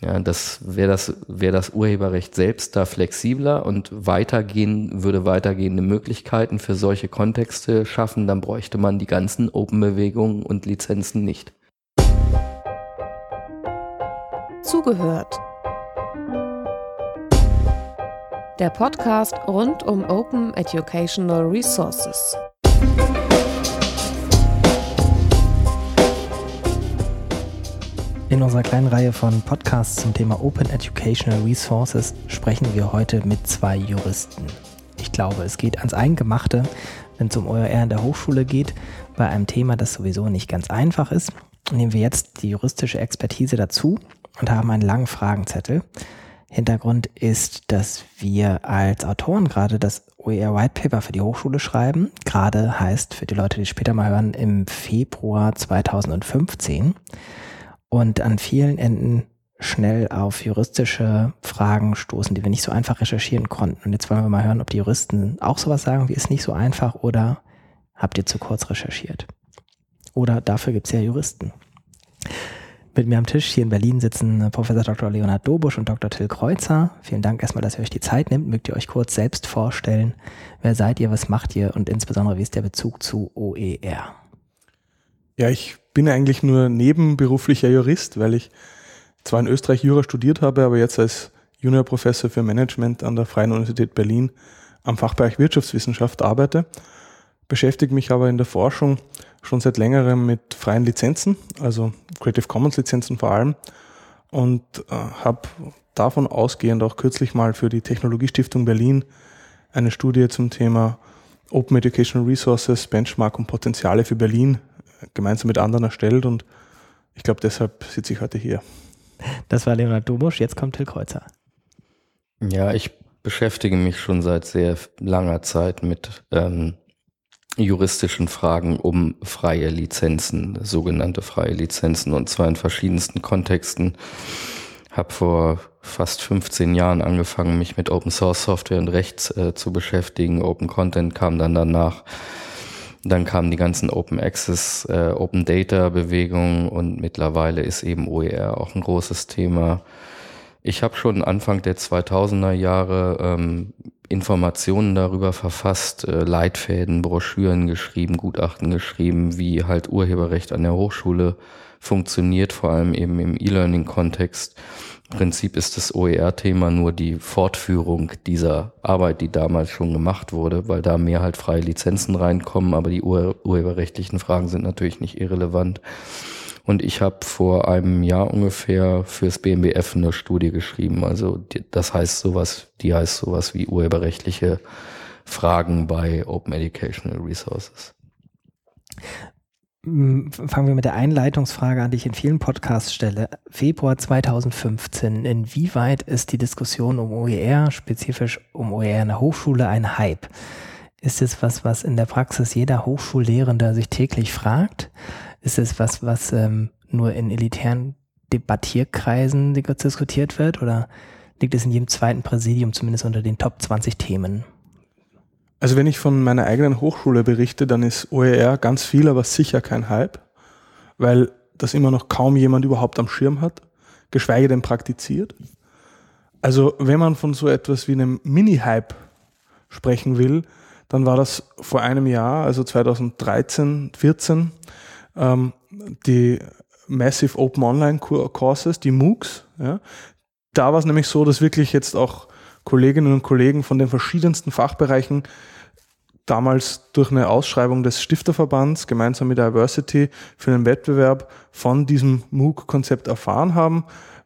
Ja, das wäre das, wäre das Urheberrecht selbst da flexibler und weitergehen, würde weitergehende Möglichkeiten für solche Kontexte schaffen, dann bräuchte man die ganzen Open-Bewegungen und Lizenzen nicht. Zugehört. Der Podcast rund um Open Educational Resources. In unserer kleinen Reihe von Podcasts zum Thema Open Educational Resources sprechen wir heute mit zwei Juristen. Ich glaube, es geht ans Eingemachte, wenn es um OER in der Hochschule geht, bei einem Thema, das sowieso nicht ganz einfach ist. Nehmen wir jetzt die juristische Expertise dazu und haben einen langen Fragenzettel. Hintergrund ist, dass wir als Autoren gerade das OER White Paper für die Hochschule schreiben. Gerade heißt für die Leute, die später mal hören, im Februar 2015 und an vielen Enden schnell auf juristische Fragen stoßen, die wir nicht so einfach recherchieren konnten. Und jetzt wollen wir mal hören, ob die Juristen auch sowas sagen, wie ist nicht so einfach oder habt ihr zu kurz recherchiert? Oder dafür gibt es ja Juristen. Mit mir am Tisch hier in Berlin sitzen Professor Dr. Leonhard Dobusch und Dr. Till Kreuzer. Vielen Dank erstmal, dass ihr euch die Zeit nimmt. Mögt ihr euch kurz selbst vorstellen? Wer seid ihr? Was macht ihr? Und insbesondere, wie ist der Bezug zu OER? Ja, ich bin eigentlich nur nebenberuflicher Jurist, weil ich zwar in Österreich Jura studiert habe, aber jetzt als Juniorprofessor für Management an der Freien Universität Berlin am Fachbereich Wirtschaftswissenschaft arbeite, beschäftige mich aber in der Forschung schon seit längerem mit freien Lizenzen, also Creative Commons Lizenzen vor allem, und äh, habe davon ausgehend auch kürzlich mal für die Technologiestiftung Berlin eine Studie zum Thema Open Educational Resources, Benchmark und Potenziale für Berlin gemeinsam mit anderen erstellt und ich glaube, deshalb sitze ich heute hier. Das war Leonard Dobusch, jetzt kommt Till Kreuzer. Ja, ich beschäftige mich schon seit sehr langer Zeit mit ähm, juristischen Fragen um freie Lizenzen, sogenannte freie Lizenzen und zwar in verschiedensten Kontexten. Habe vor fast 15 Jahren angefangen, mich mit Open Source Software und Rechts äh, zu beschäftigen. Open Content kam dann danach. Dann kamen die ganzen Open Access, äh, Open Data Bewegungen und mittlerweile ist eben OER auch ein großes Thema. Ich habe schon Anfang der 2000er Jahre ähm, Informationen darüber verfasst, äh, Leitfäden, Broschüren geschrieben, Gutachten geschrieben, wie halt Urheberrecht an der Hochschule funktioniert, vor allem eben im E-Learning-Kontext. Prinzip ist das OER-Thema nur die Fortführung dieser Arbeit, die damals schon gemacht wurde, weil da mehr halt freie Lizenzen reinkommen, aber die ur urheberrechtlichen Fragen sind natürlich nicht irrelevant. Und ich habe vor einem Jahr ungefähr fürs BMBF eine Studie geschrieben. Also das heißt sowas, die heißt sowas wie urheberrechtliche Fragen bei Open Educational Resources. Fangen wir mit der Einleitungsfrage an, die ich in vielen Podcasts stelle. Februar 2015. Inwieweit ist die Diskussion um OER, spezifisch um OER in der Hochschule, ein Hype? Ist es was, was in der Praxis jeder Hochschullehrende sich täglich fragt? Ist es was, was ähm, nur in elitären Debattierkreisen diskutiert wird? Oder liegt es in jedem zweiten Präsidium zumindest unter den Top 20 Themen? Also wenn ich von meiner eigenen Hochschule berichte, dann ist OER ganz viel, aber sicher kein Hype, weil das immer noch kaum jemand überhaupt am Schirm hat, geschweige denn praktiziert. Also wenn man von so etwas wie einem Mini-Hype sprechen will, dann war das vor einem Jahr, also 2013, 14, ähm, die Massive Open Online Courses, die MOOCs. Ja. Da war es nämlich so, dass wirklich jetzt auch Kolleginnen und Kollegen von den verschiedensten Fachbereichen damals durch eine Ausschreibung des Stifterverbands gemeinsam mit Diversity für einen Wettbewerb von diesem MOOC-Konzept erfahren haben.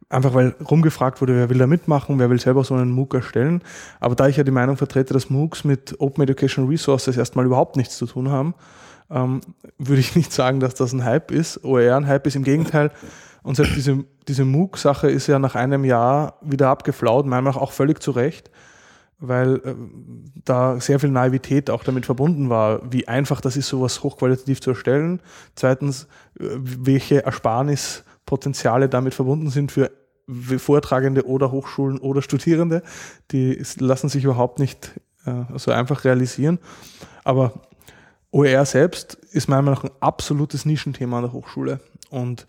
Einfach weil rumgefragt wurde, wer will da mitmachen, wer will selber so einen MOOC erstellen. Aber da ich ja die Meinung vertrete, dass MOOCs mit Open Education Resources erstmal überhaupt nichts zu tun haben, ähm, würde ich nicht sagen, dass das ein Hype ist. OER ein Hype ist im Gegenteil. Und selbst diese, diese MOOC-Sache ist ja nach einem Jahr wieder abgeflaut, meiner auch völlig zu Recht, weil äh, da sehr viel Naivität auch damit verbunden war, wie einfach das ist, sowas hochqualitativ zu erstellen. Zweitens, äh, welche Ersparnispotenziale damit verbunden sind für Vortragende oder Hochschulen oder Studierende. Die lassen sich überhaupt nicht äh, so einfach realisieren. Aber OER selbst ist meiner Meinung nach ein absolutes Nischenthema an der Hochschule und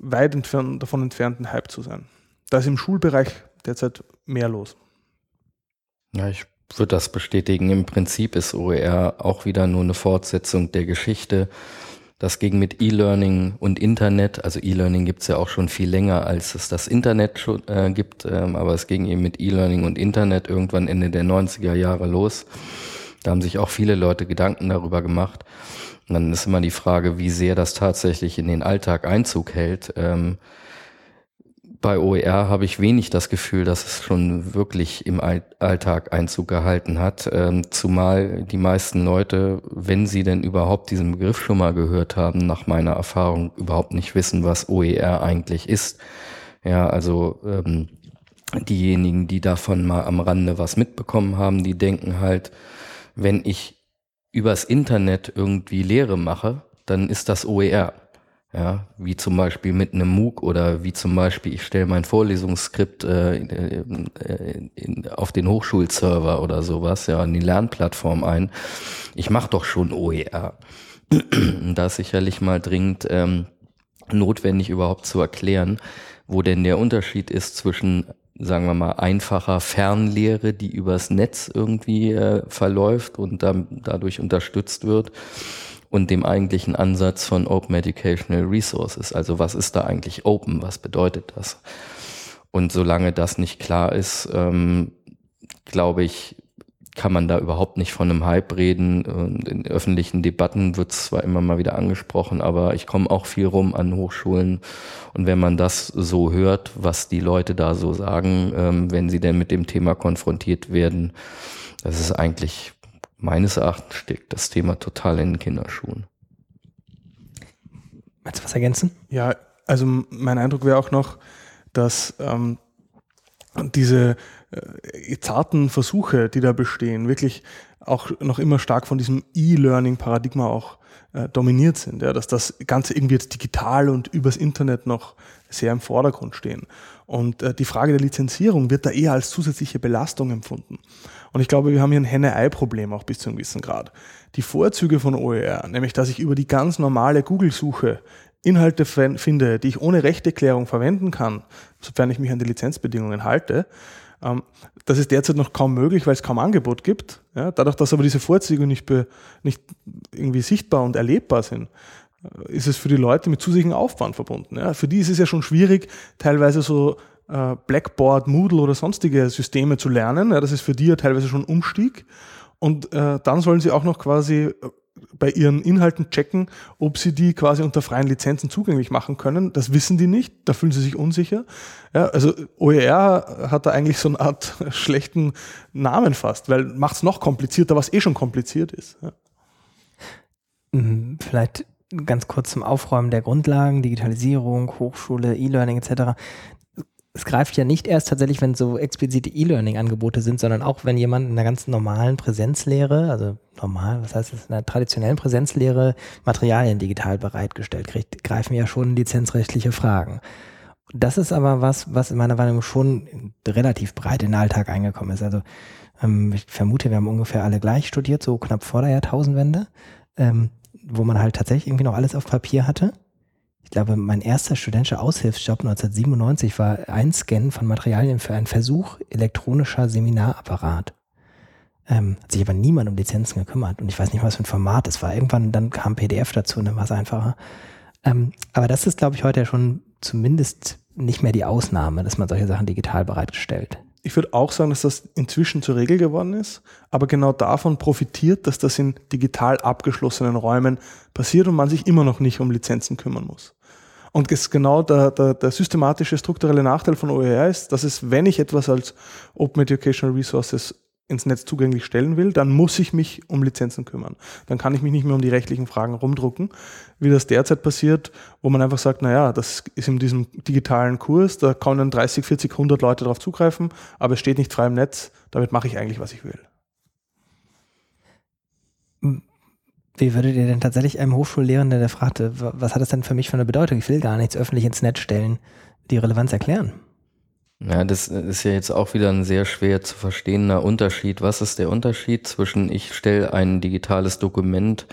weit entfernt, davon entfernt, ein Hype zu sein. da ist im Schulbereich derzeit mehr los. Ja, ich würde das bestätigen. Im Prinzip ist OER auch wieder nur eine Fortsetzung der Geschichte. Das ging mit E-Learning und Internet. Also E-Learning gibt's ja auch schon viel länger, als es das Internet schon äh, gibt. Ähm, aber es ging eben mit E-Learning und Internet irgendwann Ende der 90er Jahre los. Da haben sich auch viele Leute Gedanken darüber gemacht. Und dann ist immer die Frage, wie sehr das tatsächlich in den Alltag Einzug hält. Ähm, bei OER habe ich wenig das Gefühl, dass es schon wirklich im Alltag Einzug gehalten hat. Ähm, zumal die meisten Leute, wenn sie denn überhaupt diesen Begriff schon mal gehört haben, nach meiner Erfahrung überhaupt nicht wissen, was OER eigentlich ist. Ja, also ähm, diejenigen, die davon mal am Rande was mitbekommen haben, die denken halt, wenn ich übers Internet irgendwie Lehre mache, dann ist das OER. Ja, wie zum Beispiel mit einem MOOC oder wie zum Beispiel, ich stelle mein Vorlesungsskript äh, in, äh, in, auf den Hochschulserver oder sowas, ja, in die Lernplattform ein. Ich mache doch schon OER. da ist sicherlich mal dringend ähm, notwendig überhaupt zu erklären, wo denn der Unterschied ist zwischen, sagen wir mal, einfacher Fernlehre, die übers Netz irgendwie äh, verläuft und dann dadurch unterstützt wird und dem eigentlichen Ansatz von Open Educational Resources. Also was ist da eigentlich Open? Was bedeutet das? Und solange das nicht klar ist, ähm, glaube ich, kann man da überhaupt nicht von einem Hype reden. In öffentlichen Debatten wird es zwar immer mal wieder angesprochen, aber ich komme auch viel rum an Hochschulen. Und wenn man das so hört, was die Leute da so sagen, ähm, wenn sie denn mit dem Thema konfrontiert werden, das ist eigentlich meines Erachtens steckt das Thema total in den Kinderschuhen. Meinst du was ergänzen? Ja, also mein Eindruck wäre auch noch, dass ähm, diese äh, zarten Versuche, die da bestehen, wirklich auch noch immer stark von diesem E-Learning-Paradigma auch äh, dominiert sind, ja, dass das Ganze irgendwie jetzt digital und übers Internet noch sehr im Vordergrund stehen. Und äh, die Frage der Lizenzierung wird da eher als zusätzliche Belastung empfunden. Und ich glaube, wir haben hier ein Henne-Ei-Problem auch bis zu einem gewissen Grad. Die Vorzüge von OER, nämlich dass ich über die ganz normale Google-Suche Inhalte finde, die ich ohne Rechteklärung verwenden kann, sofern ich mich an die Lizenzbedingungen halte, das ist derzeit noch kaum möglich, weil es kaum Angebot gibt. Ja, dadurch, dass aber diese Vorzüge nicht, be, nicht irgendwie sichtbar und erlebbar sind, äh, ist es für die Leute mit zusätzlichem Aufwand verbunden. Ja, für die ist es ja schon schwierig, teilweise so äh, Blackboard, Moodle oder sonstige Systeme zu lernen. Ja, das ist für die ja teilweise schon Umstieg. Und äh, dann sollen sie auch noch quasi bei ihren Inhalten checken, ob sie die quasi unter freien Lizenzen zugänglich machen können. Das wissen die nicht, da fühlen sie sich unsicher. Ja, also OER hat da eigentlich so eine Art schlechten Namen fast, weil macht es noch komplizierter, was eh schon kompliziert ist. Ja. Mhm, vielleicht ganz kurz zum Aufräumen der Grundlagen, Digitalisierung, Hochschule, E-Learning etc es greift ja nicht erst tatsächlich, wenn so explizite E-Learning-Angebote sind, sondern auch wenn jemand in einer ganz normalen Präsenzlehre, also normal, was heißt das, in einer traditionellen Präsenzlehre Materialien digital bereitgestellt kriegt, greifen ja schon lizenzrechtliche Fragen. Das ist aber was, was in meiner Wahrnehmung schon relativ breit in den Alltag eingekommen ist. Also ähm, ich vermute, wir haben ungefähr alle gleich studiert, so knapp vor der Jahrtausendwende, ähm, wo man halt tatsächlich irgendwie noch alles auf Papier hatte ich glaube, mein erster studentischer Aushilfsjob 1997 war Einscannen von Materialien für einen Versuch elektronischer Seminarapparat. Ähm, hat sich aber niemand um Lizenzen gekümmert und ich weiß nicht, was für ein Format es war. Irgendwann dann kam PDF dazu und dann war es einfacher. Ähm, aber das ist, glaube ich, heute ja schon zumindest nicht mehr die Ausnahme, dass man solche Sachen digital bereitstellt. Ich würde auch sagen, dass das inzwischen zur Regel geworden ist, aber genau davon profitiert, dass das in digital abgeschlossenen Räumen passiert und man sich immer noch nicht um Lizenzen kümmern muss. Und das genau der, der, der systematische strukturelle Nachteil von OER ist, dass es, wenn ich etwas als Open Educational Resources ins Netz zugänglich stellen will, dann muss ich mich um Lizenzen kümmern. Dann kann ich mich nicht mehr um die rechtlichen Fragen rumdrucken, wie das derzeit passiert, wo man einfach sagt, naja, das ist in diesem digitalen Kurs, da können 30, 40, 100 Leute darauf zugreifen, aber es steht nicht frei im Netz, damit mache ich eigentlich, was ich will. Wie würdet ihr denn tatsächlich einem Hochschullehrenden, der fragte, was hat das denn für mich für eine Bedeutung? Ich will gar nichts öffentlich ins Netz stellen, die Relevanz erklären? Ja, das ist ja jetzt auch wieder ein sehr schwer zu verstehender Unterschied. Was ist der Unterschied zwischen ich stelle ein digitales Dokument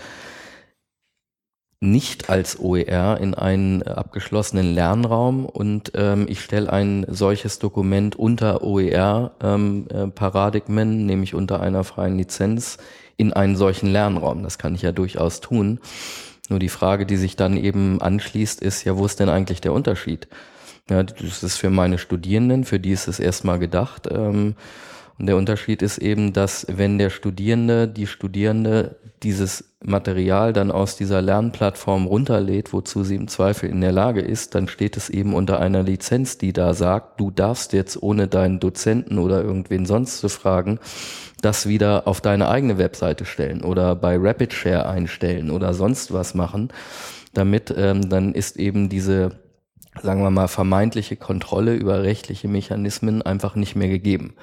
nicht als OER in einen abgeschlossenen Lernraum und ähm, ich stelle ein solches Dokument unter OER-Paradigmen, ähm, äh, nämlich unter einer freien Lizenz, in einen solchen Lernraum. Das kann ich ja durchaus tun. Nur die Frage, die sich dann eben anschließt, ist ja, wo ist denn eigentlich der Unterschied? Ja, das ist für meine Studierenden, für die ist es erstmal gedacht. Ähm, und der Unterschied ist eben, dass wenn der Studierende, die Studierende dieses Material dann aus dieser Lernplattform runterlädt, wozu sie im Zweifel in der Lage ist, dann steht es eben unter einer Lizenz, die da sagt, du darfst jetzt ohne deinen Dozenten oder irgendwen sonst zu fragen, das wieder auf deine eigene Webseite stellen oder bei RapidShare einstellen oder sonst was machen. Damit ähm, dann ist eben diese sagen wir mal, vermeintliche Kontrolle über rechtliche Mechanismen einfach nicht mehr gegeben.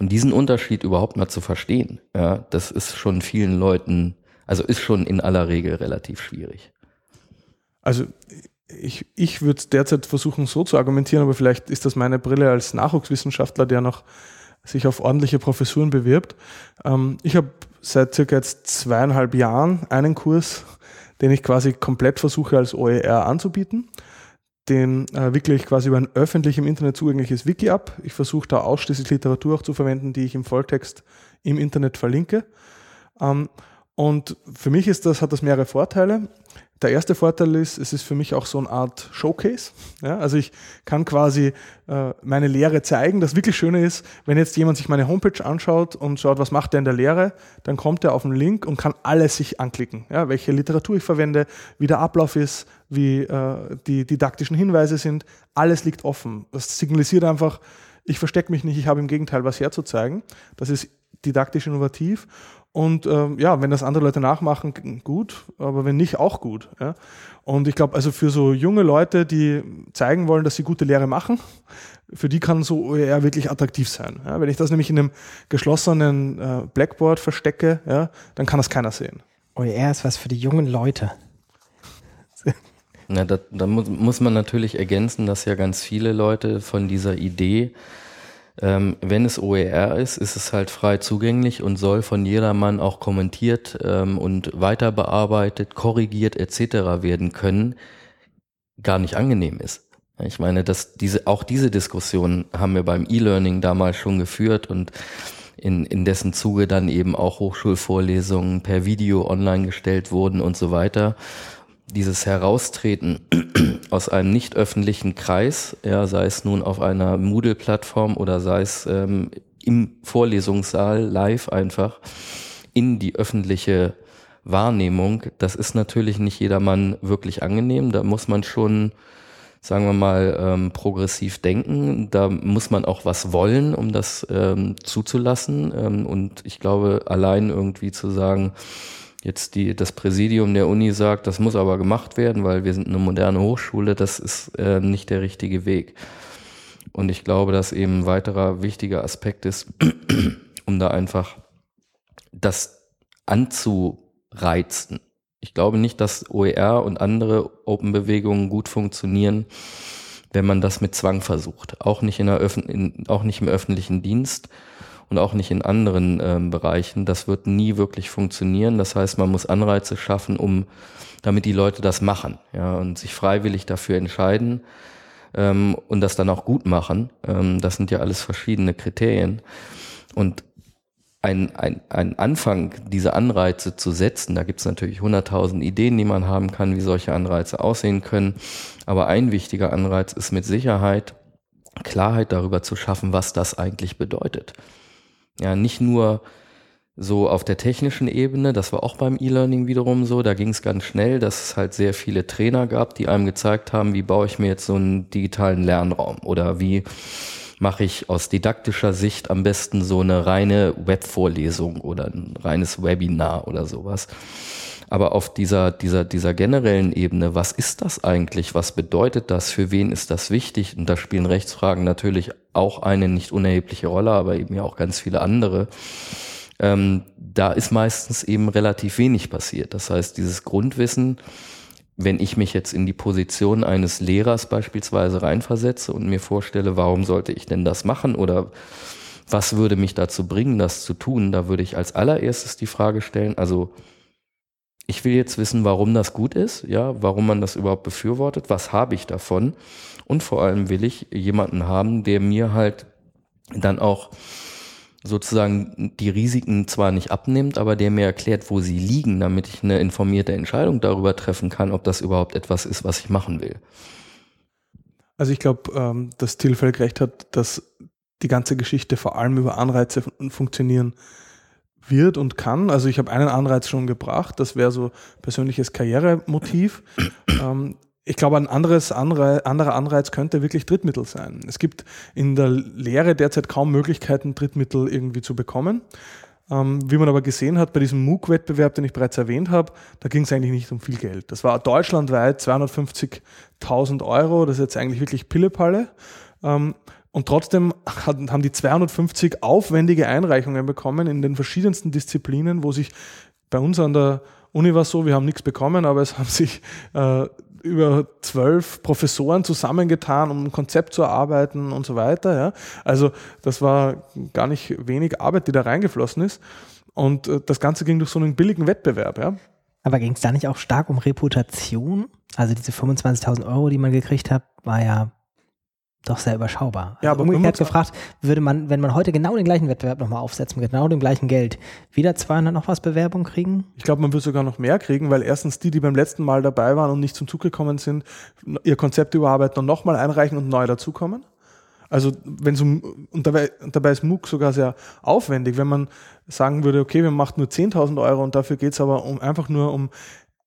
Und diesen Unterschied überhaupt mal zu verstehen, ja, das ist schon vielen Leuten, also ist schon in aller Regel relativ schwierig. Also ich, ich würde derzeit versuchen, so zu argumentieren, aber vielleicht ist das meine Brille als Nachwuchswissenschaftler, der noch sich auf ordentliche Professuren bewirbt. Ähm, ich habe seit circa jetzt zweieinhalb Jahren einen Kurs, den ich quasi komplett versuche als OER anzubieten den äh, wickle ich quasi über ein öffentlich im Internet zugängliches Wiki ab. Ich versuche da ausschließlich Literatur auch zu verwenden, die ich im Volltext im Internet verlinke. Ähm, und für mich ist das, hat das mehrere Vorteile. Der erste Vorteil ist, es ist für mich auch so eine Art Showcase. Ja, also ich kann quasi äh, meine Lehre zeigen. Das wirklich Schöne ist, wenn jetzt jemand sich meine Homepage anschaut und schaut, was macht der in der Lehre, dann kommt er auf den Link und kann alles sich anklicken. Ja, welche Literatur ich verwende, wie der Ablauf ist, wie äh, die didaktischen Hinweise sind. Alles liegt offen. Das signalisiert einfach, ich verstecke mich nicht, ich habe im Gegenteil was herzuzeigen. Das ist didaktisch innovativ und ähm, ja, wenn das andere Leute nachmachen, gut, aber wenn nicht, auch gut. Ja. Und ich glaube, also für so junge Leute, die zeigen wollen, dass sie gute Lehre machen, für die kann so OER wirklich attraktiv sein. Ja. Wenn ich das nämlich in einem geschlossenen äh, Blackboard verstecke, ja, dann kann das keiner sehen. OER ist was für die jungen Leute. Na, da, da muss, muss man natürlich ergänzen, dass ja ganz viele Leute von dieser Idee ähm, wenn es OER ist, ist es halt frei zugänglich und soll von jedermann auch kommentiert ähm, und weiter bearbeitet, korrigiert etc. werden können, gar nicht angenehm ist. Ich meine, dass diese, auch diese Diskussion haben wir beim E-Learning damals schon geführt und in, in dessen Zuge dann eben auch Hochschulvorlesungen per Video online gestellt wurden und so weiter dieses Heraustreten aus einem nicht öffentlichen Kreis, ja, sei es nun auf einer Moodle-Plattform oder sei es ähm, im Vorlesungssaal live einfach in die öffentliche Wahrnehmung, das ist natürlich nicht jedermann wirklich angenehm. Da muss man schon, sagen wir mal, ähm, progressiv denken. Da muss man auch was wollen, um das ähm, zuzulassen. Ähm, und ich glaube, allein irgendwie zu sagen, jetzt die, das Präsidium der Uni sagt, das muss aber gemacht werden, weil wir sind eine moderne Hochschule, das ist äh, nicht der richtige Weg. Und ich glaube, dass eben ein weiterer wichtiger Aspekt ist, um da einfach das anzureizen. Ich glaube nicht, dass OER und andere Open-Bewegungen gut funktionieren, wenn man das mit Zwang versucht. Auch nicht, in der Öffn in, auch nicht im öffentlichen Dienst und auch nicht in anderen ähm, Bereichen. Das wird nie wirklich funktionieren. Das heißt, man muss Anreize schaffen, um damit die Leute das machen, ja, und sich freiwillig dafür entscheiden ähm, und das dann auch gut machen. Ähm, das sind ja alles verschiedene Kriterien. Und ein, ein, ein Anfang, diese Anreize zu setzen, da gibt es natürlich hunderttausend Ideen, die man haben kann, wie solche Anreize aussehen können. Aber ein wichtiger Anreiz ist mit Sicherheit, Klarheit darüber zu schaffen, was das eigentlich bedeutet. Ja, nicht nur so auf der technischen Ebene, das war auch beim E-Learning wiederum so, da ging es ganz schnell, dass es halt sehr viele Trainer gab, die einem gezeigt haben, wie baue ich mir jetzt so einen digitalen Lernraum oder wie mache ich aus didaktischer Sicht am besten so eine reine Webvorlesung oder ein reines Webinar oder sowas. Aber auf dieser, dieser, dieser generellen Ebene, was ist das eigentlich? Was bedeutet das? Für wen ist das wichtig? Und da spielen Rechtsfragen natürlich auch eine nicht unerhebliche Rolle, aber eben ja auch ganz viele andere. Ähm, da ist meistens eben relativ wenig passiert. Das heißt, dieses Grundwissen, wenn ich mich jetzt in die Position eines Lehrers beispielsweise reinversetze und mir vorstelle, warum sollte ich denn das machen oder was würde mich dazu bringen, das zu tun, da würde ich als allererstes die Frage stellen, also ich will jetzt wissen, warum das gut ist, ja, warum man das überhaupt befürwortet, was habe ich davon und vor allem will ich jemanden haben, der mir halt dann auch sozusagen die Risiken zwar nicht abnimmt, aber der mir erklärt, wo sie liegen, damit ich eine informierte Entscheidung darüber treffen kann, ob das überhaupt etwas ist, was ich machen will. Also ich glaube, ähm, dass Till völlig recht hat, dass die ganze Geschichte vor allem über Anreize funktionieren wird und kann. Also ich habe einen Anreiz schon gebracht, das wäre so persönliches Karrieremotiv. Ähm, ich glaube, ein anderes Anreiz, anderer Anreiz könnte wirklich Drittmittel sein. Es gibt in der Lehre derzeit kaum Möglichkeiten, Drittmittel irgendwie zu bekommen. Ähm, wie man aber gesehen hat bei diesem MOOC-Wettbewerb, den ich bereits erwähnt habe, da ging es eigentlich nicht um viel Geld. Das war deutschlandweit 250.000 Euro, das ist jetzt eigentlich wirklich Pillepalle. Ähm, und trotzdem haben die 250 aufwendige Einreichungen bekommen in den verschiedensten Disziplinen, wo sich bei uns an der Uni war so, wir haben nichts bekommen, aber es haben sich äh, über zwölf Professoren zusammengetan, um ein Konzept zu erarbeiten und so weiter. Ja. Also das war gar nicht wenig Arbeit, die da reingeflossen ist. Und äh, das Ganze ging durch so einen billigen Wettbewerb. Ja. Aber ging es da nicht auch stark um Reputation? Also diese 25.000 Euro, die man gekriegt hat, war ja doch sehr überschaubar. Ja, also aber umgekehrt gefragt, würde man, wenn man heute genau den gleichen Wettbewerb nochmal aufsetzt, mit genau dem gleichen Geld, wieder 200 noch was Bewerbung kriegen? Ich glaube, man würde sogar noch mehr kriegen, weil erstens die, die beim letzten Mal dabei waren und nicht zum Zug gekommen sind, ihr Konzept überarbeiten und nochmal einreichen und neu dazukommen. Also wenn so, und dabei, dabei ist MOOC sogar sehr aufwendig, wenn man sagen würde, okay, wir machen nur 10.000 Euro und dafür geht es aber um, einfach nur um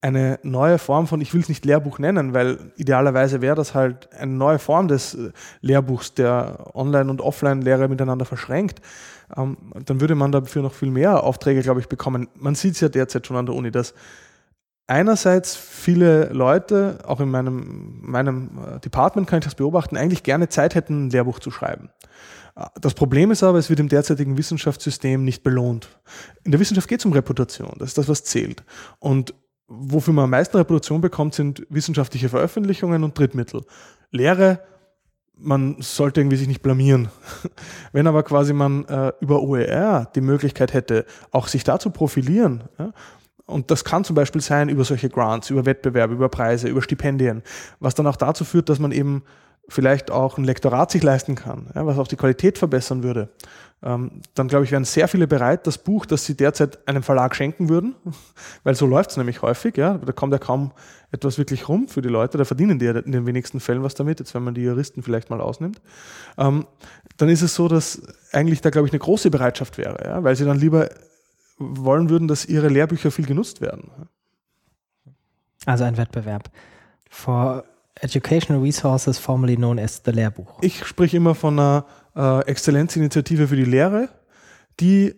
eine neue Form von, ich will es nicht Lehrbuch nennen, weil idealerweise wäre das halt eine neue Form des äh, Lehrbuchs, der Online- und Offline-Lehre miteinander verschränkt, ähm, dann würde man dafür noch viel mehr Aufträge, glaube ich, bekommen. Man sieht es ja derzeit schon an der Uni, dass einerseits viele Leute, auch in meinem, meinem äh, Department kann ich das beobachten, eigentlich gerne Zeit hätten, ein Lehrbuch zu schreiben. Äh, das Problem ist aber, es wird im derzeitigen Wissenschaftssystem nicht belohnt. In der Wissenschaft geht es um Reputation, das ist das, was zählt. Und wofür man am meisten Reproduktion bekommt, sind wissenschaftliche Veröffentlichungen und Drittmittel. Lehre, man sollte irgendwie sich nicht blamieren. Wenn aber quasi man äh, über OER die Möglichkeit hätte, auch sich da zu profilieren, ja, und das kann zum Beispiel sein über solche Grants, über Wettbewerbe, über Preise, über Stipendien, was dann auch dazu führt, dass man eben vielleicht auch ein Lektorat sich leisten kann, ja, was auch die Qualität verbessern würde ähm, dann glaube ich, wären sehr viele bereit, das Buch, das sie derzeit einem Verlag schenken würden, weil so läuft es nämlich häufig, ja, da kommt ja kaum etwas wirklich rum für die Leute, da verdienen die ja in den wenigsten Fällen was damit, jetzt wenn man die Juristen vielleicht mal ausnimmt, ähm, dann ist es so, dass eigentlich da, glaube ich, eine große Bereitschaft wäre, ja, weil sie dann lieber wollen würden, dass ihre Lehrbücher viel genutzt werden. Also ein Wettbewerb. For Educational Resources, formerly known as the Lehrbuch. Ich spreche immer von einer äh, Exzellenzinitiative für die Lehre, die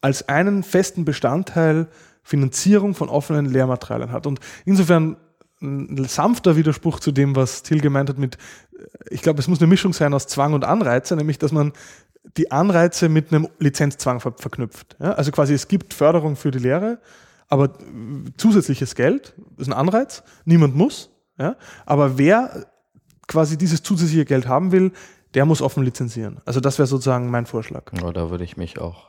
als einen festen Bestandteil Finanzierung von offenen Lehrmaterialien hat. Und insofern ein sanfter Widerspruch zu dem, was Till gemeint hat mit, äh, ich glaube, es muss eine Mischung sein aus Zwang und Anreize, nämlich dass man die Anreize mit einem Lizenzzwang ver verknüpft. Ja? Also quasi es gibt Förderung für die Lehre, aber zusätzliches Geld ist ein Anreiz, niemand muss, ja? aber wer quasi dieses zusätzliche Geld haben will, der muss offen lizenzieren. Also das wäre sozusagen mein Vorschlag. Ja, da würde ich mich auch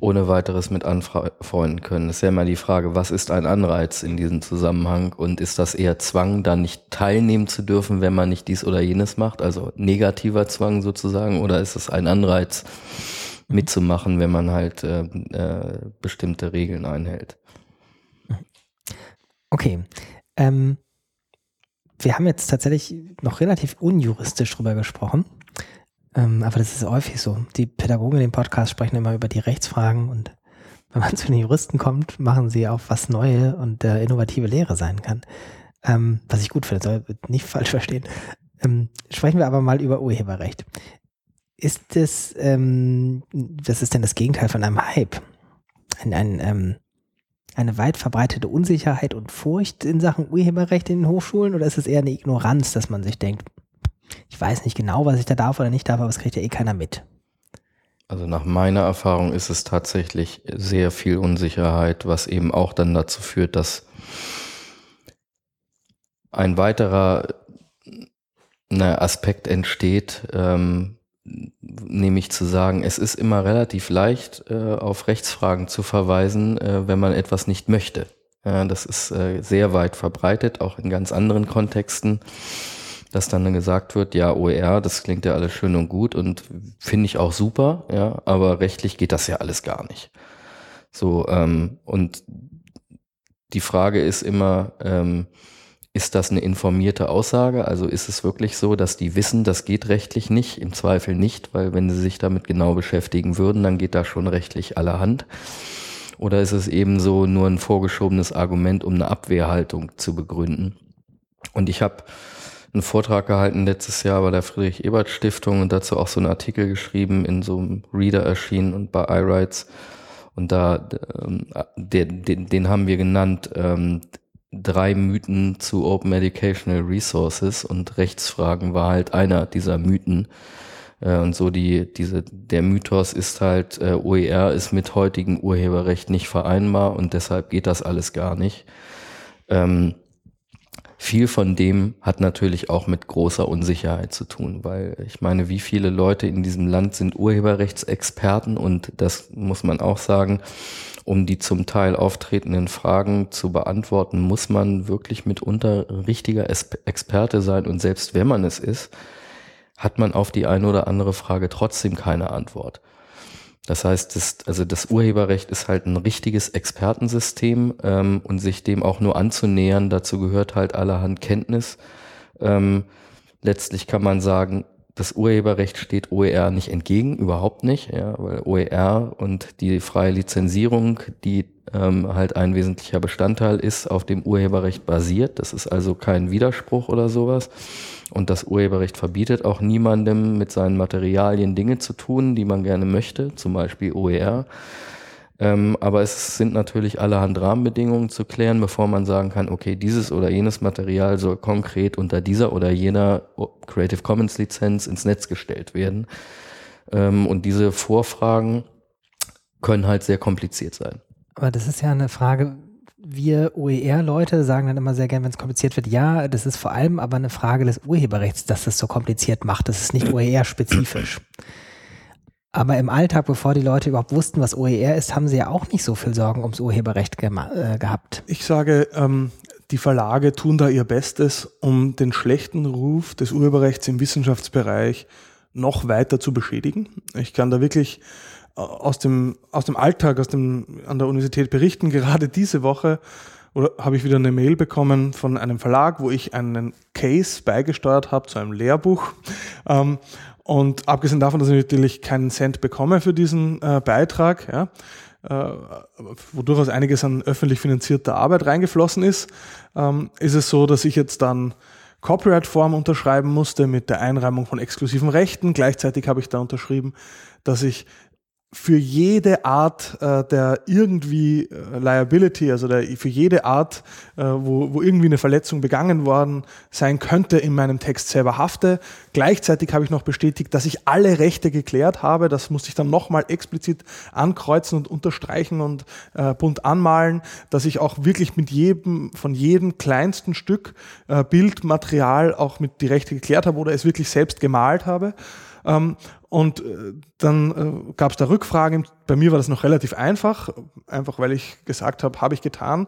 ohne weiteres mit anfreunden können. Es ist ja immer die Frage, was ist ein Anreiz in diesem Zusammenhang und ist das eher Zwang, da nicht teilnehmen zu dürfen, wenn man nicht dies oder jenes macht, also negativer Zwang sozusagen, oder ist es ein Anreiz, mitzumachen, wenn man halt äh, äh, bestimmte Regeln einhält? Okay. Ähm, wir haben jetzt tatsächlich noch relativ unjuristisch drüber gesprochen. Ähm, aber das ist häufig so. Die Pädagogen in dem Podcast sprechen immer über die Rechtsfragen und wenn man zu den Juristen kommt, machen sie auf was neue und äh, innovative Lehre sein kann. Ähm, was ich gut finde, soll nicht falsch verstehen. Ähm, sprechen wir aber mal über Urheberrecht. Ist es, ähm, was ist denn das Gegenteil von einem Hype? Ein, ein ähm, eine weit verbreitete Unsicherheit und Furcht in Sachen Urheberrecht in den Hochschulen oder ist es eher eine Ignoranz, dass man sich denkt, ich weiß nicht genau, was ich da darf oder nicht darf, aber es kriegt ja eh keiner mit? Also nach meiner Erfahrung ist es tatsächlich sehr viel Unsicherheit, was eben auch dann dazu führt, dass ein weiterer na, Aspekt entsteht, ähm, nämlich zu sagen, es ist immer relativ leicht, äh, auf Rechtsfragen zu verweisen, äh, wenn man etwas nicht möchte. Ja, das ist äh, sehr weit verbreitet, auch in ganz anderen Kontexten, dass dann gesagt wird, ja, OER, das klingt ja alles schön und gut und finde ich auch super, ja, aber rechtlich geht das ja alles gar nicht. So, ähm, und die Frage ist immer, ähm, ist das eine informierte Aussage? Also ist es wirklich so, dass die wissen, das geht rechtlich nicht? Im Zweifel nicht, weil wenn sie sich damit genau beschäftigen würden, dann geht da schon rechtlich allerhand. Oder ist es eben so nur ein vorgeschobenes Argument, um eine Abwehrhaltung zu begründen? Und ich habe einen Vortrag gehalten letztes Jahr bei der Friedrich Ebert Stiftung und dazu auch so einen Artikel geschrieben, in so einem Reader erschienen und bei iWrites. Und da, ähm, den, den, den haben wir genannt, ähm, drei Mythen zu Open Educational Resources und Rechtsfragen war halt einer dieser Mythen. Äh, und so die, diese, der Mythos ist halt, äh, OER ist mit heutigem Urheberrecht nicht vereinbar und deshalb geht das alles gar nicht. Ähm, viel von dem hat natürlich auch mit großer Unsicherheit zu tun, weil ich meine, wie viele Leute in diesem Land sind Urheberrechtsexperten und das muss man auch sagen, um die zum Teil auftretenden Fragen zu beantworten, muss man wirklich mitunter richtiger Experte sein. Und selbst wenn man es ist, hat man auf die eine oder andere Frage trotzdem keine Antwort. Das heißt, das, also das Urheberrecht ist halt ein richtiges Expertensystem ähm, und sich dem auch nur anzunähern, dazu gehört halt allerhand Kenntnis. Ähm, letztlich kann man sagen, das Urheberrecht steht OER nicht entgegen, überhaupt nicht, ja, weil OER und die freie Lizenzierung, die ähm, halt ein wesentlicher Bestandteil ist, auf dem Urheberrecht basiert. Das ist also kein Widerspruch oder sowas. Und das Urheberrecht verbietet auch niemandem mit seinen Materialien Dinge zu tun, die man gerne möchte, zum Beispiel OER. Ähm, aber es sind natürlich allerhand Rahmenbedingungen zu klären, bevor man sagen kann, okay, dieses oder jenes Material soll konkret unter dieser oder jener Creative Commons Lizenz ins Netz gestellt werden. Ähm, und diese Vorfragen können halt sehr kompliziert sein. Aber das ist ja eine Frage, wir OER-Leute sagen dann immer sehr gern, wenn es kompliziert wird, ja, das ist vor allem aber eine Frage des Urheberrechts, dass es so kompliziert macht. Das ist nicht OER-spezifisch. Aber im Alltag, bevor die Leute überhaupt wussten, was OER ist, haben sie ja auch nicht so viel Sorgen ums Urheberrecht äh, gehabt. Ich sage, ähm, die Verlage tun da ihr Bestes, um den schlechten Ruf des Urheberrechts im Wissenschaftsbereich noch weiter zu beschädigen. Ich kann da wirklich äh, aus dem, aus dem Alltag, aus dem, an der Universität berichten. Gerade diese Woche oder habe ich wieder eine Mail bekommen von einem Verlag, wo ich einen Case beigesteuert habe zu einem Lehrbuch. Ähm, und abgesehen davon, dass ich natürlich keinen Cent bekomme für diesen äh, Beitrag, ja, äh, wo durchaus einiges an öffentlich finanzierter Arbeit reingeflossen ist, ähm, ist es so, dass ich jetzt dann Copyright-Form unterschreiben musste mit der Einräumung von exklusiven Rechten. Gleichzeitig habe ich da unterschrieben, dass ich für jede Art äh, der irgendwie äh, Liability, also der, für jede Art, äh, wo, wo irgendwie eine Verletzung begangen worden sein könnte, in meinem Text selber hafte. Gleichzeitig habe ich noch bestätigt, dass ich alle Rechte geklärt habe. Das musste ich dann nochmal explizit ankreuzen und unterstreichen und äh, bunt anmalen, dass ich auch wirklich mit jedem, von jedem kleinsten Stück äh, Bildmaterial auch mit die Rechte geklärt habe oder es wirklich selbst gemalt habe. Ähm, und äh, dann äh, gab es da Rückfragen. Bei mir war das noch relativ einfach, einfach weil ich gesagt habe, habe ich getan.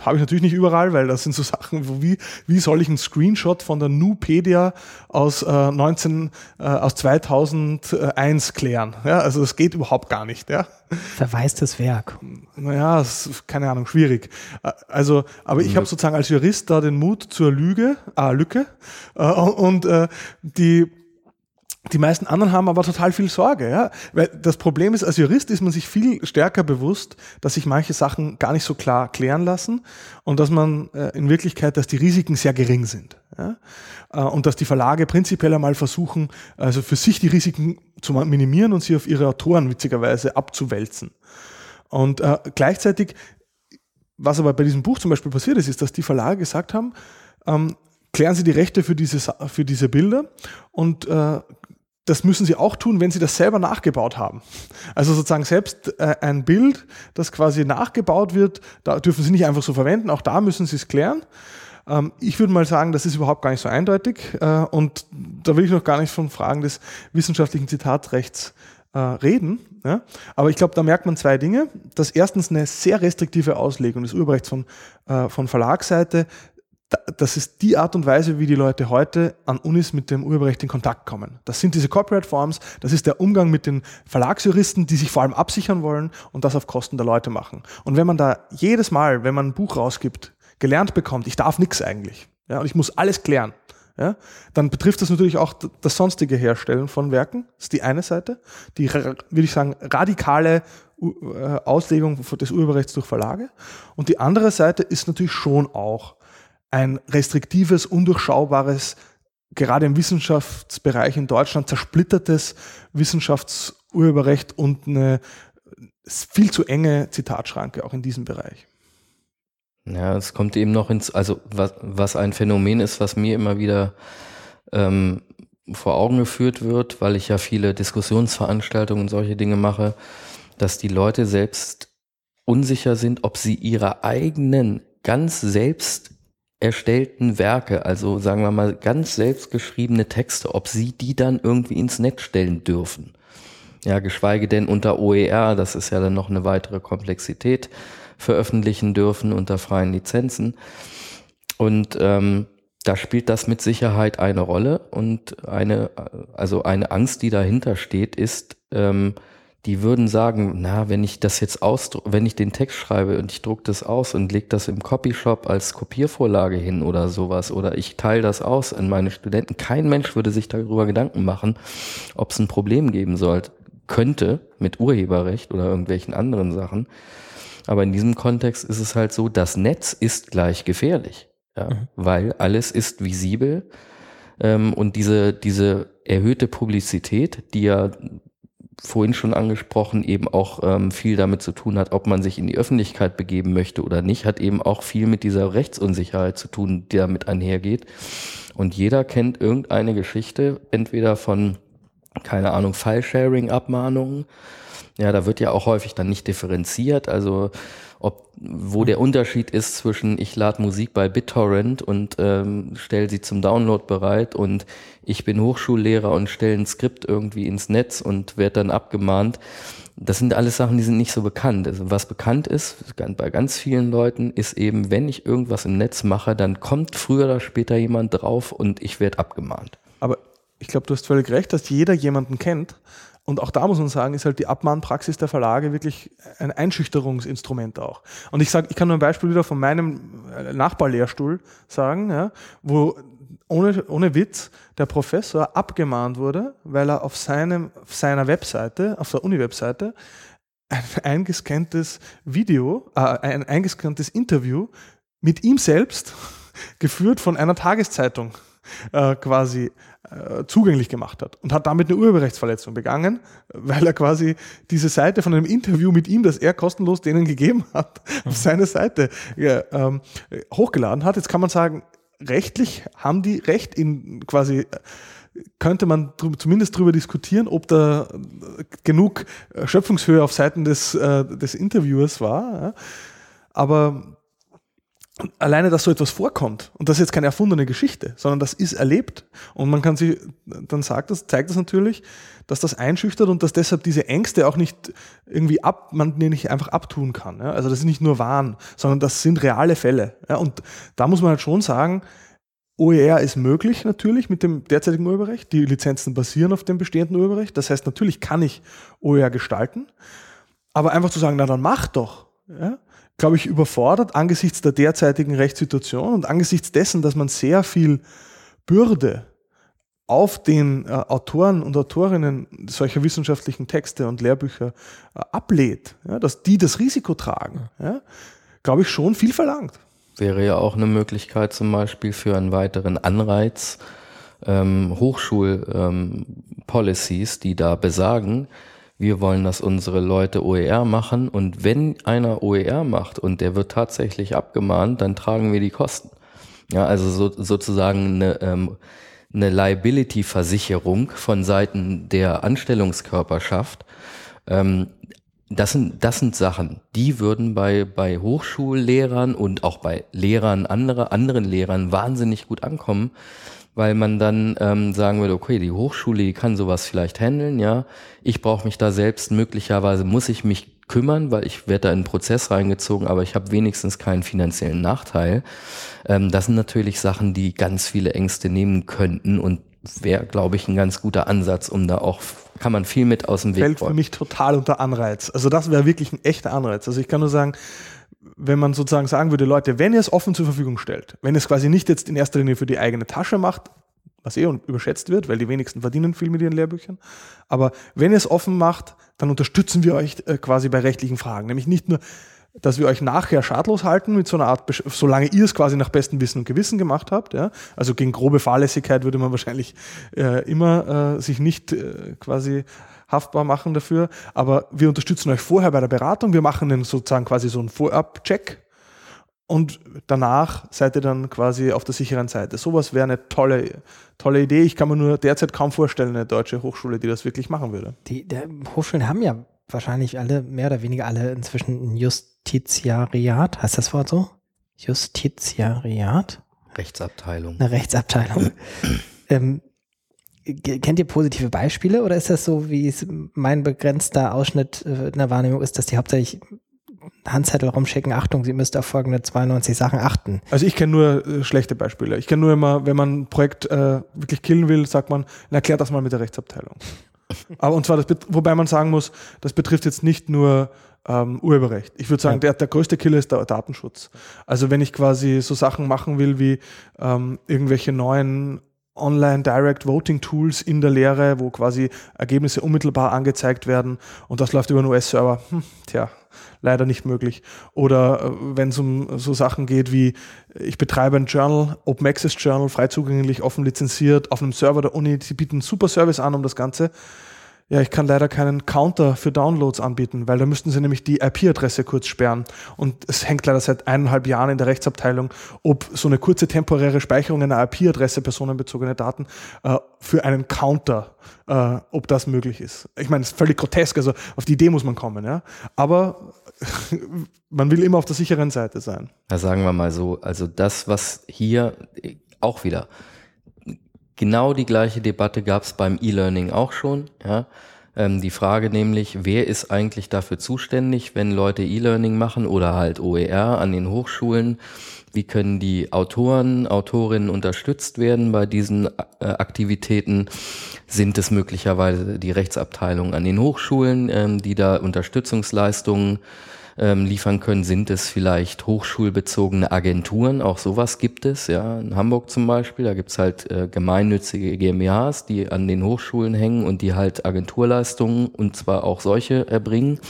Habe ich natürlich nicht überall, weil das sind so Sachen, wo wie, wie soll ich einen Screenshot von der Nupedia aus, äh, 19, äh, aus 2001 klären? Ja, also das geht überhaupt gar nicht. Ja. Verwaistes Werk. Naja, ist, keine Ahnung, schwierig. Äh, also, aber ich habe sozusagen als Jurist da den Mut zur Lüge, äh, Lücke äh, und äh, die die meisten anderen haben aber total viel Sorge, ja. Weil das Problem ist, als Jurist ist man sich viel stärker bewusst, dass sich manche Sachen gar nicht so klar klären lassen und dass man äh, in Wirklichkeit, dass die Risiken sehr gering sind. Ja? Äh, und dass die Verlage prinzipiell einmal versuchen, also für sich die Risiken zu minimieren und sie auf ihre Autoren witzigerweise abzuwälzen. Und äh, gleichzeitig, was aber bei diesem Buch zum Beispiel passiert ist, ist, dass die Verlage gesagt haben, ähm, klären Sie die Rechte für diese, für diese Bilder und äh, das müssen sie auch tun, wenn sie das selber nachgebaut haben. Also sozusagen selbst äh, ein Bild, das quasi nachgebaut wird, da dürfen sie nicht einfach so verwenden, auch da müssen sie es klären. Ähm, ich würde mal sagen, das ist überhaupt gar nicht so eindeutig äh, und da will ich noch gar nicht von Fragen des wissenschaftlichen Zitatrechts äh, reden. Ja? Aber ich glaube, da merkt man zwei Dinge. Das erstens eine sehr restriktive Auslegung des Urheberrechts von, äh, von Verlagsseite. Das ist die Art und Weise, wie die Leute heute an Unis mit dem Urheberrecht in Kontakt kommen. Das sind diese Corporate Forms, das ist der Umgang mit den Verlagsjuristen, die sich vor allem absichern wollen und das auf Kosten der Leute machen. Und wenn man da jedes Mal, wenn man ein Buch rausgibt, gelernt bekommt, ich darf nichts eigentlich, ja, und ich muss alles klären, ja, dann betrifft das natürlich auch das sonstige Herstellen von Werken. Das ist die eine Seite. Die, würde ich sagen, radikale äh, Auslegung des Urheberrechts durch Verlage. Und die andere Seite ist natürlich schon auch ein restriktives, undurchschaubares, gerade im Wissenschaftsbereich in Deutschland zersplittertes Wissenschaftsurheberrecht und eine viel zu enge Zitatschranke auch in diesem Bereich. Ja, es kommt eben noch ins, also was, was ein Phänomen ist, was mir immer wieder ähm, vor Augen geführt wird, weil ich ja viele Diskussionsveranstaltungen und solche Dinge mache, dass die Leute selbst unsicher sind, ob sie ihre eigenen ganz selbst erstellten Werke, also sagen wir mal ganz selbst geschriebene Texte, ob sie die dann irgendwie ins Netz stellen dürfen. Ja, geschweige denn unter OER, das ist ja dann noch eine weitere Komplexität veröffentlichen dürfen unter freien Lizenzen. Und ähm, da spielt das mit Sicherheit eine Rolle und eine, also eine Angst, die dahinter steht, ist, ähm, die würden sagen, na, wenn ich das jetzt ausdruck, wenn ich den Text schreibe und ich druck das aus und leg das im Copyshop als Kopiervorlage hin oder sowas oder ich teile das aus an meine Studenten, kein Mensch würde sich darüber Gedanken machen, ob es ein Problem geben sollte, könnte mit Urheberrecht oder irgendwelchen anderen Sachen. Aber in diesem Kontext ist es halt so, das Netz ist gleich gefährlich, ja, mhm. weil alles ist visibel ähm, und diese, diese erhöhte Publizität, die ja vorhin schon angesprochen, eben auch ähm, viel damit zu tun hat, ob man sich in die Öffentlichkeit begeben möchte oder nicht, hat eben auch viel mit dieser Rechtsunsicherheit zu tun, die damit einhergeht. Und jeder kennt irgendeine Geschichte, entweder von, keine Ahnung, File-Sharing-Abmahnungen ja, da wird ja auch häufig dann nicht differenziert, also ob wo der Unterschied ist zwischen ich lade Musik bei BitTorrent und ähm, stelle sie zum Download bereit und ich bin Hochschullehrer und stelle ein Skript irgendwie ins Netz und werde dann abgemahnt. Das sind alles Sachen, die sind nicht so bekannt. Also was bekannt ist bei ganz vielen Leuten, ist eben, wenn ich irgendwas im Netz mache, dann kommt früher oder später jemand drauf und ich werde abgemahnt. Aber ich glaube, du hast völlig recht, dass jeder jemanden kennt. Und auch da muss man sagen, ist halt die Abmahnpraxis der Verlage wirklich ein Einschüchterungsinstrument auch. Und ich sage, ich kann nur ein Beispiel wieder von meinem äh, Nachbarlehrstuhl sagen, ja, wo ohne, ohne Witz der Professor abgemahnt wurde, weil er auf, seinem, auf seiner Webseite, auf der Uni-Webseite, ein eingescanntes Video, äh, ein eingescanntes Interview mit ihm selbst, geführt von einer Tageszeitung, äh, quasi äh, zugänglich gemacht hat und hat damit eine Urheberrechtsverletzung begangen, weil er quasi diese Seite von einem Interview mit ihm, das er kostenlos denen gegeben hat, auf mhm. seine Seite ja, ähm, hochgeladen hat. Jetzt kann man sagen, rechtlich haben die Recht in quasi äh, könnte man zumindest darüber diskutieren, ob da genug Schöpfungshöhe auf Seiten des, äh, des Interviewers war. Ja. Aber alleine, dass so etwas vorkommt, und das ist jetzt keine erfundene Geschichte, sondern das ist erlebt. Und man kann sich, dann sagt das, zeigt das natürlich, dass das einschüchtert und dass deshalb diese Ängste auch nicht irgendwie ab, man die nicht einfach abtun kann. Ja? Also das ist nicht nur Wahn, sondern das sind reale Fälle. Ja? Und da muss man halt schon sagen, OER ist möglich natürlich mit dem derzeitigen Urheberrecht. Die Lizenzen basieren auf dem bestehenden Urheberrecht. Das heißt, natürlich kann ich OER gestalten. Aber einfach zu sagen, na dann mach doch. Ja? Glaube ich, überfordert angesichts der derzeitigen Rechtssituation und angesichts dessen, dass man sehr viel Bürde auf den äh, Autoren und Autorinnen solcher wissenschaftlichen Texte und Lehrbücher äh, ablädt, ja, dass die das Risiko tragen, ja, glaube ich, schon viel verlangt. Wäre ja auch eine Möglichkeit zum Beispiel für einen weiteren Anreiz, ähm, Hochschul-Policies, ähm, die da besagen, wir wollen, dass unsere Leute OER machen und wenn einer OER macht und der wird tatsächlich abgemahnt, dann tragen wir die Kosten. Ja, also so, sozusagen eine, ähm, eine Liability-Versicherung von Seiten der Anstellungskörperschaft. Ähm, das sind, das sind Sachen, die würden bei, bei Hochschullehrern und auch bei Lehrern anderer, anderen Lehrern wahnsinnig gut ankommen, weil man dann ähm, sagen würde, okay, die Hochschule, die kann sowas vielleicht handeln, ja. Ich brauche mich da selbst, möglicherweise muss ich mich kümmern, weil ich werde da in einen Prozess reingezogen, aber ich habe wenigstens keinen finanziellen Nachteil. Ähm, das sind natürlich Sachen, die ganz viele Ängste nehmen könnten und wäre, glaube ich, ein ganz guter Ansatz, um da auch, kann man viel mit aus dem Weg Fällt für mich total unter Anreiz. Also das wäre wirklich ein echter Anreiz. Also ich kann nur sagen, wenn man sozusagen sagen würde, Leute, wenn ihr es offen zur Verfügung stellt, wenn ihr es quasi nicht jetzt in erster Linie für die eigene Tasche macht, was eh überschätzt wird, weil die wenigsten verdienen viel mit ihren Lehrbüchern, aber wenn ihr es offen macht, dann unterstützen wir euch äh, quasi bei rechtlichen Fragen. Nämlich nicht nur, dass wir euch nachher schadlos halten mit so einer Art, solange ihr es quasi nach bestem Wissen und Gewissen gemacht habt. Ja? Also gegen grobe Fahrlässigkeit würde man wahrscheinlich äh, immer äh, sich nicht äh, quasi haftbar machen dafür. Aber wir unterstützen euch vorher bei der Beratung. Wir machen dann sozusagen quasi so einen Vorab-Check. Und danach seid ihr dann quasi auf der sicheren Seite. Sowas wäre eine tolle, tolle Idee. Ich kann mir nur derzeit kaum vorstellen, eine deutsche Hochschule, die das wirklich machen würde. Die der Hochschulen haben ja wahrscheinlich alle, mehr oder weniger alle inzwischen ein Justitiariat. Heißt das Wort so? Justitiariat? Rechtsabteilung. Eine Rechtsabteilung. ähm, kennt ihr positive Beispiele oder ist das so, wie es mein begrenzter Ausschnitt äh, in der Wahrnehmung ist, dass die hauptsächlich Handzettel rumschicken, Achtung, Sie müssten auf folgende 92 Sachen achten. Also ich kenne nur äh, schlechte Beispiele. Ich kenne nur immer, wenn man ein Projekt äh, wirklich killen will, sagt man, erklärt das mal mit der Rechtsabteilung. Aber und zwar, das, wobei man sagen muss, das betrifft jetzt nicht nur ähm, Urheberrecht. Ich würde sagen, ja. der, der größte Killer ist der Datenschutz. Also wenn ich quasi so Sachen machen will wie ähm, irgendwelche neuen Online Direct Voting Tools in der Lehre, wo quasi Ergebnisse unmittelbar angezeigt werden und das läuft über einen US-Server. Hm, tja, leider nicht möglich. Oder äh, wenn es um so Sachen geht wie, ich betreibe ein Journal, Open Access Journal, frei zugänglich, offen lizenziert, auf einem Server der Uni, sie bieten einen super Service an, um das Ganze ja, ich kann leider keinen Counter für Downloads anbieten, weil da müssten sie nämlich die IP-Adresse kurz sperren. Und es hängt leider seit eineinhalb Jahren in der Rechtsabteilung, ob so eine kurze temporäre Speicherung einer IP-Adresse personenbezogene Daten äh, für einen Counter, äh, ob das möglich ist. Ich meine, es ist völlig grotesk, also auf die Idee muss man kommen, ja. Aber man will immer auf der sicheren Seite sein. Ja, sagen wir mal so, also das, was hier auch wieder Genau die gleiche Debatte gab es beim E-Learning auch schon. Ja. Ähm, die Frage nämlich, wer ist eigentlich dafür zuständig, wenn Leute E-Learning machen oder halt OER an den Hochschulen? Wie können die Autoren, Autorinnen unterstützt werden bei diesen äh, Aktivitäten? Sind es möglicherweise die Rechtsabteilungen an den Hochschulen, ähm, die da Unterstützungsleistungen ähm, liefern können. Sind es vielleicht hochschulbezogene Agenturen? Auch sowas gibt es, ja. In Hamburg zum Beispiel, da gibt's halt äh, gemeinnützige GmbHs, die an den Hochschulen hängen und die halt Agenturleistungen und zwar auch solche erbringen.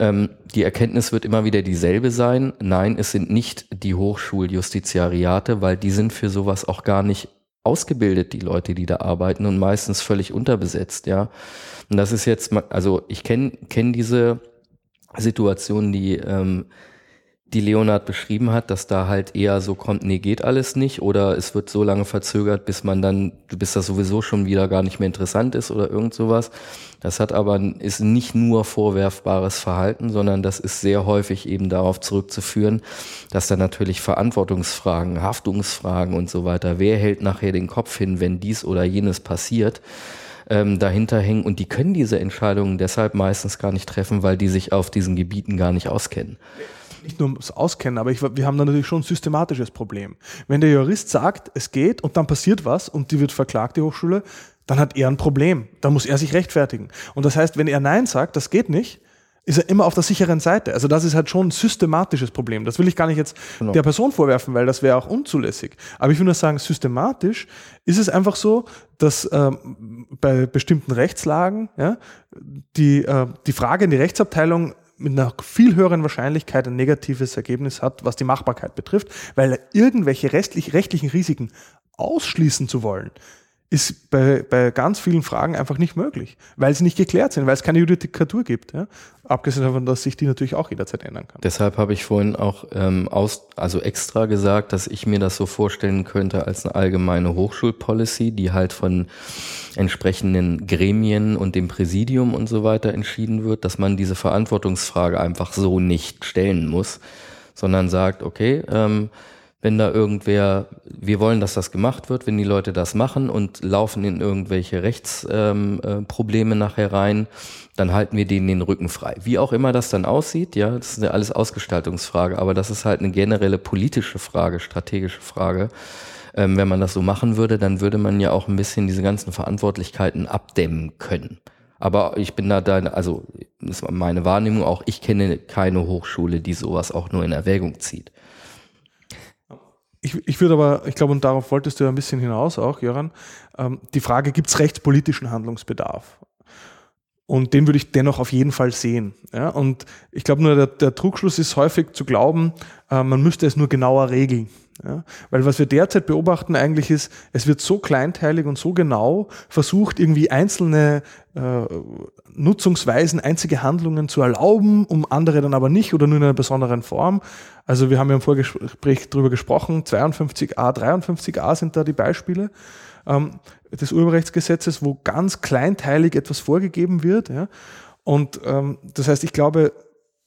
Ähm, die Erkenntnis wird immer wieder dieselbe sein. Nein, es sind nicht die Hochschuljustiziariate, weil die sind für sowas auch gar nicht ausgebildet, die Leute, die da arbeiten und meistens völlig unterbesetzt, ja. Und das ist jetzt, also ich kenne kenn diese Situation, die, ähm, die Leonard beschrieben hat, dass da halt eher so kommt, nee, geht alles nicht oder es wird so lange verzögert, bis man dann, bis das sowieso schon wieder gar nicht mehr interessant ist oder irgend sowas. Das hat aber, ist nicht nur vorwerfbares Verhalten, sondern das ist sehr häufig eben darauf zurückzuführen, dass da natürlich Verantwortungsfragen, Haftungsfragen und so weiter, wer hält nachher den Kopf hin, wenn dies oder jenes passiert, ähm, dahinter hängen und die können diese Entscheidungen deshalb meistens gar nicht treffen, weil die sich auf diesen Gebieten gar nicht auskennen nicht nur das Auskennen, aber ich, wir haben da natürlich schon ein systematisches Problem. Wenn der Jurist sagt, es geht und dann passiert was und die wird verklagt, die Hochschule, dann hat er ein Problem. Dann muss er sich rechtfertigen. Und das heißt, wenn er Nein sagt, das geht nicht, ist er immer auf der sicheren Seite. Also das ist halt schon ein systematisches Problem. Das will ich gar nicht jetzt genau. der Person vorwerfen, weil das wäre auch unzulässig. Aber ich will nur sagen, systematisch ist es einfach so, dass ähm, bei bestimmten Rechtslagen ja, die, äh, die Frage in die Rechtsabteilung mit einer viel höheren Wahrscheinlichkeit ein negatives Ergebnis hat, was die Machbarkeit betrifft, weil irgendwelche rechtlich, rechtlichen Risiken ausschließen zu wollen, ist bei, bei ganz vielen Fragen einfach nicht möglich, weil sie nicht geklärt sind, weil es keine Judikatur gibt. Ja? Abgesehen davon, dass sich die natürlich auch jederzeit ändern kann. Deshalb habe ich vorhin auch ähm, aus, also extra gesagt, dass ich mir das so vorstellen könnte als eine allgemeine Hochschulpolicy, die halt von entsprechenden Gremien und dem Präsidium und so weiter entschieden wird, dass man diese Verantwortungsfrage einfach so nicht stellen muss, sondern sagt, okay, ähm, wenn da irgendwer, wir wollen, dass das gemacht wird, wenn die Leute das machen und laufen in irgendwelche Rechtsprobleme ähm, äh, nachher rein, dann halten wir denen den Rücken frei. Wie auch immer das dann aussieht, ja, das ist ja alles Ausgestaltungsfrage, aber das ist halt eine generelle politische Frage, strategische Frage. Ähm, wenn man das so machen würde, dann würde man ja auch ein bisschen diese ganzen Verantwortlichkeiten abdämmen können. Aber ich bin da, da also das ist meine Wahrnehmung auch, ich kenne keine Hochschule, die sowas auch nur in Erwägung zieht. Ich, ich würde aber, ich glaube, und darauf wolltest du ja ein bisschen hinaus auch, Jöran, ähm, die Frage, gibt es rechtspolitischen Handlungsbedarf? Und den würde ich dennoch auf jeden Fall sehen. Ja? Und ich glaube nur, der, der Trugschluss ist häufig zu glauben, äh, man müsste es nur genauer regeln. Ja? Weil was wir derzeit beobachten eigentlich ist, es wird so kleinteilig und so genau versucht, irgendwie einzelne äh, Nutzungsweisen, einzige Handlungen zu erlauben, um andere dann aber nicht oder nur in einer besonderen Form. Also wir haben ja im Vorgespräch darüber gesprochen, 52a, 53a sind da die Beispiele ähm, des Urheberrechtsgesetzes, wo ganz kleinteilig etwas vorgegeben wird. Ja? Und ähm, das heißt, ich glaube,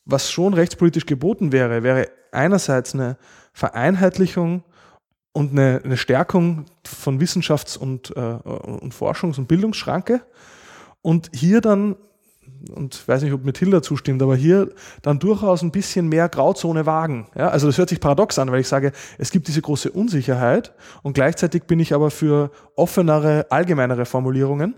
was schon rechtspolitisch geboten wäre, wäre einerseits eine Vereinheitlichung und eine, eine Stärkung von Wissenschafts- und, äh, und Forschungs- und Bildungsschranke. Und hier dann und ich weiß nicht, ob Mathilda zustimmt, aber hier dann durchaus ein bisschen mehr Grauzone wagen. Ja, also das hört sich paradox an, weil ich sage, es gibt diese große Unsicherheit und gleichzeitig bin ich aber für offenere, allgemeinere Formulierungen.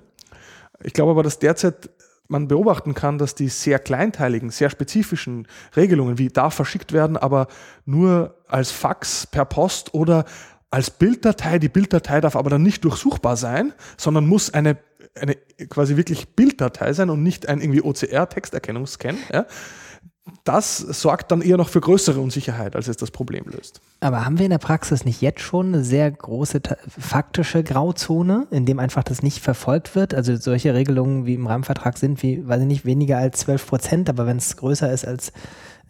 Ich glaube aber, dass derzeit man beobachten kann, dass die sehr kleinteiligen, sehr spezifischen Regelungen, wie darf verschickt werden, aber nur als Fax per Post oder als Bilddatei. Die Bilddatei darf aber dann nicht durchsuchbar sein, sondern muss eine eine quasi wirklich Bilddatei sein und nicht ein irgendwie OCR-Texterkennungsscan. Ja? Das sorgt dann eher noch für größere Unsicherheit, als es das Problem löst. Aber haben wir in der Praxis nicht jetzt schon eine sehr große faktische Grauzone, in dem einfach das nicht verfolgt wird? Also solche Regelungen wie im Rahmenvertrag sind wie, weiß ich nicht, weniger als 12 Prozent, aber wenn es größer ist als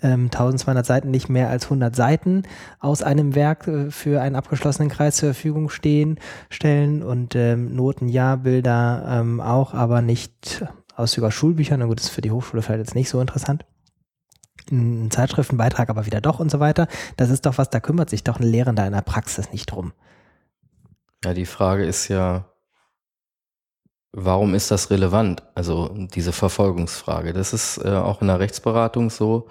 ähm, 1200 Seiten nicht mehr als 100 Seiten aus einem Werk äh, für einen abgeschlossenen Kreis zur Verfügung stehen, stellen und ähm, Noten ja, Bilder ähm, auch, aber nicht aus über Schulbüchern. Na gut, das ist für die Hochschule vielleicht jetzt nicht so interessant. Ein Zeitschriftenbeitrag aber wieder doch und so weiter. Das ist doch was, da kümmert sich doch ein Lehrender in der Praxis nicht drum. Ja, die Frage ist ja, warum ist das relevant? Also diese Verfolgungsfrage. Das ist äh, auch in der Rechtsberatung so.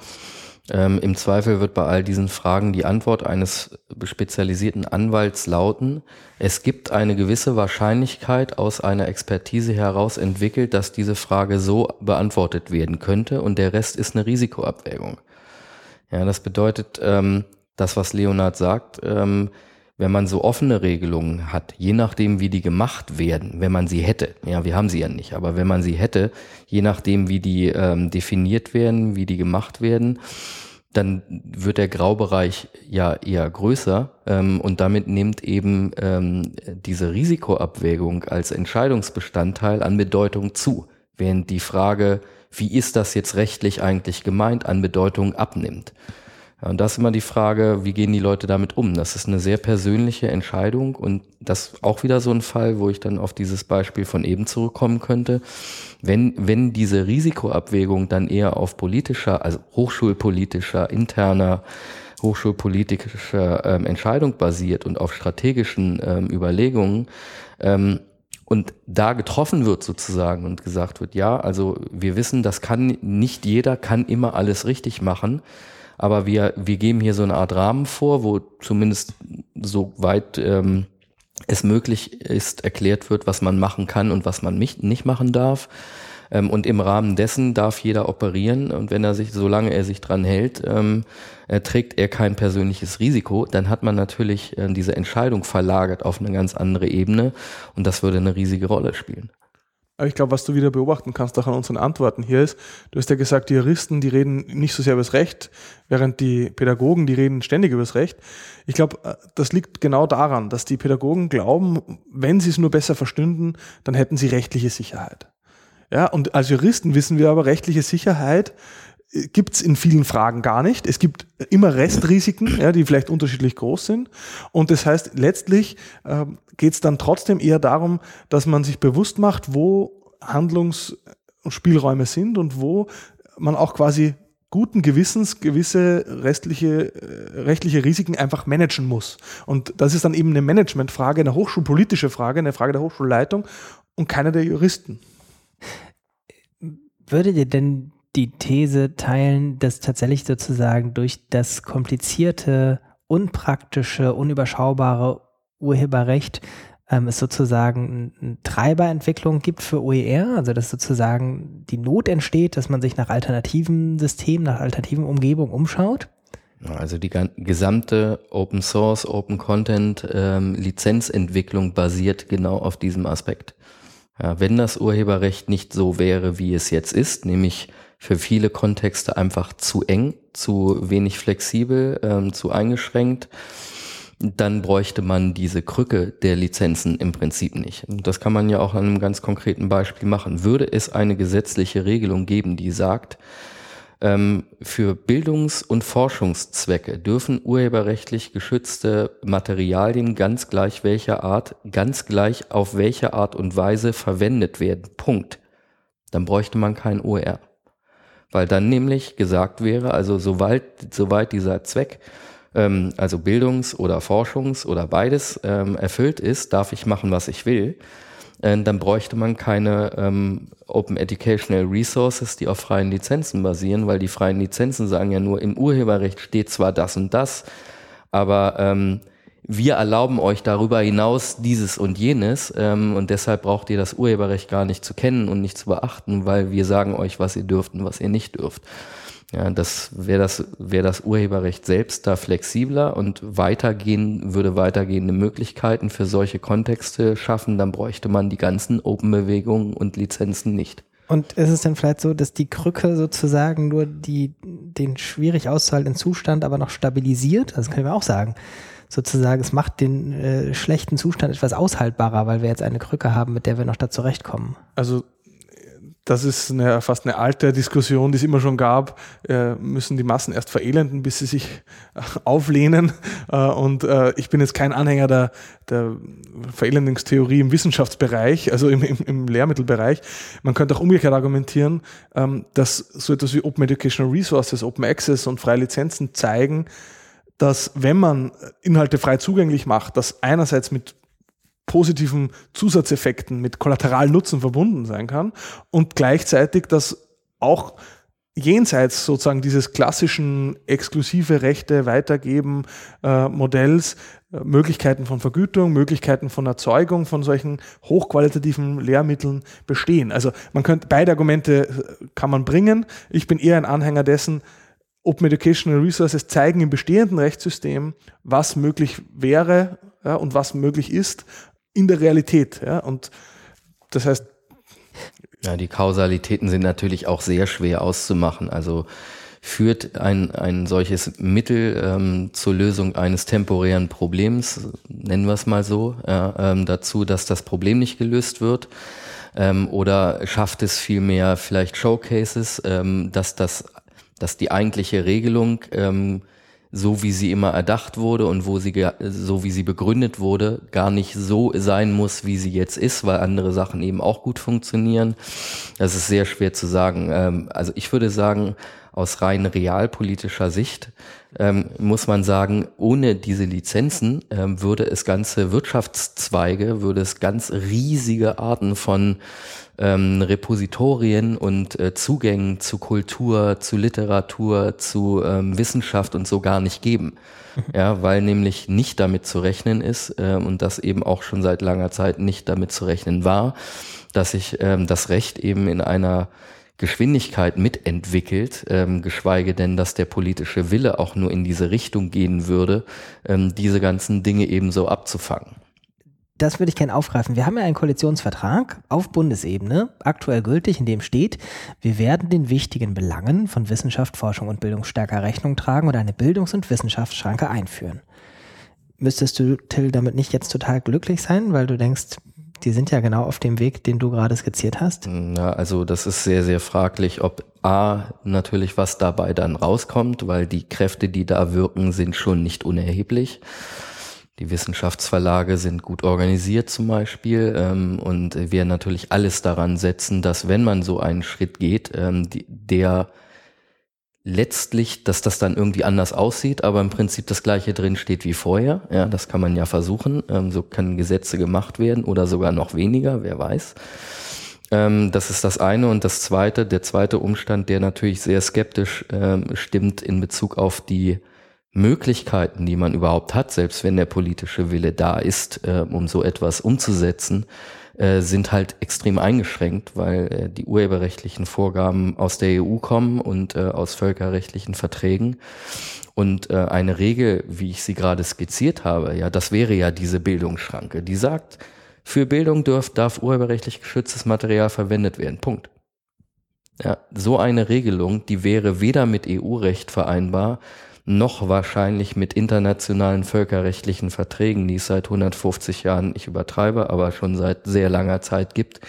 Ähm, Im Zweifel wird bei all diesen Fragen die Antwort eines spezialisierten Anwalts lauten, es gibt eine gewisse Wahrscheinlichkeit aus einer Expertise heraus entwickelt, dass diese Frage so beantwortet werden könnte und der Rest ist eine Risikoabwägung. Ja, das bedeutet, ähm, das, was Leonard sagt, ähm, wenn man so offene Regelungen hat, je nachdem, wie die gemacht werden, wenn man sie hätte, ja, wir haben sie ja nicht, aber wenn man sie hätte, je nachdem, wie die ähm, definiert werden, wie die gemacht werden, dann wird der Graubereich ja eher größer ähm, und damit nimmt eben ähm, diese Risikoabwägung als Entscheidungsbestandteil an Bedeutung zu, während die Frage, wie ist das jetzt rechtlich eigentlich gemeint, an Bedeutung abnimmt. Und das ist immer die Frage, wie gehen die Leute damit um? Das ist eine sehr persönliche Entscheidung und das auch wieder so ein Fall, wo ich dann auf dieses Beispiel von eben zurückkommen könnte. Wenn, wenn diese Risikoabwägung dann eher auf politischer, also hochschulpolitischer, interner, hochschulpolitischer ähm, Entscheidung basiert und auf strategischen ähm, Überlegungen, ähm, und da getroffen wird sozusagen und gesagt wird, ja, also wir wissen, das kann nicht jeder kann immer alles richtig machen, aber wir, wir geben hier so eine Art Rahmen vor, wo zumindest so weit ähm, es möglich ist, erklärt wird, was man machen kann und was man nicht, machen darf. Ähm, und im Rahmen dessen darf jeder operieren. Und wenn er sich, solange er sich dran hält, ähm, äh, trägt er kein persönliches Risiko, dann hat man natürlich äh, diese Entscheidung verlagert auf eine ganz andere Ebene. Und das würde eine riesige Rolle spielen. Ich glaube, was du wieder beobachten kannst, auch an unseren Antworten hier ist, du hast ja gesagt, die Juristen, die reden nicht so sehr über das Recht, während die Pädagogen, die reden ständig über das Recht. Ich glaube, äh, das liegt genau daran, dass die Pädagogen glauben, wenn sie es nur besser verstünden, dann hätten sie rechtliche Sicherheit. Ja, und als Juristen wissen wir aber, rechtliche Sicherheit äh, gibt es in vielen Fragen gar nicht. Es gibt immer Restrisiken, ja, die vielleicht unterschiedlich groß sind. Und das heißt, letztlich äh, geht es dann trotzdem eher darum, dass man sich bewusst macht, wo Handlungsspielräume sind und wo man auch quasi guten Gewissens gewisse restliche, äh, rechtliche Risiken einfach managen muss. Und das ist dann eben eine Managementfrage, eine hochschulpolitische Frage, eine Frage der Hochschulleitung und keine der Juristen. Würdet ihr denn die These teilen, dass tatsächlich sozusagen durch das komplizierte, unpraktische, unüberschaubare Urheberrecht ähm, es sozusagen eine Treiberentwicklung gibt für OER, also dass sozusagen die Not entsteht, dass man sich nach alternativen Systemen, nach alternativen Umgebungen umschaut? Also die gesamte Open Source, Open Content ähm, Lizenzentwicklung basiert genau auf diesem Aspekt. Ja, wenn das Urheberrecht nicht so wäre, wie es jetzt ist, nämlich für viele Kontexte einfach zu eng, zu wenig flexibel, ähm, zu eingeschränkt, dann bräuchte man diese Krücke der Lizenzen im Prinzip nicht. das kann man ja auch an einem ganz konkreten Beispiel machen. Würde es eine gesetzliche Regelung geben, die sagt, ähm, für Bildungs- und Forschungszwecke dürfen urheberrechtlich geschützte Materialien ganz gleich welcher Art, ganz gleich auf welche Art und Weise verwendet werden. Punkt. Dann bräuchte man kein OER. Weil dann nämlich gesagt wäre, also soweit, soweit dieser Zweck ähm, also Bildungs- oder Forschungs- oder beides ähm, erfüllt ist, darf ich machen, was ich will, äh, dann bräuchte man keine ähm, Open Educational Resources, die auf freien Lizenzen basieren, weil die freien Lizenzen sagen ja nur, im Urheberrecht steht zwar das und das, aber ähm, wir erlauben euch darüber hinaus dieses und jenes ähm, und deshalb braucht ihr das Urheberrecht gar nicht zu kennen und nicht zu beachten, weil wir sagen euch, was ihr dürft und was ihr nicht dürft. Ja, das wäre das, wäre das Urheberrecht selbst da flexibler und weitergehen, würde weitergehende Möglichkeiten für solche Kontexte schaffen, dann bräuchte man die ganzen Open-Bewegungen und Lizenzen nicht. Und ist es denn vielleicht so, dass die Krücke sozusagen nur die, den schwierig auszuhaltenden Zustand aber noch stabilisiert? Das können wir auch sagen. Sozusagen, es macht den äh, schlechten Zustand etwas aushaltbarer, weil wir jetzt eine Krücke haben, mit der wir noch da zurechtkommen. Also das ist eine, fast eine alte Diskussion, die es immer schon gab. Äh, müssen die Massen erst verelenden, bis sie sich auflehnen? Äh, und äh, ich bin jetzt kein Anhänger der, der Verelendungstheorie im Wissenschaftsbereich, also im, im, im Lehrmittelbereich. Man könnte auch umgekehrt argumentieren, ähm, dass so etwas wie Open Educational Resources, Open Access und freie Lizenzen zeigen, dass wenn man Inhalte frei zugänglich macht, das einerseits mit positiven Zusatzeffekten, mit Kollateralnutzen verbunden sein kann und gleichzeitig das auch jenseits sozusagen dieses klassischen exklusive Rechte weitergeben äh, Modells äh, Möglichkeiten von Vergütung, Möglichkeiten von Erzeugung von solchen hochqualitativen Lehrmitteln bestehen. Also man könnte beide Argumente äh, kann man bringen. Ich bin eher ein Anhänger dessen, Open Educational Resources zeigen im bestehenden Rechtssystem, was möglich wäre ja, und was möglich ist in der Realität. Ja? Und das heißt. Ja, die Kausalitäten sind natürlich auch sehr schwer auszumachen. Also führt ein, ein solches Mittel ähm, zur Lösung eines temporären Problems, nennen wir es mal so, ja, ähm, dazu, dass das Problem nicht gelöst wird? Ähm, oder schafft es vielmehr vielleicht Showcases, ähm, dass das, dass die eigentliche Regelung ähm, so wie sie immer erdacht wurde und wo sie so wie sie begründet wurde, gar nicht so sein muss, wie sie jetzt ist, weil andere Sachen eben auch gut funktionieren. Das ist sehr schwer zu sagen. Ähm, also ich würde sagen, aus rein realpolitischer Sicht ähm, muss man sagen, ohne diese Lizenzen ähm, würde es ganze Wirtschaftszweige, würde es ganz riesige Arten von ähm, Repositorien und äh, Zugängen zu Kultur, zu Literatur, zu ähm, Wissenschaft und so gar nicht geben. Ja, weil nämlich nicht damit zu rechnen ist äh, und das eben auch schon seit langer Zeit nicht damit zu rechnen war, dass sich ähm, das Recht eben in einer Geschwindigkeit mitentwickelt, ähm, geschweige denn, dass der politische Wille auch nur in diese Richtung gehen würde, ähm, diese ganzen Dinge ebenso abzufangen das würde ich gerne aufgreifen. Wir haben ja einen Koalitionsvertrag auf Bundesebene, aktuell gültig, in dem steht, wir werden den wichtigen Belangen von Wissenschaft, Forschung und Bildung stärker Rechnung tragen und eine Bildungs- und Wissenschaftsschranke einführen. Müsstest du, Till, damit nicht jetzt total glücklich sein, weil du denkst, die sind ja genau auf dem Weg, den du gerade skizziert hast? Na, also das ist sehr, sehr fraglich, ob A, natürlich was dabei dann rauskommt, weil die Kräfte, die da wirken, sind schon nicht unerheblich. Die Wissenschaftsverlage sind gut organisiert zum Beispiel ähm, und wir natürlich alles daran setzen, dass wenn man so einen Schritt geht, ähm, die, der letztlich, dass das dann irgendwie anders aussieht, aber im Prinzip das gleiche drin steht wie vorher. Ja, das kann man ja versuchen. Ähm, so können Gesetze gemacht werden oder sogar noch weniger, wer weiß. Ähm, das ist das eine. Und das zweite, der zweite Umstand, der natürlich sehr skeptisch ähm, stimmt in Bezug auf die Möglichkeiten, die man überhaupt hat, selbst wenn der politische Wille da ist, äh, um so etwas umzusetzen, äh, sind halt extrem eingeschränkt, weil äh, die urheberrechtlichen Vorgaben aus der EU kommen und äh, aus völkerrechtlichen Verträgen. Und äh, eine Regel, wie ich sie gerade skizziert habe, ja, das wäre ja diese Bildungsschranke, die sagt, für Bildung darf, darf urheberrechtlich geschütztes Material verwendet werden. Punkt. Ja, so eine Regelung, die wäre weder mit EU-Recht vereinbar, noch wahrscheinlich mit internationalen völkerrechtlichen Verträgen, die es seit 150 Jahren, ich übertreibe, aber schon seit sehr langer Zeit gibt,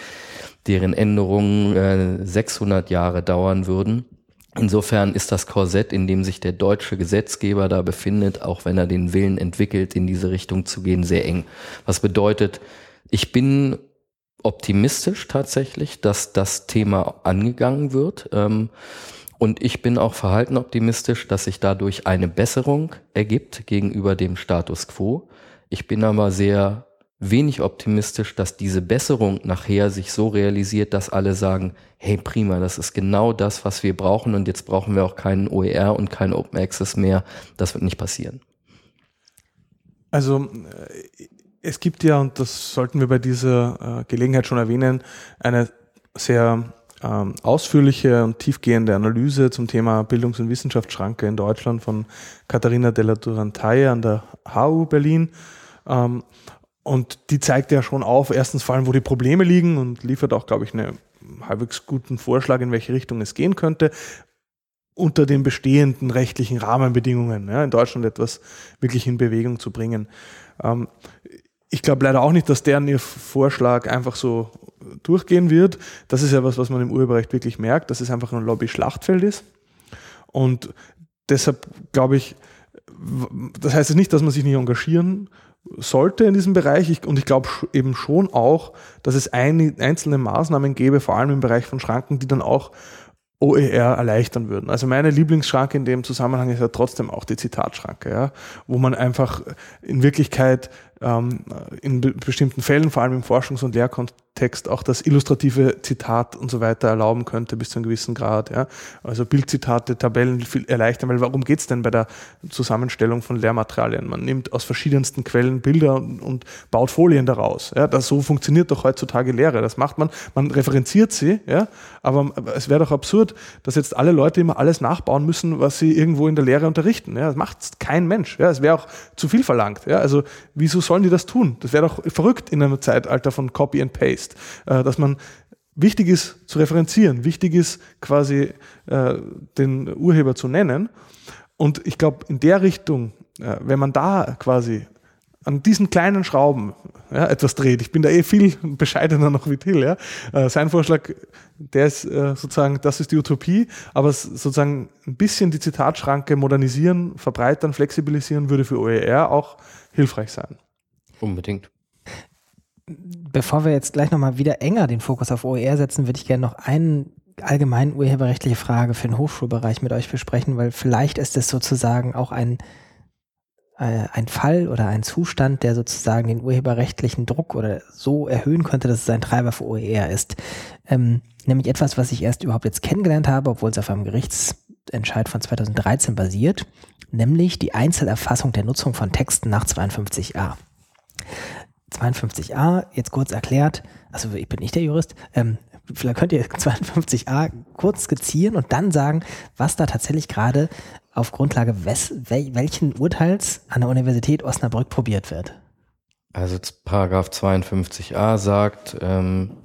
deren Änderungen äh, 600 Jahre dauern würden. Insofern ist das Korsett, in dem sich der deutsche Gesetzgeber da befindet, auch wenn er den Willen entwickelt, in diese Richtung zu gehen, sehr eng. Was bedeutet, ich bin optimistisch tatsächlich, dass das Thema angegangen wird. Ähm, und ich bin auch verhalten optimistisch, dass sich dadurch eine Besserung ergibt gegenüber dem Status quo. Ich bin aber sehr wenig optimistisch, dass diese Besserung nachher sich so realisiert, dass alle sagen, hey prima, das ist genau das, was wir brauchen und jetzt brauchen wir auch keinen OER und keinen Open Access mehr. Das wird nicht passieren. Also äh, es gibt ja, und das sollten wir bei dieser äh, Gelegenheit schon erwähnen, eine sehr ähm, ausführliche und tiefgehende Analyse zum Thema Bildungs- und Wissenschaftsschranke in Deutschland von Katharina della Durantaye an der HU Berlin. Ähm, und die zeigt ja schon auf, erstens vor allem, wo die Probleme liegen und liefert auch, glaube ich, einen halbwegs guten Vorschlag, in welche Richtung es gehen könnte unter den bestehenden rechtlichen Rahmenbedingungen ja, in Deutschland etwas wirklich in Bewegung zu bringen. Ähm, ich glaube leider auch nicht, dass deren ihr Vorschlag einfach so durchgehen wird. Das ist ja was, was man im Urheberrecht wirklich merkt, dass es einfach ein Lobby-Schlachtfeld ist. Und deshalb glaube ich, das heißt jetzt nicht, dass man sich nicht engagieren sollte in diesem Bereich. Ich, und ich glaube eben schon auch, dass es ein, einzelne Maßnahmen gäbe, vor allem im Bereich von Schranken, die dann auch OER erleichtern würden. Also meine Lieblingsschranke in dem Zusammenhang ist ja trotzdem auch die Zitatschranke, ja, wo man einfach in Wirklichkeit ähm, in be bestimmten Fällen, vor allem im Forschungs- und Lehrkontext, auch das illustrative Zitat und so weiter erlauben könnte bis zu einem gewissen Grad. Ja? Also Bildzitate, Tabellen viel erleichtern, weil warum geht's denn bei der Zusammenstellung von Lehrmaterialien? Man nimmt aus verschiedensten Quellen Bilder und, und baut Folien daraus. Ja? Das, so funktioniert doch heutzutage Lehre. Das macht man, man referenziert sie, ja? aber es wäre doch absurd, dass jetzt alle Leute immer alles nachbauen müssen, was sie irgendwo in der Lehre unterrichten. Ja? Das macht kein Mensch. Ja? Es wäre auch zu viel verlangt. Ja? Also wieso sollen die das tun? Das wäre doch verrückt in einem Zeitalter von Copy and Paste, äh, dass man wichtig ist zu referenzieren, wichtig ist quasi äh, den Urheber zu nennen. Und ich glaube, in der Richtung, äh, wenn man da quasi an diesen kleinen Schrauben ja, etwas dreht. Ich bin da eh viel bescheidener noch wie Till. Ja. Äh, sein Vorschlag, der ist äh, sozusagen, das ist die Utopie, aber sozusagen ein bisschen die Zitatschranke modernisieren, verbreitern, flexibilisieren würde für OER auch hilfreich sein. Unbedingt. Bevor wir jetzt gleich nochmal wieder enger den Fokus auf OER setzen, würde ich gerne noch einen allgemeinen urheberrechtliche Frage für den Hochschulbereich mit euch besprechen, weil vielleicht ist es sozusagen auch ein, äh, ein Fall oder ein Zustand, der sozusagen den urheberrechtlichen Druck oder so erhöhen könnte, dass es ein Treiber für OER ist. Ähm, nämlich etwas, was ich erst überhaupt jetzt kennengelernt habe, obwohl es auf einem Gerichtsentscheid von 2013 basiert, nämlich die Einzelerfassung der Nutzung von Texten nach 52a. 52a, jetzt kurz erklärt, also ich bin nicht der Jurist, ähm, vielleicht könnt ihr 52a kurz skizzieren und dann sagen, was da tatsächlich gerade auf Grundlage wes, wel, welchen Urteils an der Universität Osnabrück probiert wird. Also Paragraph 52a sagt, ähm,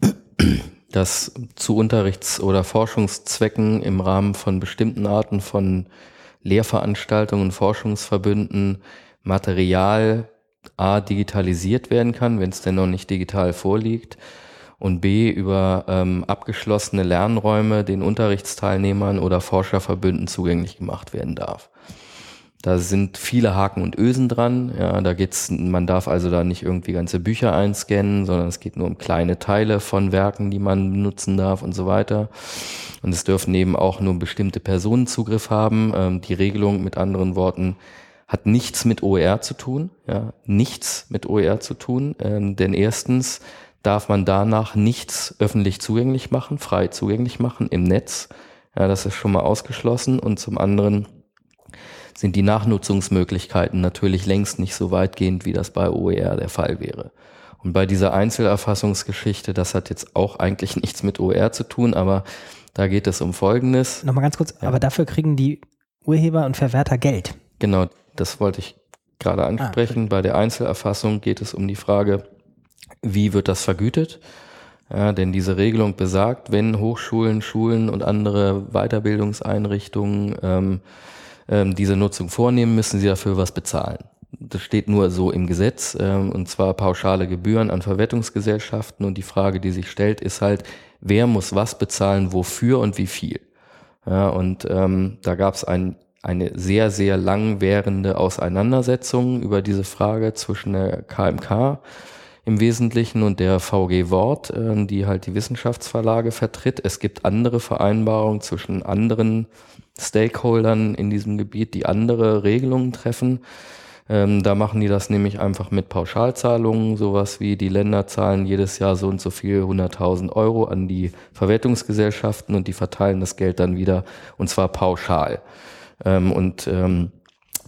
dass zu Unterrichts- oder Forschungszwecken im Rahmen von bestimmten Arten von Lehrveranstaltungen, Forschungsverbünden Material A digitalisiert werden kann, wenn es denn noch nicht digital vorliegt und B über ähm, abgeschlossene Lernräume den Unterrichtsteilnehmern oder Forscherverbünden zugänglich gemacht werden darf. Da sind viele Haken und Ösen dran. Ja, da geht's, man darf also da nicht irgendwie ganze Bücher einscannen, sondern es geht nur um kleine Teile von Werken, die man benutzen darf und so weiter. Und es dürfen eben auch nur bestimmte Personen Zugriff haben. Ähm, die Regelung mit anderen Worten hat nichts mit OER zu tun, ja, nichts mit OER zu tun, ähm, denn erstens darf man danach nichts öffentlich zugänglich machen, frei zugänglich machen im Netz. Ja, das ist schon mal ausgeschlossen. Und zum anderen sind die Nachnutzungsmöglichkeiten natürlich längst nicht so weitgehend, wie das bei OER der Fall wäre. Und bei dieser Einzelerfassungsgeschichte, das hat jetzt auch eigentlich nichts mit OER zu tun, aber da geht es um Folgendes. Nochmal ganz kurz, ja. aber dafür kriegen die Urheber und Verwerter Geld. Genau, das wollte ich gerade ah, ansprechen. Ah, Bei der Einzelerfassung geht es um die Frage, wie wird das vergütet? Ja, denn diese Regelung besagt, wenn Hochschulen, Schulen und andere Weiterbildungseinrichtungen ähm, ähm, diese Nutzung vornehmen, müssen sie dafür was bezahlen. Das steht nur so im Gesetz, ähm, und zwar pauschale Gebühren an Verwertungsgesellschaften. Und die Frage, die sich stellt, ist halt, wer muss was bezahlen, wofür und wie viel? Ja, und ähm, da gab es ein eine sehr, sehr langwährende Auseinandersetzung über diese Frage zwischen der KMK im Wesentlichen und der VG Wort, äh, die halt die Wissenschaftsverlage vertritt. Es gibt andere Vereinbarungen zwischen anderen Stakeholdern in diesem Gebiet, die andere Regelungen treffen. Ähm, da machen die das nämlich einfach mit Pauschalzahlungen, sowas wie die Länder zahlen jedes Jahr so und so viel 100.000 Euro an die Verwertungsgesellschaften und die verteilen das Geld dann wieder und zwar pauschal. Ähm, und ähm,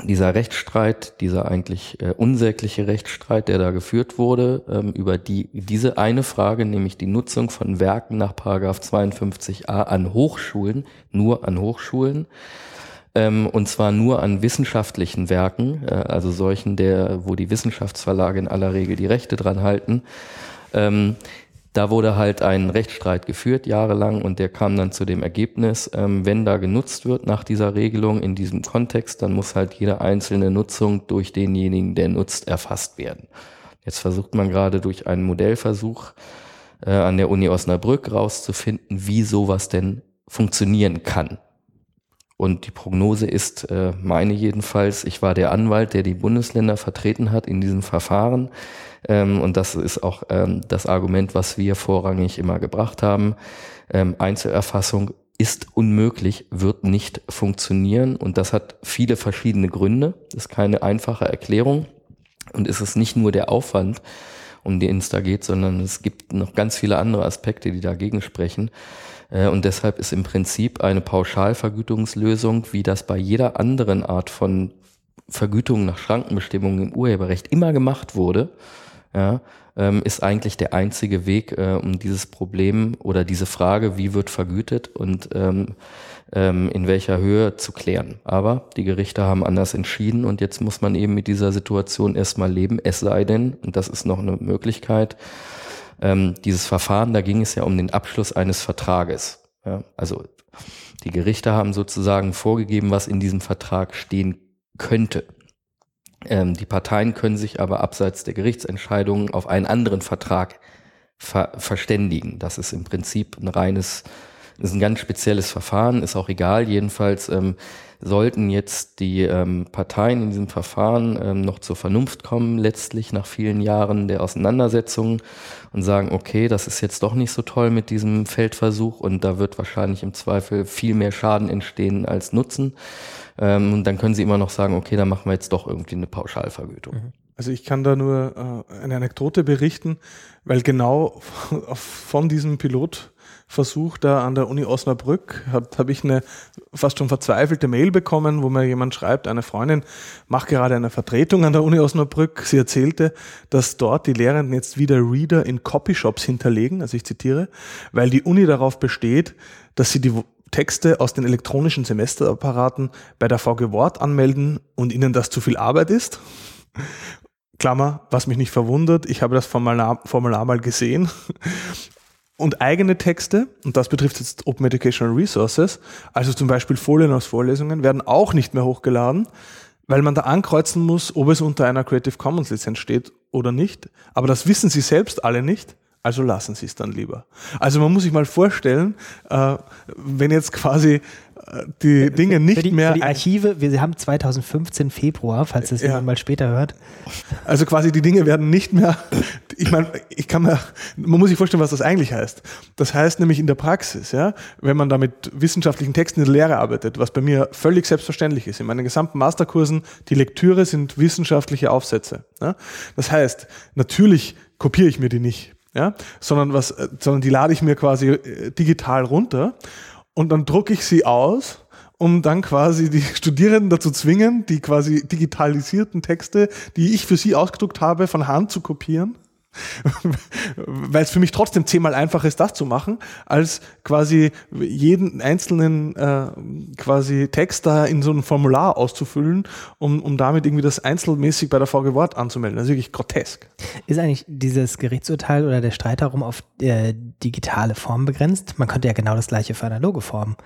dieser Rechtsstreit, dieser eigentlich äh, unsägliche Rechtsstreit, der da geführt wurde, ähm, über die, diese eine Frage, nämlich die Nutzung von Werken nach Paragraph 52a an Hochschulen, nur an Hochschulen, ähm, und zwar nur an wissenschaftlichen Werken, äh, also solchen, der, wo die Wissenschaftsverlage in aller Regel die Rechte dran halten. Ähm, da wurde halt ein Rechtsstreit geführt jahrelang und der kam dann zu dem Ergebnis, ähm, wenn da genutzt wird nach dieser Regelung in diesem Kontext, dann muss halt jede einzelne Nutzung durch denjenigen, der nutzt, erfasst werden. Jetzt versucht man gerade durch einen Modellversuch äh, an der Uni Osnabrück rauszufinden, wie sowas denn funktionieren kann. Und die Prognose ist, äh, meine jedenfalls, ich war der Anwalt, der die Bundesländer vertreten hat in diesem Verfahren. Ähm, und das ist auch ähm, das Argument, was wir vorrangig immer gebracht haben. Ähm, Einzelerfassung ist unmöglich, wird nicht funktionieren. Und das hat viele verschiedene Gründe. Das ist keine einfache Erklärung. Und es ist nicht nur der Aufwand, um den es da geht, sondern es gibt noch ganz viele andere Aspekte, die dagegen sprechen. Äh, und deshalb ist im Prinzip eine Pauschalvergütungslösung, wie das bei jeder anderen Art von Vergütung nach Schrankenbestimmungen im Urheberrecht immer gemacht wurde, ja, ähm, ist eigentlich der einzige Weg, äh, um dieses Problem oder diese Frage, wie wird vergütet und ähm, ähm, in welcher Höhe zu klären. Aber die Gerichte haben anders entschieden und jetzt muss man eben mit dieser Situation erstmal leben, es sei denn, und das ist noch eine Möglichkeit, ähm, dieses Verfahren, da ging es ja um den Abschluss eines Vertrages. Ja, also die Gerichte haben sozusagen vorgegeben, was in diesem Vertrag stehen könnte. Ähm, die Parteien können sich aber abseits der Gerichtsentscheidungen auf einen anderen Vertrag ver verständigen. Das ist im Prinzip ein reines, ist ein ganz spezielles Verfahren, ist auch egal. Jedenfalls ähm, sollten jetzt die ähm, Parteien in diesem Verfahren ähm, noch zur Vernunft kommen, letztlich nach vielen Jahren der Auseinandersetzungen und sagen, okay, das ist jetzt doch nicht so toll mit diesem Feldversuch und da wird wahrscheinlich im Zweifel viel mehr Schaden entstehen als Nutzen. Ähm, und dann können sie immer noch sagen, okay, dann machen wir jetzt doch irgendwie eine Pauschalvergütung. Mhm. Also ich kann da nur äh, eine Anekdote berichten, weil genau von diesem Pilot Versuch da an der Uni Osnabrück habe hab ich eine fast schon verzweifelte Mail bekommen, wo mir jemand schreibt, eine Freundin macht gerade eine Vertretung an der Uni Osnabrück. Sie erzählte, dass dort die Lehrenden jetzt wieder Reader in Copyshops hinterlegen, also ich zitiere, weil die Uni darauf besteht, dass sie die Texte aus den elektronischen Semesterapparaten bei der VG Wort anmelden und ihnen das zu viel Arbeit ist. Klammer, was mich nicht verwundert, ich habe das Formular, Formular mal gesehen und eigene Texte, und das betrifft jetzt Open Educational Resources, also zum Beispiel Folien aus Vorlesungen, werden auch nicht mehr hochgeladen, weil man da ankreuzen muss, ob es unter einer Creative Commons Lizenz steht oder nicht. Aber das wissen sie selbst alle nicht, also lassen sie es dann lieber. Also man muss sich mal vorstellen, äh, wenn jetzt quasi die Dinge nicht für die, mehr. Für die Archive, wir haben 2015 Februar, falls es Ja. jemand mal später hört. Also quasi die Dinge werden nicht mehr, ich meine, ich kann mir, man muss sich vorstellen, was das eigentlich heißt. Das heißt nämlich in der Praxis, ja, wenn man da mit wissenschaftlichen Texten in der Lehre arbeitet, was bei mir völlig selbstverständlich ist. In meinen gesamten Masterkursen, die Lektüre sind wissenschaftliche Aufsätze. Ja. Das heißt, natürlich kopiere ich mir die nicht, ja, sondern was, äh, sondern die lade ich mir quasi äh, digital runter und dann drucke ich sie aus um dann quasi die Studierenden dazu zwingen, die quasi digitalisierten Texte, die ich für sie ausgedruckt habe, von Hand zu kopieren. Weil es für mich trotzdem zehnmal einfacher ist, das zu machen, als quasi jeden einzelnen äh, quasi Text da in so ein Formular auszufüllen, um, um damit irgendwie das einzelmäßig bei der VG Wort anzumelden. Das ist wirklich grotesk. Ist eigentlich dieses Gerichtsurteil oder der Streit darum auf äh, digitale Form begrenzt? Man könnte ja genau das gleiche für analoge Form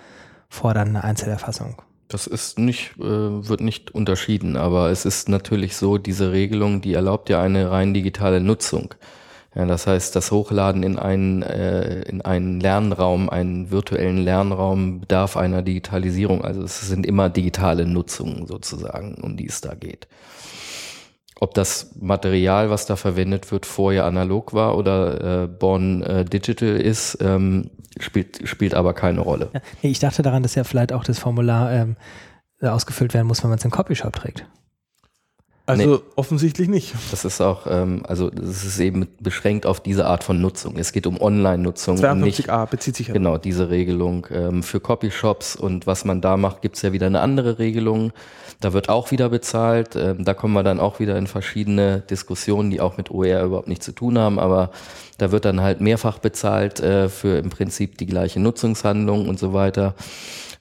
fordern, eine Einzelerfassung. Das ist nicht, äh, wird nicht unterschieden, aber es ist natürlich so, diese Regelung, die erlaubt ja eine rein digitale Nutzung. Ja, das heißt, das Hochladen in einen, äh, in einen Lernraum, einen virtuellen Lernraum bedarf einer Digitalisierung. Also es sind immer digitale Nutzungen sozusagen, um die es da geht. Ob das Material, was da verwendet wird, vorher analog war oder äh, born äh, digital ist, ähm, spielt, spielt aber keine Rolle. Ja, nee, ich dachte daran, dass ja vielleicht auch das Formular ähm, ausgefüllt werden muss, wenn man es in Copyshop trägt. Also offensichtlich nicht. Das ist auch, ähm, also es ist eben beschränkt auf diese Art von Nutzung. Es geht um Online-Nutzung und nicht 52a bezieht sich ja. genau diese Regelung ähm, für Copyshops und was man da macht, gibt's ja wieder eine andere Regelung. Da wird auch wieder bezahlt. Ähm, da kommen wir dann auch wieder in verschiedene Diskussionen, die auch mit OER überhaupt nichts zu tun haben, aber da wird dann halt mehrfach bezahlt äh, für im Prinzip die gleiche Nutzungshandlung und so weiter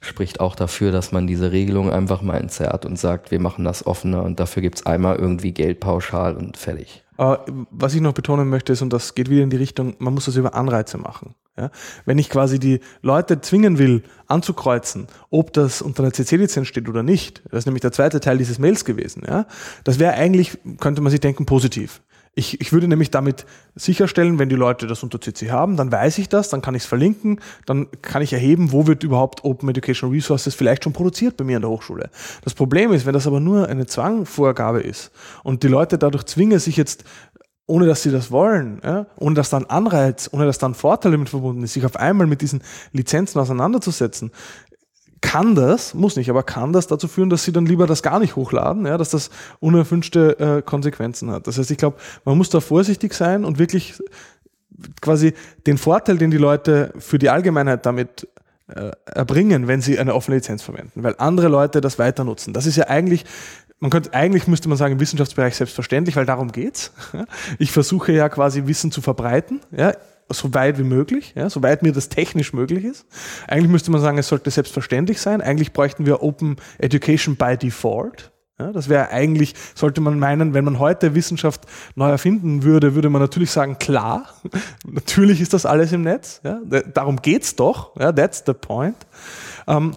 spricht auch dafür, dass man diese Regelung einfach mal entzerrt und sagt, wir machen das offener und dafür gibt's einmal irgendwie Geld pauschal und fertig. Aber was ich noch betonen möchte ist, und das geht wieder in die Richtung, man muss das über Anreize machen. Ja? Wenn ich quasi die Leute zwingen will, anzukreuzen, ob das unter einer CC-Lizenz steht oder nicht, das ist nämlich der zweite Teil dieses Mails gewesen, ja? das wäre eigentlich, könnte man sich denken, positiv. Ich, ich würde nämlich damit sicherstellen, wenn die Leute das unter CC haben, dann weiß ich das, dann kann ich es verlinken, dann kann ich erheben, wo wird überhaupt Open Educational Resources vielleicht schon produziert bei mir an der Hochschule. Das Problem ist, wenn das aber nur eine Zwangvorgabe ist und die Leute dadurch zwingen, sich jetzt ohne dass sie das wollen, ja, ohne dass dann Anreiz, ohne dass dann Vorteil damit verbunden ist, sich auf einmal mit diesen Lizenzen auseinanderzusetzen, kann das, muss nicht, aber kann das dazu führen, dass sie dann lieber das gar nicht hochladen, ja, dass das unerwünschte äh, Konsequenzen hat. Das heißt, ich glaube, man muss da vorsichtig sein und wirklich quasi den Vorteil, den die Leute für die Allgemeinheit damit äh, erbringen, wenn sie eine offene Lizenz verwenden, weil andere Leute das weiter nutzen. Das ist ja eigentlich man könnte, eigentlich müsste man sagen, im Wissenschaftsbereich selbstverständlich, weil darum geht's. Ich versuche ja quasi Wissen zu verbreiten, ja, so weit wie möglich, ja, so weit mir das technisch möglich ist. Eigentlich müsste man sagen, es sollte selbstverständlich sein. Eigentlich bräuchten wir Open Education by Default. Ja, das wäre eigentlich, sollte man meinen, wenn man heute Wissenschaft neu erfinden würde, würde man natürlich sagen, klar, natürlich ist das alles im Netz. Ja, darum geht's doch. Ja, that's the point. Ähm,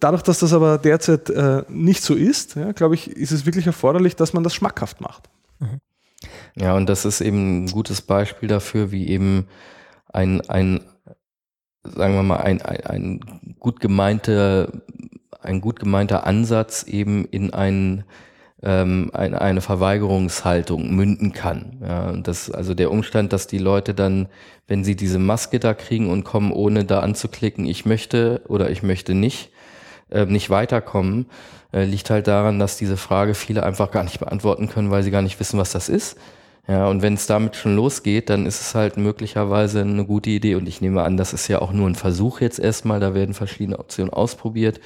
dadurch, dass das aber derzeit äh, nicht so ist, ja, glaube ich, ist es wirklich erforderlich, dass man das schmackhaft macht. Ja, und das ist eben ein gutes Beispiel dafür, wie eben ein, ein sagen wir mal, ein, ein, ein gut gemeinter, ein gut gemeinter Ansatz eben in ein, ähm, eine, eine Verweigerungshaltung münden kann. Ja, und das, also der Umstand, dass die Leute dann, wenn sie diese Maske da kriegen und kommen, ohne da anzuklicken, ich möchte oder ich möchte nicht, äh, nicht weiterkommen, äh, liegt halt daran, dass diese Frage viele einfach gar nicht beantworten können, weil sie gar nicht wissen, was das ist. Ja, und wenn es damit schon losgeht, dann ist es halt möglicherweise eine gute Idee. Und ich nehme an, das ist ja auch nur ein Versuch jetzt erstmal. Da werden verschiedene Optionen ausprobiert.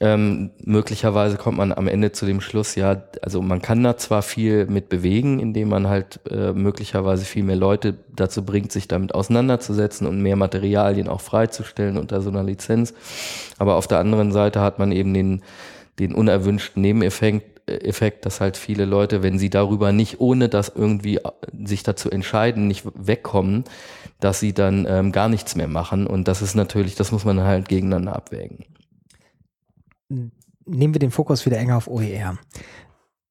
Ähm, möglicherweise kommt man am Ende zu dem Schluss, ja, also man kann da zwar viel mit bewegen, indem man halt äh, möglicherweise viel mehr Leute dazu bringt, sich damit auseinanderzusetzen und mehr Materialien auch freizustellen unter so einer Lizenz. Aber auf der anderen Seite hat man eben den, den unerwünschten Nebeneffekt, Effekt, dass halt viele Leute, wenn sie darüber nicht, ohne das irgendwie sich dazu entscheiden, nicht wegkommen, dass sie dann ähm, gar nichts mehr machen. Und das ist natürlich, das muss man halt gegeneinander abwägen. Nehmen wir den Fokus wieder enger auf OER.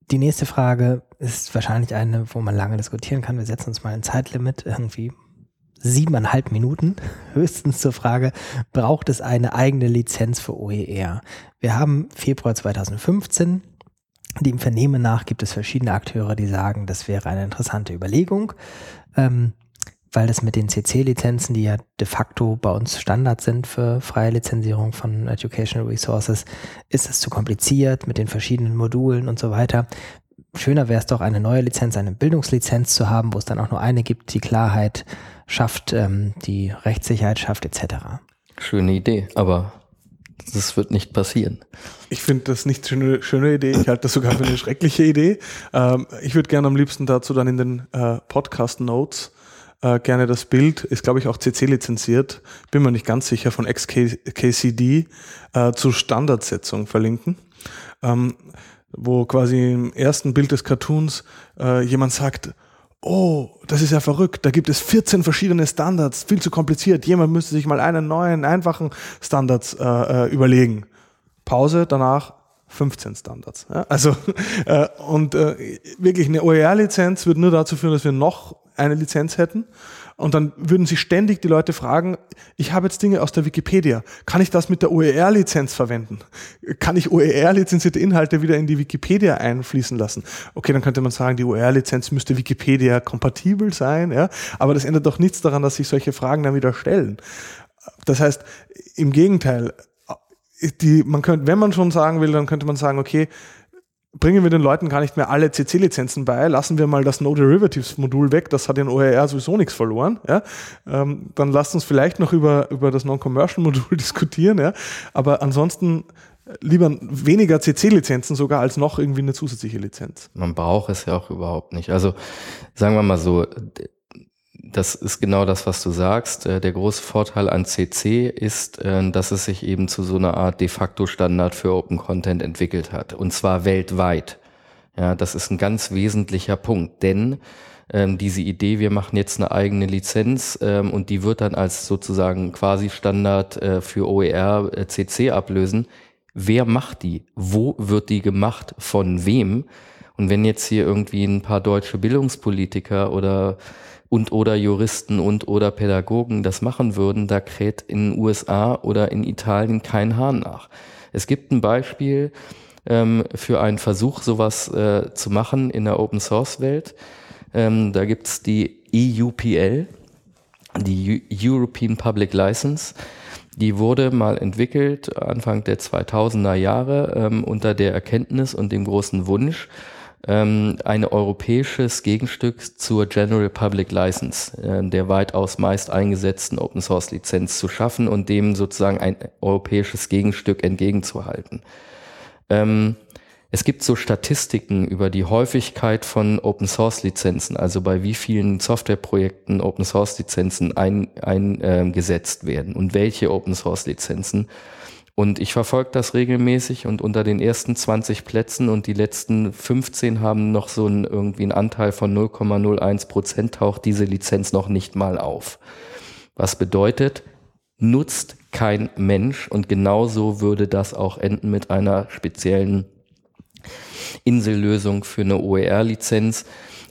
Die nächste Frage ist wahrscheinlich eine, wo man lange diskutieren kann. Wir setzen uns mal ein Zeitlimit irgendwie siebeneinhalb Minuten höchstens zur Frage, braucht es eine eigene Lizenz für OER? Wir haben Februar 2015. Dem Vernehmen nach gibt es verschiedene Akteure, die sagen, das wäre eine interessante Überlegung, ähm, weil das mit den CC-Lizenzen, die ja de facto bei uns Standard sind für freie Lizenzierung von Educational Resources, ist es zu kompliziert mit den verschiedenen Modulen und so weiter schöner wäre es doch, eine neue Lizenz, eine Bildungslizenz zu haben, wo es dann auch nur eine gibt, die Klarheit schafft, ähm, die Rechtssicherheit schafft, etc. Schöne Idee, aber das wird nicht passieren. Ich finde das nicht eine schöne Idee. Ich halte das sogar für eine schreckliche Idee. Ähm, ich würde gerne am liebsten dazu dann in den äh, Podcast Notes äh, gerne das Bild, ist glaube ich auch CC lizenziert, bin mir nicht ganz sicher, von XKCD äh, zur Standardsetzung verlinken. Ähm, wo quasi im ersten Bild des Cartoons äh, jemand sagt, oh, das ist ja verrückt, da gibt es 14 verschiedene Standards, viel zu kompliziert, jemand müsste sich mal einen neuen, einfachen Standards äh, äh überlegen. Pause, danach 15 Standards. Ja? Also äh, und äh, wirklich eine OER-Lizenz würde nur dazu führen, dass wir noch eine Lizenz hätten und dann würden sich ständig die Leute fragen, ich habe jetzt Dinge aus der Wikipedia, kann ich das mit der OER-Lizenz verwenden? Kann ich OER-lizenzierte Inhalte wieder in die Wikipedia einfließen lassen? Okay, dann könnte man sagen, die OER-Lizenz müsste Wikipedia kompatibel sein, ja, aber das ändert doch nichts daran, dass sich solche Fragen dann wieder stellen. Das heißt, im Gegenteil, die, man könnte, wenn man schon sagen will, dann könnte man sagen, okay, bringen wir den Leuten gar nicht mehr alle CC-Lizenzen bei, lassen wir mal das No-Derivatives-Modul weg, das hat in OER sowieso nichts verloren. Ja? Ähm, dann lasst uns vielleicht noch über, über das Non-Commercial-Modul diskutieren, ja? aber ansonsten lieber weniger CC-Lizenzen sogar als noch irgendwie eine zusätzliche Lizenz. Man braucht es ja auch überhaupt nicht. Also sagen wir mal so, das ist genau das, was du sagst. Äh, der große Vorteil an CC ist, äh, dass es sich eben zu so einer Art de facto Standard für Open Content entwickelt hat. Und zwar weltweit. Ja, das ist ein ganz wesentlicher Punkt, denn ähm, diese Idee, wir machen jetzt eine eigene Lizenz ähm, und die wird dann als sozusagen quasi Standard äh, für OER äh, CC ablösen. Wer macht die? Wo wird die gemacht? Von wem? Und wenn jetzt hier irgendwie ein paar deutsche Bildungspolitiker oder und oder Juristen und oder Pädagogen das machen würden, da kräht in den USA oder in Italien kein Hahn nach. Es gibt ein Beispiel ähm, für einen Versuch, sowas äh, zu machen in der Open Source Welt. Ähm, da gibt's die EUPL, die European Public License. Die wurde mal entwickelt Anfang der 2000er Jahre ähm, unter der Erkenntnis und dem großen Wunsch, ähm, ein europäisches Gegenstück zur General Public License, äh, der weitaus meist eingesetzten Open Source Lizenz zu schaffen und dem sozusagen ein europäisches Gegenstück entgegenzuhalten. Ähm, es gibt so Statistiken über die Häufigkeit von Open Source Lizenzen, also bei wie vielen Softwareprojekten Open Source Lizenzen eingesetzt ein, äh, werden und welche Open Source Lizenzen. Und ich verfolge das regelmäßig und unter den ersten 20 Plätzen und die letzten 15 haben noch so einen, irgendwie einen Anteil von 0,01 Prozent, taucht diese Lizenz noch nicht mal auf. Was bedeutet, nutzt kein Mensch und genauso würde das auch enden mit einer speziellen Insellösung für eine OER-Lizenz.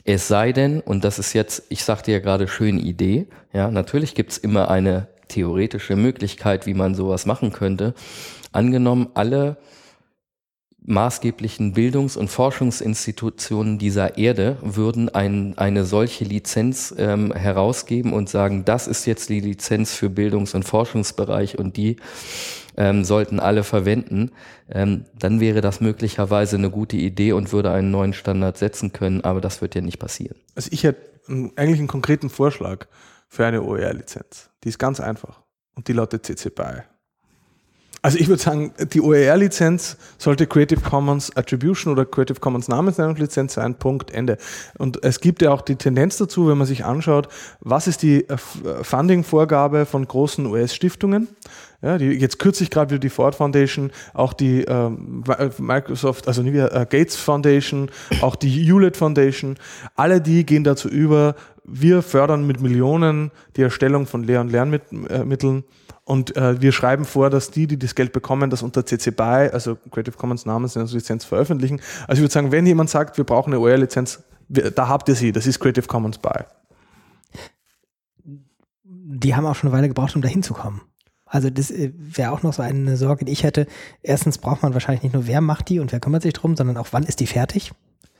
Es sei denn, und das ist jetzt, ich sagte ja gerade, schöne Idee, ja, natürlich gibt's immer eine theoretische Möglichkeit, wie man sowas machen könnte. Angenommen, alle maßgeblichen Bildungs- und Forschungsinstitutionen dieser Erde würden ein, eine solche Lizenz ähm, herausgeben und sagen, das ist jetzt die Lizenz für Bildungs- und Forschungsbereich und die ähm, sollten alle verwenden, ähm, dann wäre das möglicherweise eine gute Idee und würde einen neuen Standard setzen können, aber das wird ja nicht passieren. Also ich hätte eigentlich einen konkreten Vorschlag für eine OER-Lizenz. Die ist ganz einfach und die lautet CC BY. Also ich würde sagen, die OER-Lizenz sollte Creative Commons Attribution oder Creative Commons Namensnennungslizenz sein, Punkt, Ende. Und es gibt ja auch die Tendenz dazu, wenn man sich anschaut, was ist die Funding-Vorgabe von großen US-Stiftungen? Ja, die, jetzt kürzlich gerade wieder die Ford Foundation, auch die ähm, Microsoft, also äh, Gates Foundation, auch die Hewlett Foundation, alle die gehen dazu über, wir fördern mit Millionen die Erstellung von Lehr- und Lernmitteln und äh, wir schreiben vor, dass die, die das Geld bekommen, das unter CC BY, also Creative Commons Namenslizenz veröffentlichen. Also ich würde sagen, wenn jemand sagt, wir brauchen eine OER-Lizenz, da habt ihr sie, das ist Creative Commons BY. die haben auch schon eine Weile gebraucht, um da hinzukommen. Also das äh, wäre auch noch so eine Sorge, die ich hätte. Erstens braucht man wahrscheinlich nicht nur, wer macht die und wer kümmert sich drum, sondern auch, wann ist die fertig?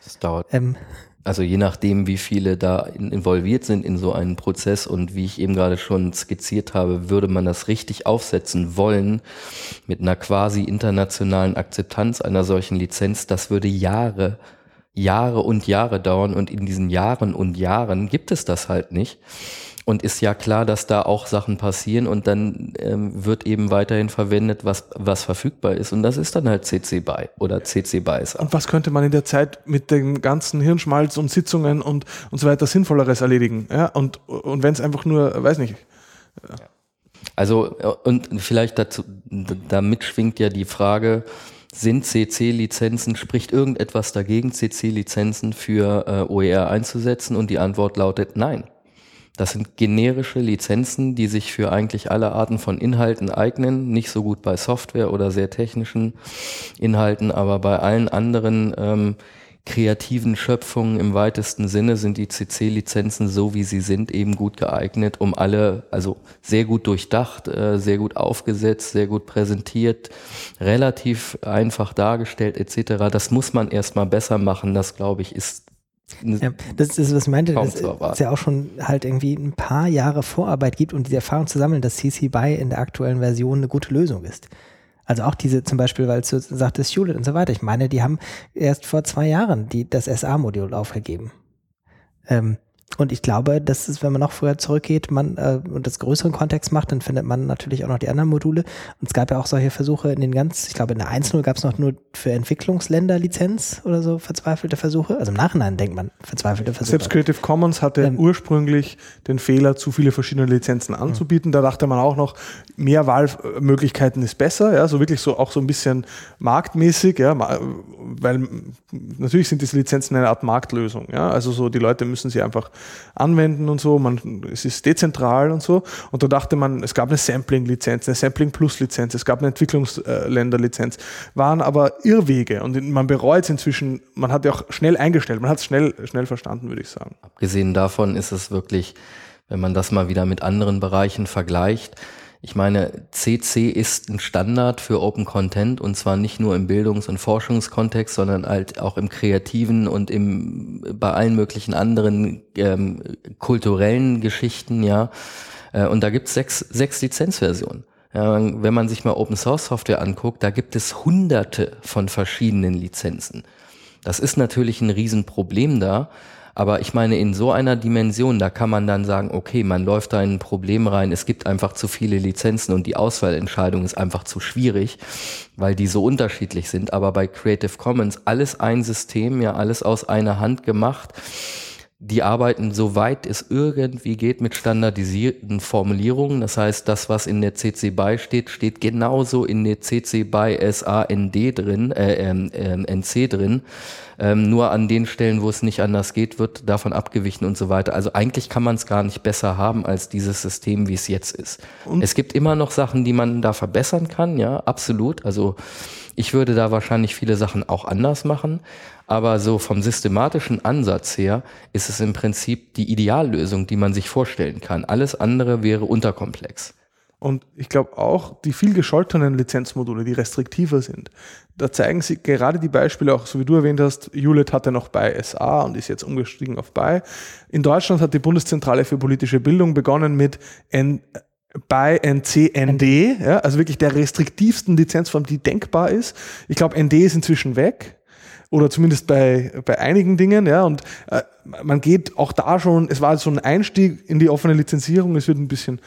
Das dauert. Ähm, also je nachdem, wie viele da involviert sind in so einen Prozess und wie ich eben gerade schon skizziert habe, würde man das richtig aufsetzen wollen mit einer quasi internationalen Akzeptanz einer solchen Lizenz, das würde Jahre, Jahre und Jahre dauern und in diesen Jahren und Jahren gibt es das halt nicht. Und ist ja klar, dass da auch Sachen passieren und dann ähm, wird eben weiterhin verwendet, was, was verfügbar ist. Und das ist dann halt CC BY oder CC BY. Und was könnte man in der Zeit mit dem ganzen Hirnschmalz und Sitzungen und, und so weiter Sinnvolleres erledigen? Ja? Und, und wenn es einfach nur, weiß nicht. Ja. Also, und vielleicht dazu, damit schwingt ja die Frage, sind CC-Lizenzen, spricht irgendetwas dagegen, CC-Lizenzen für äh, OER einzusetzen? Und die Antwort lautet nein. Das sind generische Lizenzen, die sich für eigentlich alle Arten von Inhalten eignen. Nicht so gut bei Software oder sehr technischen Inhalten, aber bei allen anderen ähm, kreativen Schöpfungen im weitesten Sinne sind die CC-Lizenzen so, wie sie sind, eben gut geeignet, um alle, also sehr gut durchdacht, äh, sehr gut aufgesetzt, sehr gut präsentiert, relativ einfach dargestellt etc. Das muss man erstmal besser machen. Das, glaube ich, ist ja, das ist, was ich meinte, dass es ja auch schon halt irgendwie ein paar Jahre Vorarbeit gibt und diese Erfahrung zu sammeln, dass CC BY in der aktuellen Version eine gute Lösung ist. Also auch diese zum Beispiel, weil du sagtest, Hewlett und so weiter. Ich meine, die haben erst vor zwei Jahren die, das SA-Modul aufgegeben. Ähm, und ich glaube, dass es, wenn man noch früher zurückgeht, man äh, und das größeren Kontext macht, dann findet man natürlich auch noch die anderen Module. Und es gab ja auch solche Versuche in den ganz, ich glaube in der 1.0 gab es noch nur für Entwicklungsländer Lizenz oder so verzweifelte Versuche. Also im Nachhinein denkt man verzweifelte Versuche. Selbst Creative Commons hatte ähm, ursprünglich den Fehler, zu viele verschiedene Lizenzen anzubieten. Da dachte man auch noch, mehr Wahlmöglichkeiten ist besser, ja, so wirklich so auch so ein bisschen marktmäßig, ja, weil natürlich sind diese Lizenzen eine Art Marktlösung, ja. Also so die Leute müssen sie einfach anwenden und so. Man, es ist dezentral und so. Und da dachte man, es gab eine Sampling-Lizenz, eine Sampling-Plus-Lizenz, es gab eine Entwicklungsländer-Lizenz. Waren aber Irrwege und man bereut es inzwischen. Man hat ja auch schnell eingestellt. Man hat es schnell, schnell verstanden, würde ich sagen. Abgesehen davon ist es wirklich, wenn man das mal wieder mit anderen Bereichen vergleicht, ich meine, CC ist ein Standard für Open Content und zwar nicht nur im Bildungs- und Forschungskontext, sondern halt auch im kreativen und im bei allen möglichen anderen ähm, kulturellen Geschichten, ja. Äh, und da gibt's sechs, sechs Lizenzversionen. Wenn man sich mal Open Source Software anguckt, da gibt es hunderte von verschiedenen Lizenzen. Das ist natürlich ein Riesenproblem da. Aber ich meine, in so einer Dimension, da kann man dann sagen, okay, man läuft da in ein Problem rein, es gibt einfach zu viele Lizenzen und die Auswahlentscheidung ist einfach zu schwierig, weil die so unterschiedlich sind. Aber bei Creative Commons alles ein System, ja, alles aus einer Hand gemacht die arbeiten soweit es irgendwie geht mit standardisierten Formulierungen. Das heißt, das, was in der CC BY steht, steht genauso in der CC BY SAND drin, äh, äh, äh, NC drin. Ähm, nur an den Stellen, wo es nicht anders geht, wird davon abgewichen und so weiter. Also eigentlich kann man es gar nicht besser haben als dieses System, wie es jetzt ist. Und? Es gibt immer noch Sachen, die man da verbessern kann, ja, absolut. Also ich würde da wahrscheinlich viele Sachen auch anders machen. Aber so vom systematischen Ansatz her ist es im Prinzip die Ideallösung, die man sich vorstellen kann. Alles andere wäre unterkomplex. Und ich glaube auch, die viel gescholtenen Lizenzmodule, die restriktiver sind, da zeigen sie gerade die Beispiele, auch so wie du erwähnt hast, Hewlett hatte noch bei SA und ist jetzt umgestiegen auf bei. In Deutschland hat die Bundeszentrale für politische Bildung begonnen mit N bei NCND, ja, also wirklich der restriktivsten Lizenzform, die denkbar ist. Ich glaube, ND ist inzwischen weg oder zumindest bei, bei einigen Dingen, ja, und äh, man geht auch da schon, es war so ein Einstieg in die offene Lizenzierung, es wird ein bisschen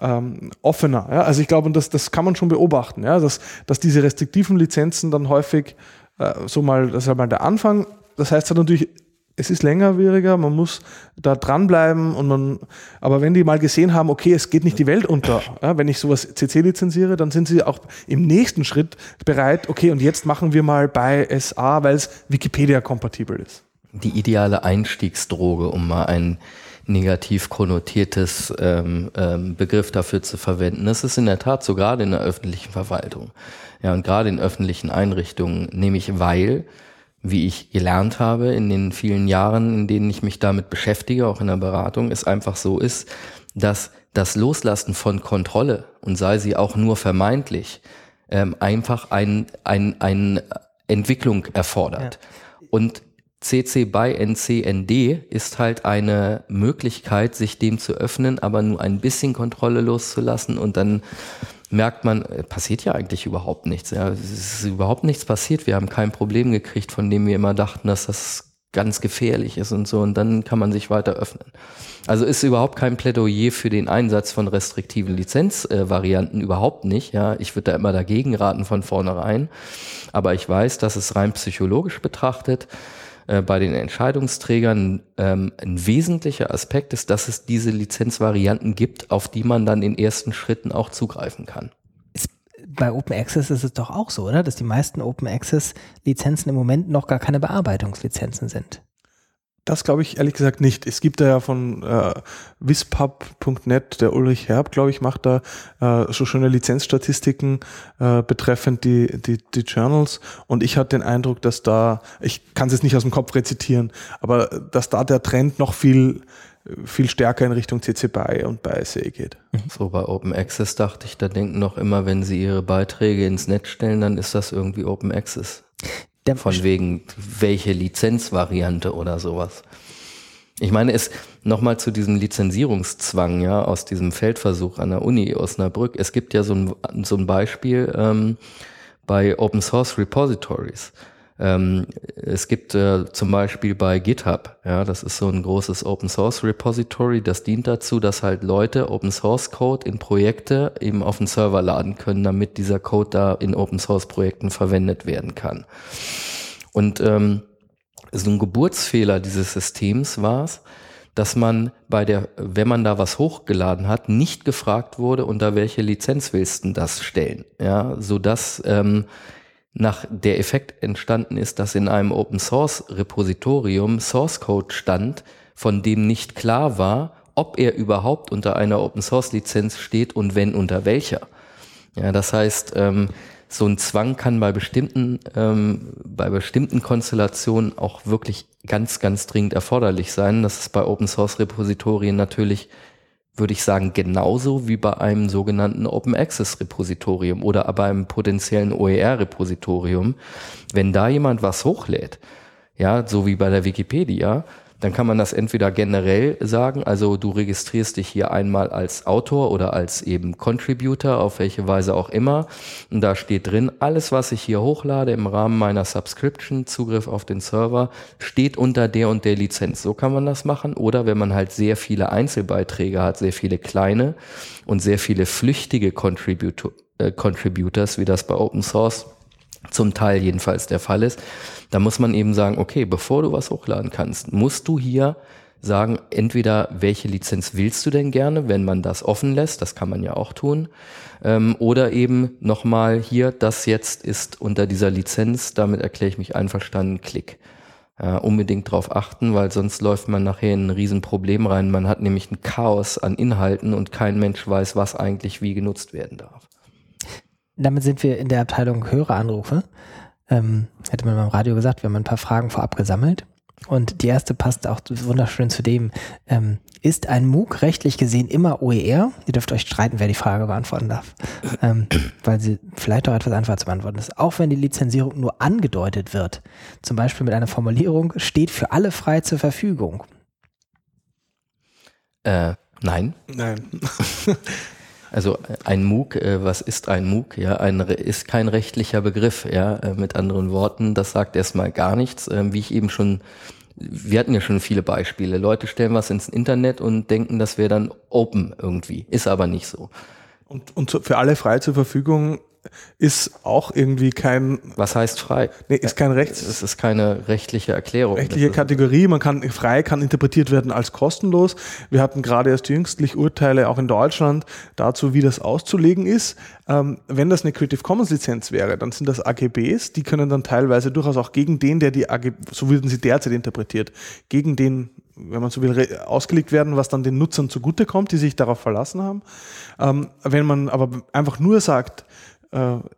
ähm, offener, ja, also ich glaube, und das, das kann man schon beobachten, ja, dass, dass diese restriktiven Lizenzen dann häufig äh, so mal, das ist halt mal der Anfang, das heißt dann natürlich, es ist längerwieriger, man muss da dranbleiben und man, aber wenn die mal gesehen haben, okay, es geht nicht die Welt unter, ja, wenn ich sowas CC lizenziere, dann sind sie auch im nächsten Schritt bereit, okay, und jetzt machen wir mal bei SA, weil es Wikipedia-kompatibel ist. Die ideale Einstiegsdroge, um mal ein negativ konnotiertes ähm, ähm, Begriff dafür zu verwenden. Das ist in der Tat so gerade in der öffentlichen Verwaltung. Ja, und gerade in öffentlichen Einrichtungen, nämlich weil wie ich gelernt habe in den vielen Jahren, in denen ich mich damit beschäftige, auch in der Beratung, es einfach so ist, dass das Loslassen von Kontrolle und sei sie auch nur vermeintlich ähm, einfach ein, ein, ein Entwicklung erfordert. Ja. Und CC by NCND ist halt eine Möglichkeit, sich dem zu öffnen, aber nur ein bisschen Kontrolle loszulassen und dann merkt man, äh, passiert ja eigentlich überhaupt nichts. Ja, es ist überhaupt nichts passiert. Wir haben kein Problem gekriegt, von dem wir immer dachten, dass das ganz gefährlich ist und so. Und dann kann man sich weiter öffnen. Also ist überhaupt kein Plädoyer für den Einsatz von restriktiven Lizenzvarianten äh, überhaupt nicht. Ja, ich würde da immer dagegen raten von vornherein. Aber ich weiß, dass es rein psychologisch betrachtet äh, bei den Entscheidungsträgern ähm, ein wesentlicher Aspekt ist, dass es diese Lizenzvarianten gibt, auf die man dann in ersten Schritten auch zugreifen kann bei Open Access ist es doch auch so, oder? Dass die meisten Open Access Lizenzen im Moment noch gar keine Bearbeitungslizenzen sind. Das glaube ich ehrlich gesagt nicht. Es gibt da ja von äh, wispub.net, der Ulrich Herb, glaube ich, macht da äh, so schöne Lizenzstatistiken äh, betreffend die, die, die Journals. Und ich hatte den Eindruck, dass da, ich kann es jetzt nicht aus dem Kopf rezitieren, aber dass da der Trend noch viel viel stärker in Richtung CC BY und BY geht. So bei Open Access dachte ich, da denken noch immer, wenn sie ihre Beiträge ins Netz stellen, dann ist das irgendwie Open Access. Der Von wegen welche Lizenzvariante oder sowas. Ich meine, es nochmal zu diesem Lizenzierungszwang, ja, aus diesem Feldversuch an der Uni Osnabrück. Es gibt ja so ein, so ein Beispiel ähm, bei Open Source Repositories. Ähm, es gibt äh, zum Beispiel bei GitHub, ja, das ist so ein großes Open Source Repository, das dient dazu, dass halt Leute Open Source Code in Projekte eben auf den Server laden können, damit dieser Code da in Open Source Projekten verwendet werden kann. Und ähm, so ein Geburtsfehler dieses Systems war es, dass man bei der, wenn man da was hochgeladen hat, nicht gefragt wurde, unter welche Lizenz willst du das stellen, ja, so dass ähm, nach der Effekt entstanden ist, dass in einem Open Source Repositorium Source Code stand, von dem nicht klar war, ob er überhaupt unter einer Open Source Lizenz steht und wenn unter welcher. Ja, das heißt, ähm, so ein Zwang kann bei bestimmten, ähm, bei bestimmten Konstellationen auch wirklich ganz, ganz dringend erforderlich sein. Das ist bei Open Source Repositorien natürlich würde ich sagen, genauso wie bei einem sogenannten Open Access Repositorium oder bei einem potenziellen OER Repositorium. Wenn da jemand was hochlädt, ja, so wie bei der Wikipedia, dann kann man das entweder generell sagen, also du registrierst dich hier einmal als Autor oder als eben Contributor, auf welche Weise auch immer. Und da steht drin, alles, was ich hier hochlade im Rahmen meiner Subscription, Zugriff auf den Server, steht unter der und der Lizenz. So kann man das machen. Oder wenn man halt sehr viele Einzelbeiträge hat, sehr viele kleine und sehr viele flüchtige Contributor, äh, Contributors, wie das bei Open Source zum Teil jedenfalls der Fall ist, da muss man eben sagen, okay, bevor du was hochladen kannst, musst du hier sagen, entweder welche Lizenz willst du denn gerne, wenn man das offen lässt, das kann man ja auch tun, ähm, oder eben nochmal hier, das jetzt ist unter dieser Lizenz, damit erkläre ich mich einverstanden, klick. Äh, unbedingt drauf achten, weil sonst läuft man nachher in ein Riesenproblem rein. Man hat nämlich ein Chaos an Inhalten und kein Mensch weiß, was eigentlich wie genutzt werden darf. Damit sind wir in der Abteilung Höreranrufe. Ähm, hätte man beim Radio gesagt, wir haben ein paar Fragen vorab gesammelt. Und die erste passt auch wunderschön zu dem, ähm, ist ein MOOC rechtlich gesehen immer OER? Ihr dürft euch streiten, wer die Frage beantworten darf, ähm, weil sie vielleicht auch etwas einfacher zu beantworten ist. Auch wenn die Lizenzierung nur angedeutet wird, zum Beispiel mit einer Formulierung, steht für alle frei zur Verfügung. Äh, nein. Nein. Also ein MOOC, äh, was ist ein MOOC? Ja, ein ist kein rechtlicher Begriff. Ja, äh, mit anderen Worten, das sagt erstmal gar nichts. Ähm, wie ich eben schon, wir hatten ja schon viele Beispiele. Leute stellen was ins Internet und denken, das wäre dann Open irgendwie. Ist aber nicht so. Und, und für alle frei zur Verfügung ist auch irgendwie kein. Was heißt frei? Nee, ist kein Rechts. Es ist keine rechtliche Erklärung. Rechtliche Kategorie. Man kann, frei kann interpretiert werden als kostenlos. Wir hatten gerade erst jüngstlich Urteile auch in Deutschland dazu, wie das auszulegen ist. Ähm, wenn das eine Creative Commons Lizenz wäre, dann sind das AGBs. Die können dann teilweise durchaus auch gegen den, der die AGB, so würden sie derzeit interpretiert, gegen den wenn man so will, ausgelegt werden, was dann den Nutzern zugutekommt, die sich darauf verlassen haben. Ähm, wenn man aber einfach nur sagt,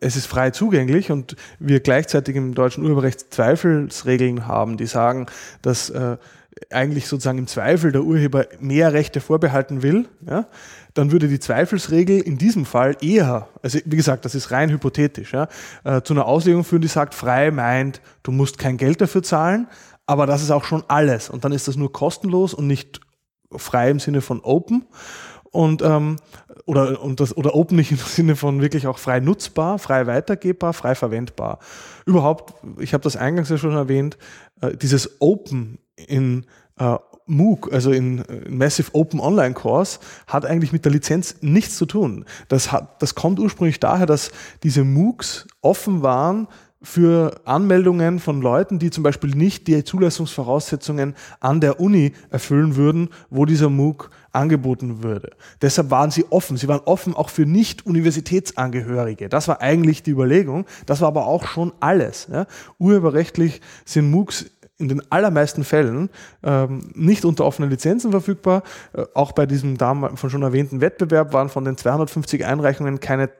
es ist frei zugänglich und wir gleichzeitig im deutschen Urheberrecht Zweifelsregeln haben, die sagen, dass äh, eigentlich sozusagen im Zweifel der Urheber mehr Rechte vorbehalten will, ja, dann würde die Zweifelsregel in diesem Fall eher, also wie gesagt, das ist rein hypothetisch, ja, äh, zu einer Auslegung führen, die sagt, frei meint, du musst kein Geld dafür zahlen, aber das ist auch schon alles. Und dann ist das nur kostenlos und nicht frei im Sinne von open. Und, ähm, oder, und das, oder open nicht im Sinne von wirklich auch frei nutzbar, frei weitergebbar, frei verwendbar. Überhaupt, ich habe das eingangs ja schon erwähnt, äh, dieses Open in äh, MOOC, also in, in Massive Open Online Course, hat eigentlich mit der Lizenz nichts zu tun. Das, hat, das kommt ursprünglich daher, dass diese MOOCs offen waren für Anmeldungen von Leuten, die zum Beispiel nicht die Zulassungsvoraussetzungen an der Uni erfüllen würden, wo dieser MOOC angeboten würde. Deshalb waren sie offen. Sie waren offen auch für Nicht-Universitätsangehörige. Das war eigentlich die Überlegung. Das war aber auch schon alles. Ja. Urheberrechtlich sind MOOCs in den allermeisten Fällen ähm, nicht unter offenen Lizenzen verfügbar. Äh, auch bei diesem damals von schon erwähnten Wettbewerb waren von den 250 Einreichungen keine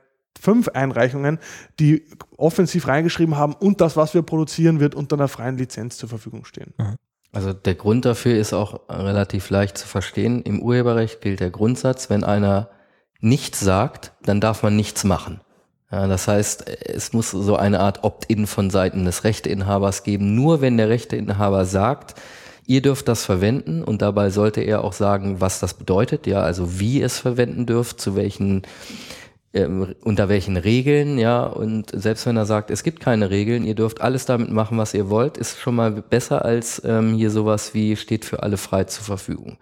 fünf Einreichungen, die offensiv reingeschrieben haben und das, was wir produzieren, wird unter einer freien Lizenz zur Verfügung stehen. Mhm. Also der Grund dafür ist auch relativ leicht zu verstehen. Im Urheberrecht gilt der Grundsatz, wenn einer nichts sagt, dann darf man nichts machen. Ja, das heißt, es muss so eine Art Opt-in von Seiten des Rechteinhabers geben. Nur wenn der Rechteinhaber sagt, ihr dürft das verwenden und dabei sollte er auch sagen, was das bedeutet, ja, also wie es verwenden dürft, zu welchen ähm, unter welchen Regeln, ja, und selbst wenn er sagt, es gibt keine Regeln, ihr dürft alles damit machen, was ihr wollt, ist schon mal besser als ähm, hier sowas wie steht für alle frei zur Verfügung.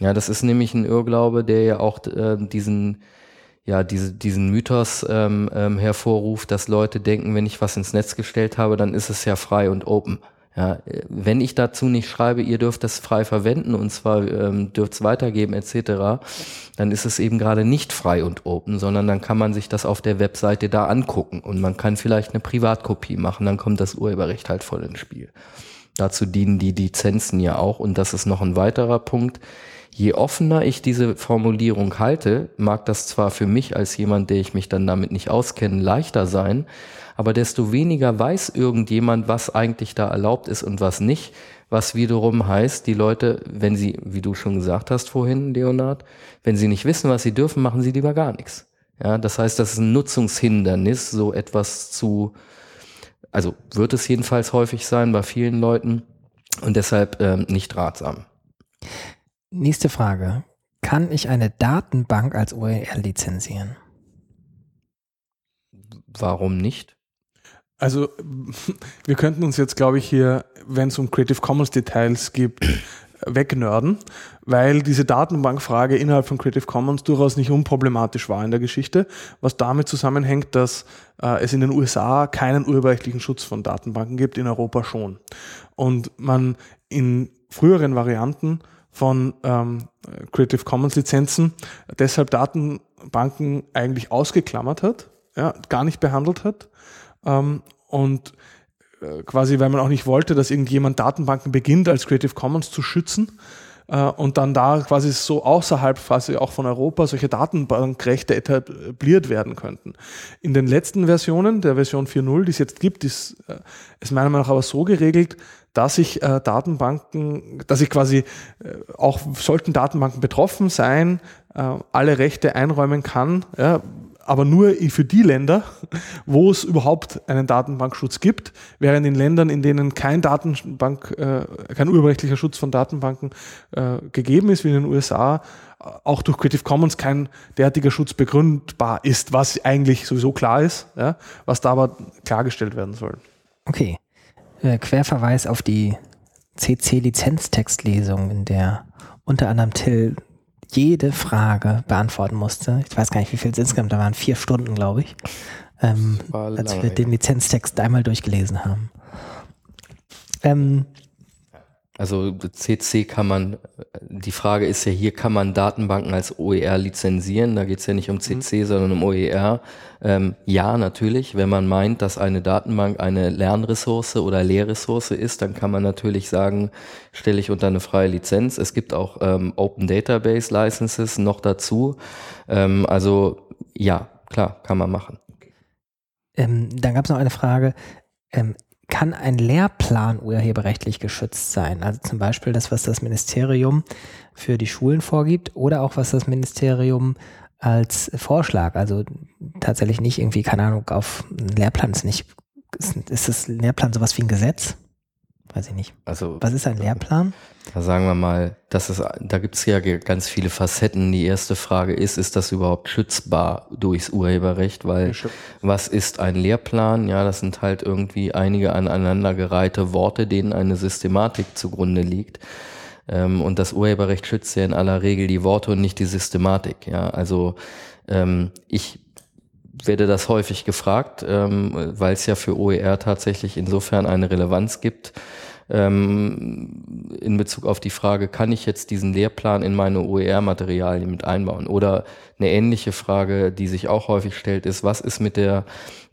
Ja, das ist nämlich ein Irrglaube, der ja auch äh, diesen ja, diese, diesen Mythos ähm, ähm, hervorruft, dass Leute denken, wenn ich was ins Netz gestellt habe, dann ist es ja frei und open. Ja, wenn ich dazu nicht schreibe, ihr dürft das frei verwenden und zwar ähm, dürft es weitergeben etc., dann ist es eben gerade nicht frei und open, sondern dann kann man sich das auf der Webseite da angucken und man kann vielleicht eine Privatkopie machen, dann kommt das Urheberrecht halt voll ins Spiel. Dazu dienen die Lizenzen ja auch und das ist noch ein weiterer Punkt. Je offener ich diese Formulierung halte, mag das zwar für mich als jemand, der ich mich dann damit nicht auskenne, leichter sein, aber desto weniger weiß irgendjemand, was eigentlich da erlaubt ist und was nicht, was wiederum heißt, die Leute, wenn sie, wie du schon gesagt hast vorhin, Leonard, wenn sie nicht wissen, was sie dürfen, machen sie lieber gar nichts. Ja, das heißt, das ist ein Nutzungshindernis, so etwas zu, also wird es jedenfalls häufig sein bei vielen Leuten und deshalb ähm, nicht ratsam. Nächste Frage. Kann ich eine Datenbank als OER lizenzieren? Warum nicht? Also wir könnten uns jetzt, glaube ich, hier, wenn es um Creative Commons Details gibt, wegnörden, weil diese Datenbankfrage innerhalb von Creative Commons durchaus nicht unproblematisch war in der Geschichte, was damit zusammenhängt, dass äh, es in den USA keinen urheberrechtlichen Schutz von Datenbanken gibt, in Europa schon. Und man in früheren Varianten von ähm, Creative Commons Lizenzen deshalb Datenbanken eigentlich ausgeklammert hat, ja, gar nicht behandelt hat ähm, und äh, quasi, weil man auch nicht wollte, dass irgendjemand Datenbanken beginnt, als Creative Commons zu schützen äh, und dann da quasi so außerhalb quasi auch von Europa solche Datenbankrechte etabliert werden könnten. In den letzten Versionen, der Version 4.0, die es jetzt gibt, ist, äh, ist meiner Meinung nach aber so geregelt, dass ich äh, Datenbanken, dass ich quasi äh, auch sollten Datenbanken betroffen sein, äh, alle Rechte einräumen kann, ja, aber nur für die Länder, wo es überhaupt einen Datenbankschutz gibt, während in Ländern, in denen kein Datenbank, äh, kein urheberrechtlicher Schutz von Datenbanken äh, gegeben ist, wie in den USA, auch durch Creative Commons kein derartiger Schutz begründbar ist, was eigentlich sowieso klar ist, ja, was da aber klargestellt werden soll. Okay. Äh, Querverweis auf die CC-Lizenztextlesung, in der unter anderem Till jede Frage beantworten musste. Ich weiß gar nicht, wie viel es insgesamt, da waren vier Stunden, glaube ich, ähm, als wir den Lizenztext einmal durchgelesen haben. Ähm, also CC kann man, die Frage ist ja hier, kann man Datenbanken als OER lizenzieren? Da geht es ja nicht um CC, mhm. sondern um OER. Ähm, ja, natürlich. Wenn man meint, dass eine Datenbank eine Lernressource oder Lehrressource ist, dann kann man natürlich sagen, stelle ich unter eine freie Lizenz. Es gibt auch ähm, Open Database Licenses noch dazu. Ähm, also ja, klar, kann man machen. Ähm, dann gab es noch eine Frage. Kann ein Lehrplan urheberrechtlich geschützt sein? Also zum Beispiel das, was das Ministerium für die Schulen vorgibt oder auch was das Ministerium als Vorschlag, also tatsächlich nicht irgendwie, keine Ahnung, auf einen Lehrplan ist nicht, ist, ist das Lehrplan sowas wie ein Gesetz? Weiß ich nicht. Also, Was ist ein Lehrplan? Da sagen wir mal, das ist, da gibt es ja ganz viele Facetten. Die erste Frage ist, ist das überhaupt schützbar durchs Urheberrecht? Weil was ist ein Lehrplan? Ja, das sind halt irgendwie einige aneinandergereihte Worte, denen eine Systematik zugrunde liegt. Ähm, und das Urheberrecht schützt ja in aller Regel die Worte und nicht die Systematik. Ja, also ähm, ich werde das häufig gefragt, ähm, weil es ja für OER tatsächlich insofern eine Relevanz gibt ähm, in Bezug auf die Frage, kann ich jetzt diesen Lehrplan in meine OER-Materialien mit einbauen? Oder eine ähnliche Frage, die sich auch häufig stellt, ist, was ist mit der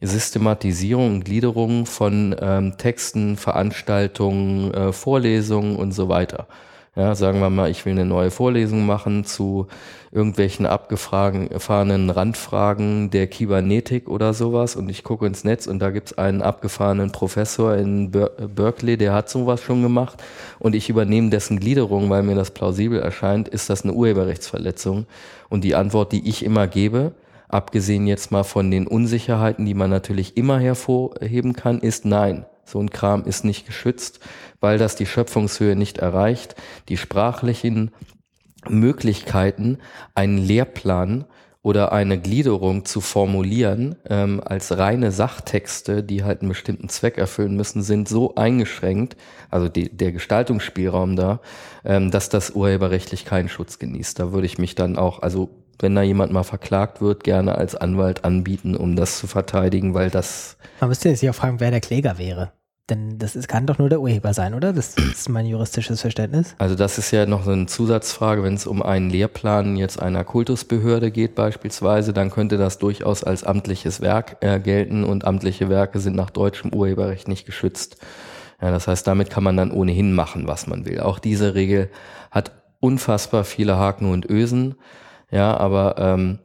Systematisierung und Gliederung von ähm, Texten, Veranstaltungen, äh, Vorlesungen und so weiter? Ja, sagen wir mal, ich will eine neue Vorlesung machen zu irgendwelchen abgefahrenen Randfragen der Kybernetik oder sowas und ich gucke ins Netz und da gibt's einen abgefahrenen Professor in Ber Berkeley, der hat sowas schon gemacht und ich übernehme dessen Gliederung, weil mir das plausibel erscheint, ist das eine Urheberrechtsverletzung? Und die Antwort, die ich immer gebe, abgesehen jetzt mal von den Unsicherheiten, die man natürlich immer hervorheben kann, ist nein. So ein Kram ist nicht geschützt, weil das die Schöpfungshöhe nicht erreicht. Die sprachlichen Möglichkeiten, einen Lehrplan oder eine Gliederung zu formulieren ähm, als reine Sachtexte, die halt einen bestimmten Zweck erfüllen müssen, sind so eingeschränkt, also die, der Gestaltungsspielraum da, ähm, dass das urheberrechtlich keinen Schutz genießt. Da würde ich mich dann auch, also wenn da jemand mal verklagt wird, gerne als Anwalt anbieten, um das zu verteidigen, weil das. Man müsste jetzt ja auch fragen, wer der Kläger wäre. Denn das ist, kann doch nur der Urheber sein, oder? Das ist mein juristisches Verständnis. Also das ist ja noch so eine Zusatzfrage, wenn es um einen Lehrplan jetzt einer Kultusbehörde geht beispielsweise, dann könnte das durchaus als amtliches Werk äh, gelten und amtliche Werke sind nach deutschem Urheberrecht nicht geschützt. Ja, das heißt, damit kann man dann ohnehin machen, was man will. Auch diese Regel hat unfassbar viele Haken und Ösen. Ja, aber ähm,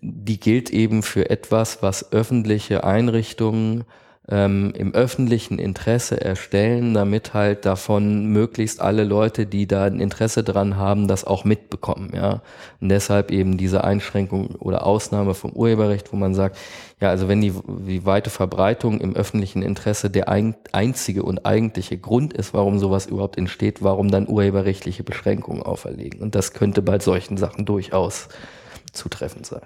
die gilt eben für etwas, was öffentliche Einrichtungen ähm, im öffentlichen Interesse erstellen, damit halt davon möglichst alle Leute, die da ein Interesse dran haben, das auch mitbekommen, ja. Und deshalb eben diese Einschränkung oder Ausnahme vom Urheberrecht, wo man sagt, ja, also wenn die, die weite Verbreitung im öffentlichen Interesse der ein, einzige und eigentliche Grund ist, warum sowas überhaupt entsteht, warum dann urheberrechtliche Beschränkungen auferlegen. Und das könnte bei solchen Sachen durchaus zutreffend sein.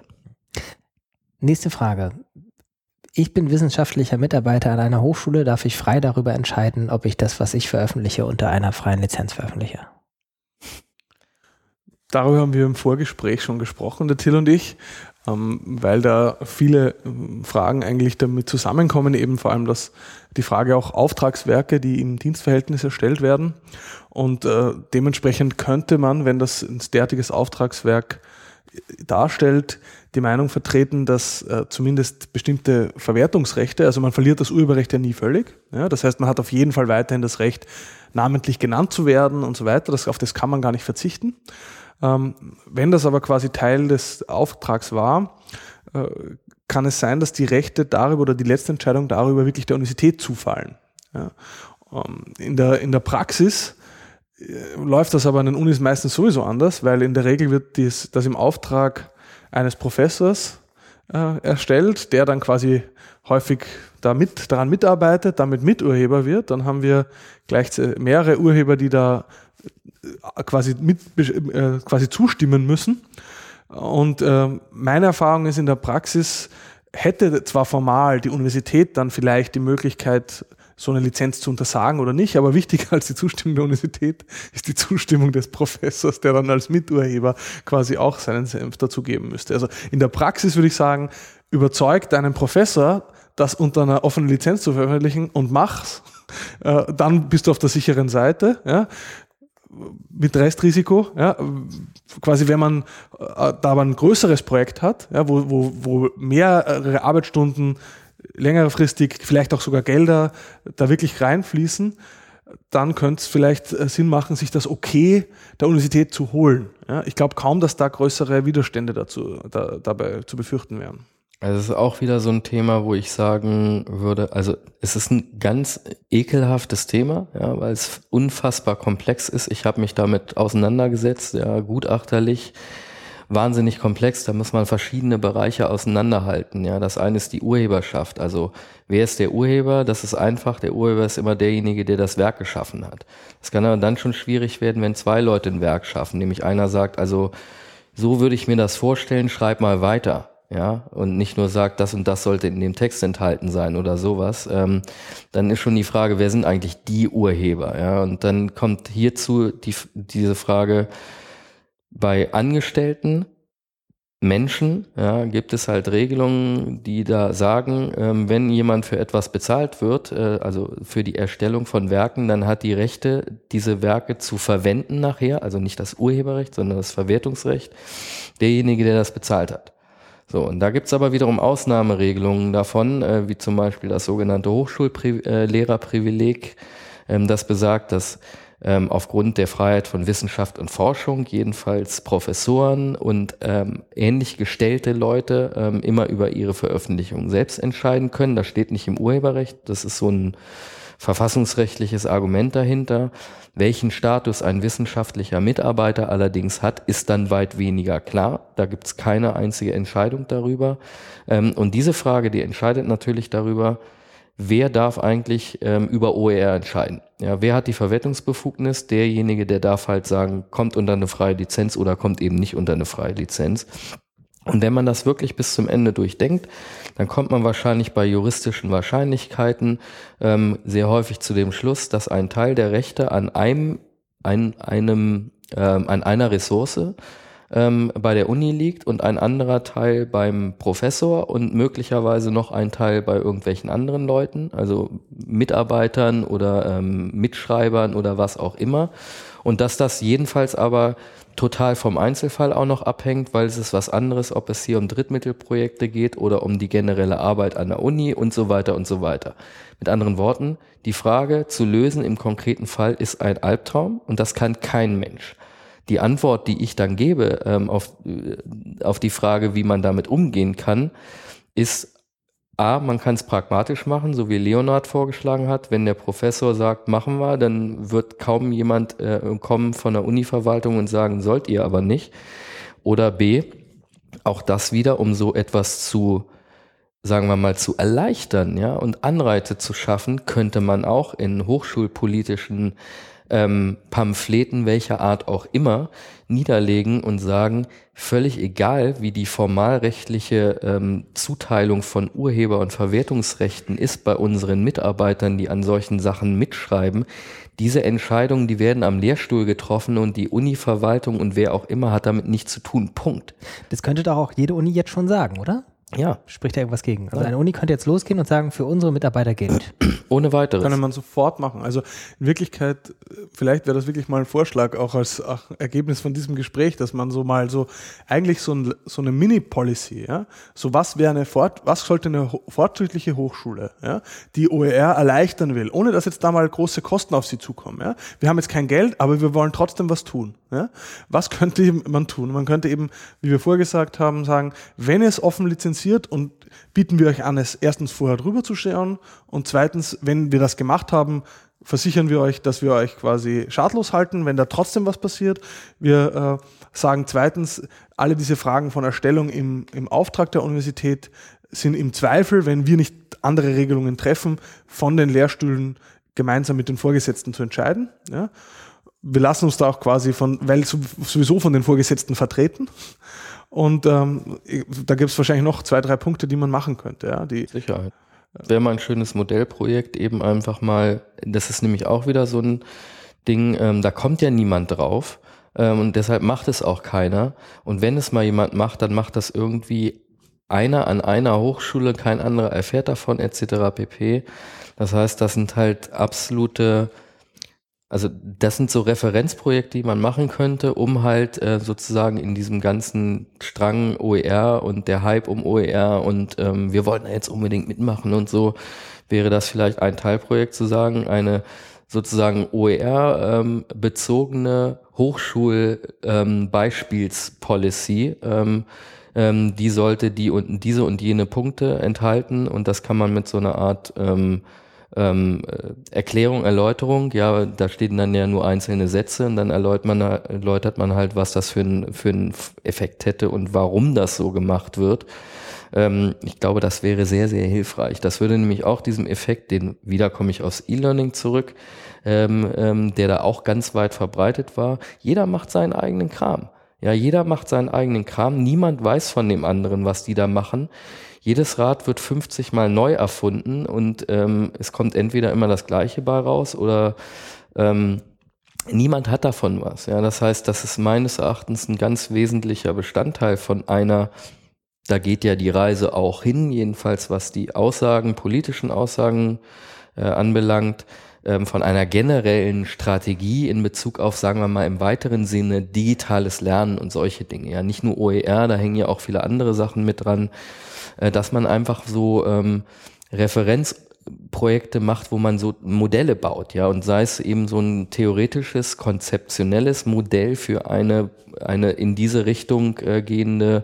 Nächste Frage ich bin wissenschaftlicher Mitarbeiter an einer Hochschule, darf ich frei darüber entscheiden, ob ich das, was ich veröffentliche, unter einer freien Lizenz veröffentliche. Darüber haben wir im Vorgespräch schon gesprochen, der Till und ich, ähm, weil da viele ähm, Fragen eigentlich damit zusammenkommen, eben vor allem dass die Frage auch Auftragswerke, die im Dienstverhältnis erstellt werden. Und äh, dementsprechend könnte man, wenn das ein derartiges Auftragswerk darstellt, die Meinung vertreten, dass äh, zumindest bestimmte Verwertungsrechte, also man verliert das Urheberrecht ja nie völlig. Ja, das heißt, man hat auf jeden Fall weiterhin das Recht, namentlich genannt zu werden und so weiter. Das, auf das kann man gar nicht verzichten. Ähm, wenn das aber quasi Teil des Auftrags war, äh, kann es sein, dass die Rechte darüber oder die letzte Entscheidung darüber wirklich der Universität zufallen. Ja. Ähm, in, der, in der Praxis äh, läuft das aber an den Unis meistens sowieso anders, weil in der Regel wird dies, das im Auftrag eines Professors äh, erstellt, der dann quasi häufig da daran mitarbeitet, damit Miturheber wird. Dann haben wir gleich mehrere Urheber, die da äh, quasi, mit, äh, quasi zustimmen müssen. Und äh, meine Erfahrung ist in der Praxis, hätte zwar formal die Universität dann vielleicht die Möglichkeit, so eine Lizenz zu untersagen oder nicht, aber wichtiger als die Zustimmung der Universität ist die Zustimmung des Professors, der dann als Miturheber quasi auch seinen Senf dazugeben müsste. Also in der Praxis würde ich sagen, überzeugt einen Professor, das unter einer offenen Lizenz zu veröffentlichen und mach's, äh, dann bist du auf der sicheren Seite. Ja mit Restrisiko, ja, quasi wenn man äh, da aber ein größeres Projekt hat, ja, wo, wo, wo mehrere Arbeitsstunden längerfristig vielleicht auch sogar Gelder da wirklich reinfließen, dann könnte es vielleicht äh, Sinn machen, sich das Okay der Universität zu holen. Ja, ich glaube kaum, dass da größere Widerstände dazu da, dabei zu befürchten wären. Also es ist auch wieder so ein Thema, wo ich sagen würde, also es ist ein ganz ekelhaftes Thema, ja, weil es unfassbar komplex ist. Ich habe mich damit auseinandergesetzt, ja, gutachterlich, wahnsinnig komplex. Da muss man verschiedene Bereiche auseinanderhalten. Ja, das eine ist die Urheberschaft. Also wer ist der Urheber? Das ist einfach. Der Urheber ist immer derjenige, der das Werk geschaffen hat. Das kann aber dann schon schwierig werden, wenn zwei Leute ein Werk schaffen. Nämlich einer sagt, also so würde ich mir das vorstellen, schreib mal weiter ja, und nicht nur sagt, das und das sollte in dem Text enthalten sein oder sowas, ähm, dann ist schon die Frage, wer sind eigentlich die Urheber, ja, und dann kommt hierzu die, diese Frage, bei Angestellten, Menschen, ja, gibt es halt Regelungen, die da sagen, ähm, wenn jemand für etwas bezahlt wird, äh, also für die Erstellung von Werken, dann hat die Rechte, diese Werke zu verwenden nachher, also nicht das Urheberrecht, sondern das Verwertungsrecht, derjenige, der das bezahlt hat. So, und da gibt's aber wiederum Ausnahmeregelungen davon, äh, wie zum Beispiel das sogenannte Hochschullehrerprivileg, äh, ähm, das besagt, dass ähm, aufgrund der Freiheit von Wissenschaft und Forschung jedenfalls Professoren und ähm, ähnlich gestellte Leute ähm, immer über ihre Veröffentlichungen selbst entscheiden können. Das steht nicht im Urheberrecht, das ist so ein verfassungsrechtliches Argument dahinter. Welchen Status ein wissenschaftlicher Mitarbeiter allerdings hat, ist dann weit weniger klar. Da gibt es keine einzige Entscheidung darüber. Ähm, und diese Frage, die entscheidet natürlich darüber, wer darf eigentlich ähm, über OER entscheiden. Ja, wer hat die Verwertungsbefugnis? Derjenige, der darf halt sagen, kommt unter eine freie Lizenz oder kommt eben nicht unter eine freie Lizenz. Und wenn man das wirklich bis zum Ende durchdenkt, dann kommt man wahrscheinlich bei juristischen Wahrscheinlichkeiten ähm, sehr häufig zu dem Schluss, dass ein Teil der Rechte an einem, ein, einem, ähm, an einer Ressource ähm, bei der Uni liegt und ein anderer Teil beim Professor und möglicherweise noch ein Teil bei irgendwelchen anderen Leuten, also Mitarbeitern oder ähm, Mitschreibern oder was auch immer. Und dass das jedenfalls aber total vom Einzelfall auch noch abhängt, weil es ist was anderes, ob es hier um Drittmittelprojekte geht oder um die generelle Arbeit an der Uni und so weiter und so weiter. Mit anderen Worten, die Frage zu lösen im konkreten Fall ist ein Albtraum und das kann kein Mensch. Die Antwort, die ich dann gebe ähm, auf, äh, auf die Frage, wie man damit umgehen kann, ist A, man kann es pragmatisch machen, so wie Leonard vorgeschlagen hat. Wenn der Professor sagt, machen wir, dann wird kaum jemand äh, kommen von der Univerwaltung und sagen, sollt ihr aber nicht. Oder B, auch das wieder, um so etwas zu, sagen wir mal, zu erleichtern, ja, und Anreize zu schaffen, könnte man auch in hochschulpolitischen ähm, Pamphleten welcher Art auch immer niederlegen und sagen, völlig egal, wie die formalrechtliche ähm, Zuteilung von Urheber- und Verwertungsrechten ist bei unseren Mitarbeitern, die an solchen Sachen mitschreiben, diese Entscheidungen, die werden am Lehrstuhl getroffen und die Uni-Verwaltung und wer auch immer hat damit nichts zu tun. Punkt. Das könnte doch auch jede Uni jetzt schon sagen, oder? Ja. Spricht da irgendwas gegen? Also eine Uni könnte jetzt losgehen und sagen, für unsere Mitarbeiter gilt. Ohne weiteres. Kann man sofort machen. Also in Wirklichkeit, vielleicht wäre das wirklich mal ein Vorschlag, auch als auch Ergebnis von diesem Gespräch, dass man so mal so, eigentlich so, ein, so eine Mini-Policy, ja, so was wäre eine Fort, was sollte eine fortschrittliche Hochschule, ja, die OER erleichtern will, ohne dass jetzt da mal große Kosten auf sie zukommen, ja. Wir haben jetzt kein Geld, aber wir wollen trotzdem was tun, ja. Was könnte man tun? Man könnte eben, wie wir vorgesagt haben, sagen, wenn es offen lizenziert interessiert und bieten wir euch an, es erstens vorher drüber zu schauen und zweitens, wenn wir das gemacht haben, versichern wir euch, dass wir euch quasi schadlos halten, wenn da trotzdem was passiert. Wir äh, sagen zweitens, alle diese Fragen von Erstellung im, im Auftrag der Universität sind im Zweifel, wenn wir nicht andere Regelungen treffen, von den Lehrstühlen gemeinsam mit den Vorgesetzten zu entscheiden. Ja. Wir lassen uns da auch quasi von, weil sowieso von den Vorgesetzten vertreten. Und ähm, da gibt es wahrscheinlich noch zwei, drei Punkte, die man machen könnte. Ja, die Sicherheit. Wäre mal ein schönes Modellprojekt, eben einfach mal, das ist nämlich auch wieder so ein Ding, ähm, da kommt ja niemand drauf ähm, und deshalb macht es auch keiner. Und wenn es mal jemand macht, dann macht das irgendwie einer an einer Hochschule, kein anderer erfährt davon, etc. pp. Das heißt, das sind halt absolute also das sind so Referenzprojekte, die man machen könnte, um halt äh, sozusagen in diesem ganzen Strang OER und der Hype um OER und ähm, wir wollten jetzt unbedingt mitmachen und so, wäre das vielleicht ein Teilprojekt zu sagen, eine sozusagen OER ähm, bezogene Hochschul-Beispielspolicy, ähm, ähm, die sollte die und diese und jene Punkte enthalten und das kann man mit so einer Art ähm, ähm, äh, Erklärung, Erläuterung, ja, da stehen dann ja nur einzelne Sätze und dann erläutert man, erläutert man halt, was das für ein, für ein Effekt hätte und warum das so gemacht wird. Ähm, ich glaube, das wäre sehr, sehr hilfreich. Das würde nämlich auch diesem Effekt, den wieder komme ich aufs E-Learning zurück, ähm, ähm, der da auch ganz weit verbreitet war. Jeder macht seinen eigenen Kram. Ja, jeder macht seinen eigenen Kram. Niemand weiß von dem anderen, was die da machen. Jedes Rad wird 50 Mal neu erfunden und ähm, es kommt entweder immer das Gleiche bei raus oder ähm, niemand hat davon was. Ja, das heißt, das ist meines Erachtens ein ganz wesentlicher Bestandteil von einer da geht ja die Reise auch hin, jedenfalls was die Aussagen, politischen Aussagen äh, anbelangt, ähm, von einer generellen Strategie in Bezug auf, sagen wir mal, im weiteren Sinne digitales Lernen und solche Dinge. Ja, nicht nur OER, da hängen ja auch viele andere Sachen mit dran, äh, dass man einfach so ähm, Referenzprojekte macht, wo man so Modelle baut, ja, und sei es eben so ein theoretisches, konzeptionelles Modell für eine, eine in diese Richtung äh, gehende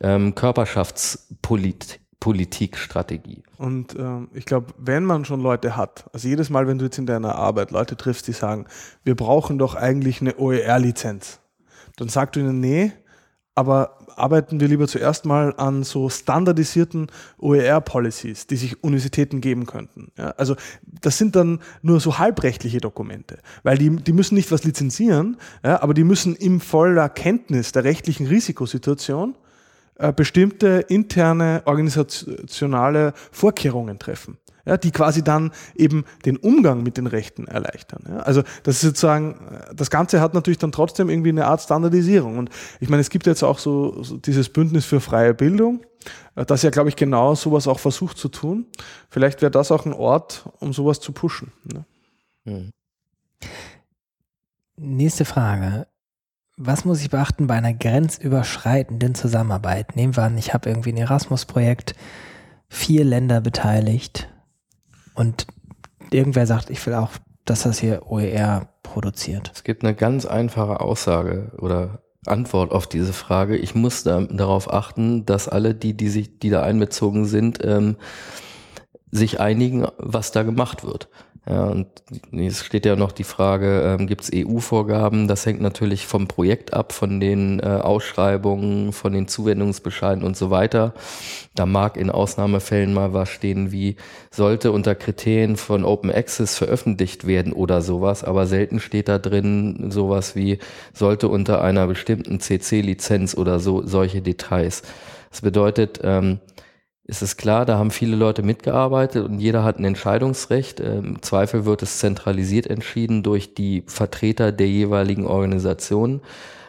ähm, Körperschaftspolitikstrategie. Und ähm, ich glaube, wenn man schon Leute hat, also jedes Mal, wenn du jetzt in deiner Arbeit Leute triffst, die sagen, wir brauchen doch eigentlich eine OER-Lizenz, dann sagst du ihnen, nee, aber arbeiten wir lieber zuerst mal an so standardisierten OER-Policies, die sich Universitäten geben könnten. Ja, also das sind dann nur so halbrechtliche Dokumente, weil die, die müssen nicht was lizenzieren, ja, aber die müssen im voller Kenntnis der rechtlichen Risikosituation äh, bestimmte interne organisationale Vorkehrungen treffen, ja, die quasi dann eben den Umgang mit den Rechten erleichtern. Ja. Also das ist sozusagen, das Ganze hat natürlich dann trotzdem irgendwie eine Art Standardisierung. Und ich meine, es gibt jetzt auch so, so dieses Bündnis für freie Bildung, äh, das ja, glaube ich, genau sowas auch versucht zu tun. Vielleicht wäre das auch ein Ort, um sowas zu pushen. Ne? Mhm. Nächste Frage. Was muss ich beachten bei einer grenzüberschreitenden Zusammenarbeit? Nehmen wir an, ich habe irgendwie ein Erasmus-Projekt, vier Länder beteiligt und irgendwer sagt, ich will auch, dass das hier OER produziert. Es gibt eine ganz einfache Aussage oder Antwort auf diese Frage. Ich muss da, darauf achten, dass alle die, die sich, die da einbezogen sind, ähm, sich einigen, was da gemacht wird. Ja, und es steht ja noch die Frage, ähm, gibt es EU-Vorgaben? Das hängt natürlich vom Projekt ab, von den äh, Ausschreibungen, von den Zuwendungsbescheiden und so weiter. Da mag in Ausnahmefällen mal was stehen wie, sollte unter Kriterien von Open Access veröffentlicht werden oder sowas, aber selten steht da drin sowas wie, sollte unter einer bestimmten CC-Lizenz oder so solche Details. Das bedeutet, ähm, ist es klar, da haben viele Leute mitgearbeitet und jeder hat ein Entscheidungsrecht. Ähm, Im Zweifel wird es zentralisiert entschieden durch die Vertreter der jeweiligen Organisationen.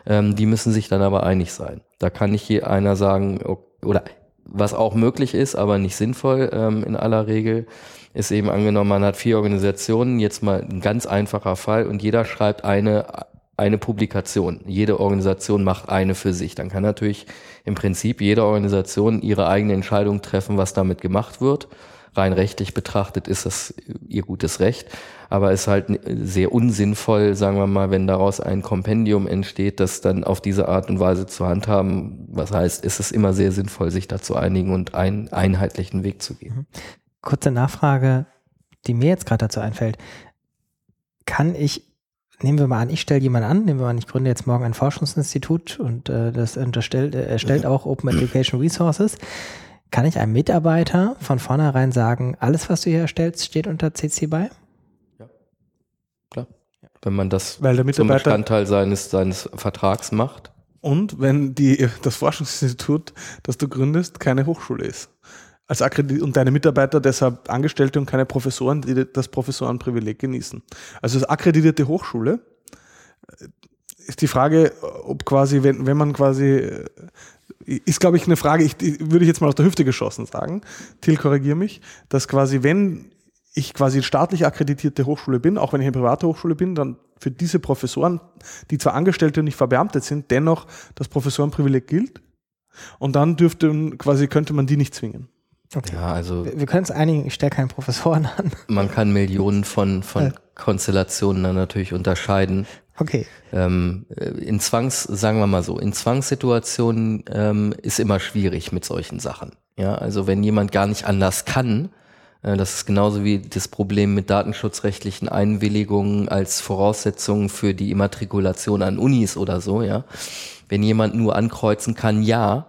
Ähm, die müssen sich dann aber einig sein. Da kann nicht einer sagen, oder was auch möglich ist, aber nicht sinnvoll ähm, in aller Regel, ist eben angenommen, man hat vier Organisationen, jetzt mal ein ganz einfacher Fall und jeder schreibt eine eine Publikation. Jede Organisation macht eine für sich. Dann kann natürlich im Prinzip jede Organisation ihre eigene Entscheidung treffen, was damit gemacht wird. Rein rechtlich betrachtet ist das ihr gutes Recht, aber es ist halt sehr unsinnvoll, sagen wir mal, wenn daraus ein Kompendium entsteht, das dann auf diese Art und Weise zu handhaben. Was heißt, ist es immer sehr sinnvoll, sich da zu einigen und einen einheitlichen Weg zu gehen. Mhm. Kurze Nachfrage, die mir jetzt gerade dazu einfällt. Kann ich nehmen wir mal an, ich stelle jemanden an, nehmen wir an, ich gründe jetzt morgen ein Forschungsinstitut und äh, das unterstellt, äh, erstellt auch Open Education Resources. Kann ich einem Mitarbeiter von vornherein sagen, alles, was du hier erstellst, steht unter CC BY? Ja, klar. Wenn man das Weil der Mitarbeiter zum Bestandteil seines, seines Vertrags macht. Und wenn die, das Forschungsinstitut, das du gründest, keine Hochschule ist als Akkredit und deine Mitarbeiter deshalb Angestellte und keine Professoren, die das Professorenprivileg genießen. Also als akkreditierte Hochschule äh, ist die Frage, ob quasi, wenn, wenn man quasi, äh, ist glaube ich eine Frage, ich, würde ich jetzt mal aus der Hüfte geschossen sagen, Till, korrigier mich, dass quasi, wenn ich quasi staatlich akkreditierte Hochschule bin, auch wenn ich eine private Hochschule bin, dann für diese Professoren, die zwar Angestellte und nicht verbeamtet sind, dennoch das Professorenprivileg gilt. Und dann dürfte quasi, könnte man die nicht zwingen. Okay. Ja, also wir, wir können es einigen, ich stelle keinen Professoren an. Man kann Millionen von, von. Konstellationen dann natürlich unterscheiden. Okay. Ähm, äh, in Zwangs, sagen wir mal so, in Zwangssituationen ähm, ist immer schwierig mit solchen Sachen. Ja, also wenn jemand gar nicht anders kann, äh, das ist genauso wie das Problem mit datenschutzrechtlichen Einwilligungen als Voraussetzung für die Immatrikulation an Unis oder so, ja. Wenn jemand nur ankreuzen kann, ja,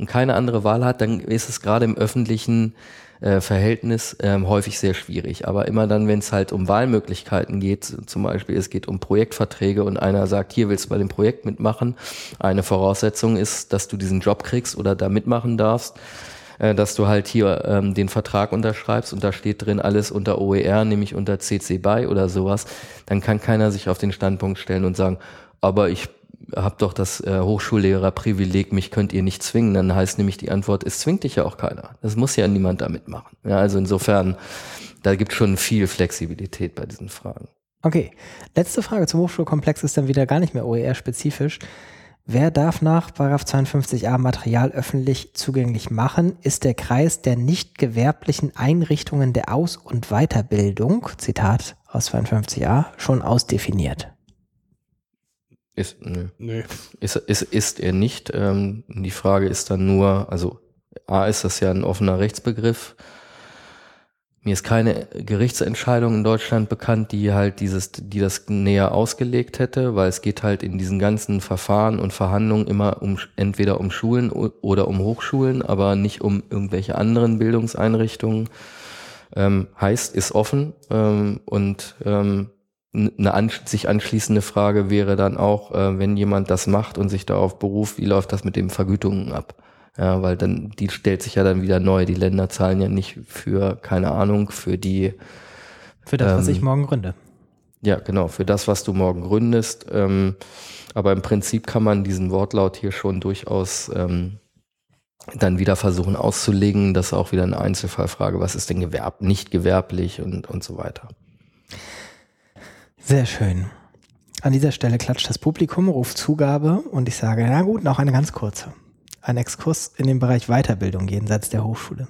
und keine andere Wahl hat, dann ist es gerade im öffentlichen äh, Verhältnis ähm, häufig sehr schwierig. Aber immer dann, wenn es halt um Wahlmöglichkeiten geht, zum Beispiel es geht um Projektverträge und einer sagt, hier willst du bei dem Projekt mitmachen, eine Voraussetzung ist, dass du diesen Job kriegst oder da mitmachen darfst, äh, dass du halt hier ähm, den Vertrag unterschreibst und da steht drin alles unter OER, nämlich unter CC BY oder sowas, dann kann keiner sich auf den Standpunkt stellen und sagen, aber ich habe doch das äh, Hochschullehrerprivileg, mich könnt ihr nicht zwingen. Dann heißt nämlich die Antwort, es zwingt dich ja auch keiner. Das muss ja niemand damit machen. Ja, also insofern, da gibt schon viel Flexibilität bei diesen Fragen. Okay, letzte Frage zum Hochschulkomplex ist dann wieder gar nicht mehr OER-spezifisch. Wer darf nach 52a Material öffentlich zugänglich machen, ist der Kreis der nicht gewerblichen Einrichtungen der Aus- und Weiterbildung, Zitat aus 52a, schon ausdefiniert. Ist, nö. nö. Ist, ist, ist er nicht. Ähm, die Frage ist dann nur, also A ist das ja ein offener Rechtsbegriff. Mir ist keine Gerichtsentscheidung in Deutschland bekannt, die halt dieses, die das näher ausgelegt hätte, weil es geht halt in diesen ganzen Verfahren und Verhandlungen immer um entweder um Schulen oder um Hochschulen, aber nicht um irgendwelche anderen Bildungseinrichtungen. Ähm, heißt, ist offen ähm, und ähm, eine an, sich anschließende Frage wäre dann auch, äh, wenn jemand das macht und sich darauf beruft, wie läuft das mit den Vergütungen ab? Ja, weil dann, die stellt sich ja dann wieder neu. Die Länder zahlen ja nicht für, keine Ahnung, für die. Für das, ähm, was ich morgen gründe. Ja, genau, für das, was du morgen gründest. Ähm, aber im Prinzip kann man diesen Wortlaut hier schon durchaus ähm, dann wieder versuchen auszulegen. Das ist auch wieder eine Einzelfallfrage. Was ist denn gewerb nicht gewerblich und, und so weiter. Sehr schön. An dieser Stelle klatscht das Publikum, ruft Zugabe und ich sage, na gut, noch eine ganz kurze. Ein Exkurs in den Bereich Weiterbildung jenseits der Hochschule.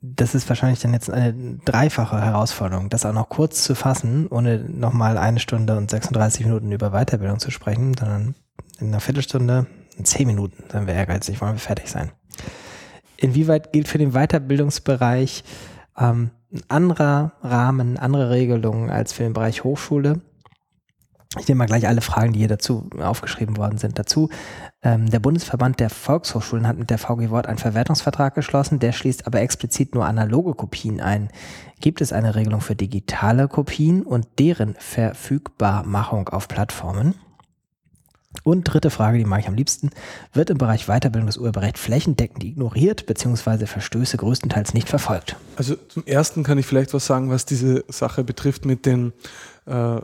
Das ist wahrscheinlich dann jetzt eine dreifache Herausforderung, das auch noch kurz zu fassen, ohne nochmal eine Stunde und 36 Minuten über Weiterbildung zu sprechen, sondern in einer Viertelstunde, in zehn Minuten, dann wir ehrgeizig, wollen wir fertig sein. Inwieweit gilt für den Weiterbildungsbereich ähm, ein anderer Rahmen, andere Regelungen als für den Bereich Hochschule. Ich nehme mal gleich alle Fragen, die hier dazu aufgeschrieben worden sind, dazu. Ähm, der Bundesverband der Volkshochschulen hat mit der VG Wort einen Verwertungsvertrag geschlossen, der schließt aber explizit nur analoge Kopien ein. Gibt es eine Regelung für digitale Kopien und deren Verfügbarmachung auf Plattformen? Und dritte Frage, die mache ich am liebsten. Wird im Bereich Weiterbildung das Urheberrecht flächendeckend ignoriert bzw. Verstöße größtenteils nicht verfolgt? Also zum Ersten kann ich vielleicht was sagen, was diese Sache betrifft mit den, äh,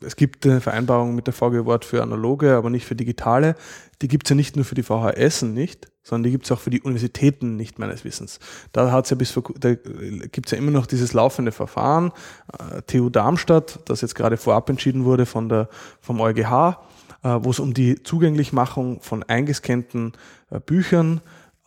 es gibt eine Vereinbarung mit der VG Wort für analoge, aber nicht für digitale. Die gibt es ja nicht nur für die VHS nicht, sondern die gibt es auch für die Universitäten nicht meines Wissens. Da ja da gibt's ja immer noch dieses laufende Verfahren, äh, TU Darmstadt, das jetzt gerade vorab entschieden wurde von der, vom EuGH wo es um die Zugänglichmachung von eingescannten äh, Büchern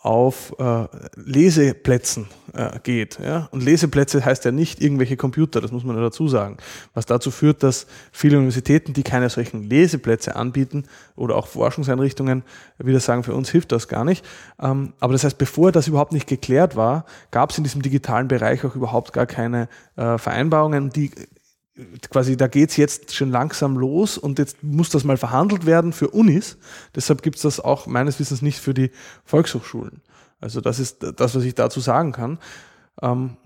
auf äh, Leseplätzen äh, geht. Ja? Und Leseplätze heißt ja nicht irgendwelche Computer, das muss man ja dazu sagen. Was dazu führt, dass viele Universitäten, die keine solchen Leseplätze anbieten oder auch Forschungseinrichtungen, wieder sagen, für uns hilft das gar nicht. Ähm, aber das heißt, bevor das überhaupt nicht geklärt war, gab es in diesem digitalen Bereich auch überhaupt gar keine äh, Vereinbarungen, die quasi, da geht's jetzt schon langsam los und jetzt muss das mal verhandelt werden für Unis. Deshalb gibt's das auch meines Wissens nicht für die Volkshochschulen. Also das ist das, was ich dazu sagen kann. Ähm,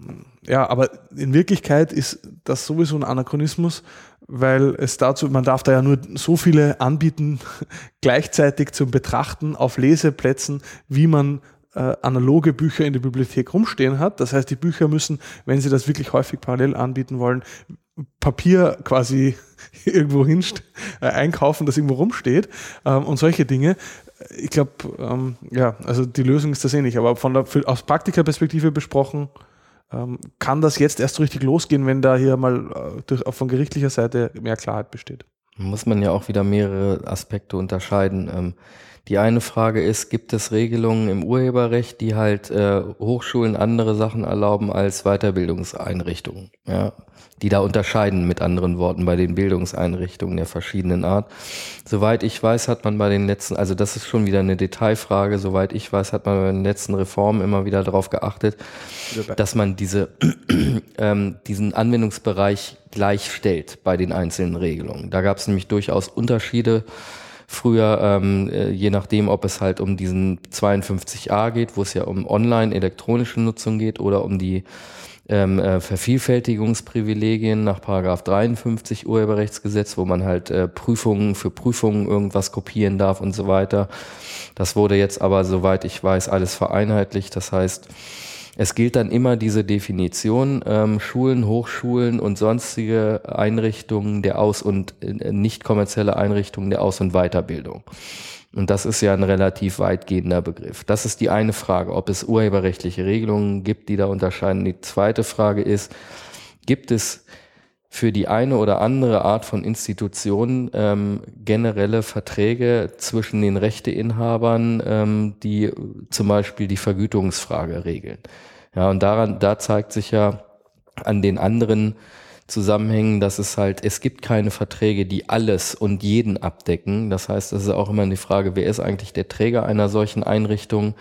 ja, aber in Wirklichkeit ist das sowieso ein Anachronismus, weil es dazu, man darf da ja nur so viele anbieten, gleichzeitig zum Betrachten auf Leseplätzen, wie man äh, analoge Bücher in der Bibliothek rumstehen hat. Das heißt, die Bücher müssen, wenn sie das wirklich häufig parallel anbieten wollen, Papier quasi irgendwo hin äh, einkaufen, das irgendwo rumsteht ähm, und solche Dinge. Ich glaube, ähm, ja, also die Lösung ist das eh nicht, aber von der, aus Praktikerperspektive besprochen, ähm, kann das jetzt erst richtig losgehen, wenn da hier mal äh, durch, von gerichtlicher Seite mehr Klarheit besteht. Muss man ja auch wieder mehrere Aspekte unterscheiden. Die eine Frage ist, gibt es Regelungen im Urheberrecht, die halt äh, Hochschulen andere Sachen erlauben als Weiterbildungseinrichtungen, ja, die da unterscheiden mit anderen Worten bei den Bildungseinrichtungen der verschiedenen Art. Soweit ich weiß, hat man bei den letzten, also das ist schon wieder eine Detailfrage, soweit ich weiß, hat man bei den letzten Reformen immer wieder darauf geachtet, dass man diese, ähm, diesen Anwendungsbereich gleichstellt bei den einzelnen Regelungen. Da gab es nämlich durchaus Unterschiede Früher, ähm, äh, je nachdem, ob es halt um diesen 52a geht, wo es ja um online elektronische Nutzung geht oder um die ähm, äh, Vervielfältigungsprivilegien nach Paragraph 53 Urheberrechtsgesetz, wo man halt äh, Prüfungen für Prüfungen irgendwas kopieren darf und so weiter. Das wurde jetzt aber, soweit ich weiß, alles vereinheitlicht. Das heißt, es gilt dann immer diese Definition, ähm, Schulen, Hochschulen und sonstige Einrichtungen der Aus- und äh, nicht kommerzielle Einrichtungen der Aus- und Weiterbildung. Und das ist ja ein relativ weitgehender Begriff. Das ist die eine Frage, ob es urheberrechtliche Regelungen gibt, die da unterscheiden. Die zweite Frage ist, gibt es für die eine oder andere Art von Institution ähm, generelle Verträge zwischen den Rechteinhabern, ähm, die zum Beispiel die Vergütungsfrage regeln. Ja, und daran, da zeigt sich ja an den anderen Zusammenhängen, dass es halt, es gibt keine Verträge, die alles und jeden abdecken. Das heißt, es ist auch immer die Frage, wer ist eigentlich der Träger einer solchen Einrichtung?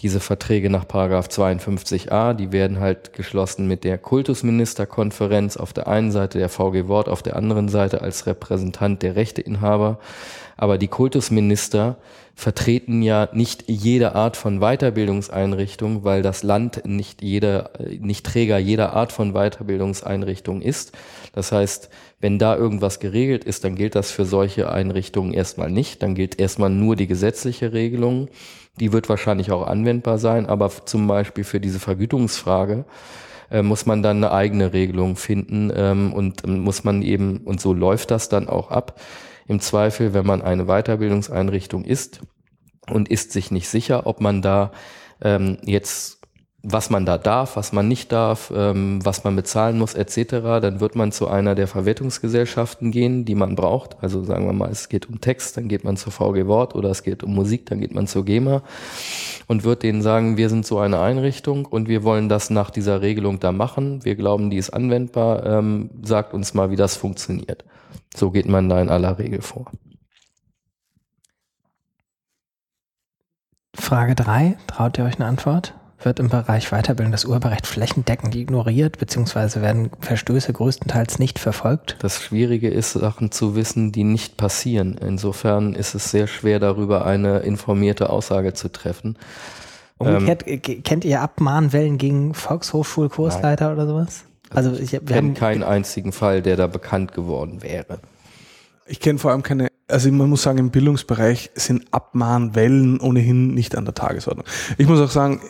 Diese Verträge nach Paragraph 52a, die werden halt geschlossen mit der Kultusministerkonferenz auf der einen Seite, der VG Wort auf der anderen Seite als Repräsentant der Rechteinhaber. Aber die Kultusminister vertreten ja nicht jede Art von Weiterbildungseinrichtung, weil das Land nicht jeder, nicht Träger jeder Art von Weiterbildungseinrichtung ist. Das heißt, wenn da irgendwas geregelt ist, dann gilt das für solche Einrichtungen erstmal nicht. Dann gilt erstmal nur die gesetzliche Regelung. Die wird wahrscheinlich auch anwendbar sein, aber zum Beispiel für diese Vergütungsfrage äh, muss man dann eine eigene Regelung finden ähm, und ähm, muss man eben, und so läuft das dann auch ab, im Zweifel, wenn man eine Weiterbildungseinrichtung ist und ist sich nicht sicher, ob man da ähm, jetzt was man da darf, was man nicht darf, ähm, was man bezahlen muss, etc., dann wird man zu einer der Verwertungsgesellschaften gehen, die man braucht. Also sagen wir mal, es geht um Text, dann geht man zur VG Wort oder es geht um Musik, dann geht man zur GEMA und wird denen sagen, wir sind so eine Einrichtung und wir wollen das nach dieser Regelung da machen. Wir glauben, die ist anwendbar. Ähm, sagt uns mal, wie das funktioniert. So geht man da in aller Regel vor. Frage drei Traut ihr euch eine Antwort? Wird im Bereich Weiterbildung das Urheberrecht flächendeckend ignoriert, beziehungsweise werden Verstöße größtenteils nicht verfolgt? Das Schwierige ist, Sachen zu wissen, die nicht passieren. Insofern ist es sehr schwer, darüber eine informierte Aussage zu treffen. Umgekehrt, ähm, kennt ihr Abmahnwellen gegen Volkshochschulkursleiter oder sowas? Also ich, wir kenne keinen einzigen Fall, der da bekannt geworden wäre. Ich kenne vor allem keine, also man muss sagen, im Bildungsbereich sind Abmahnwellen ohnehin nicht an der Tagesordnung. Ich muss auch sagen,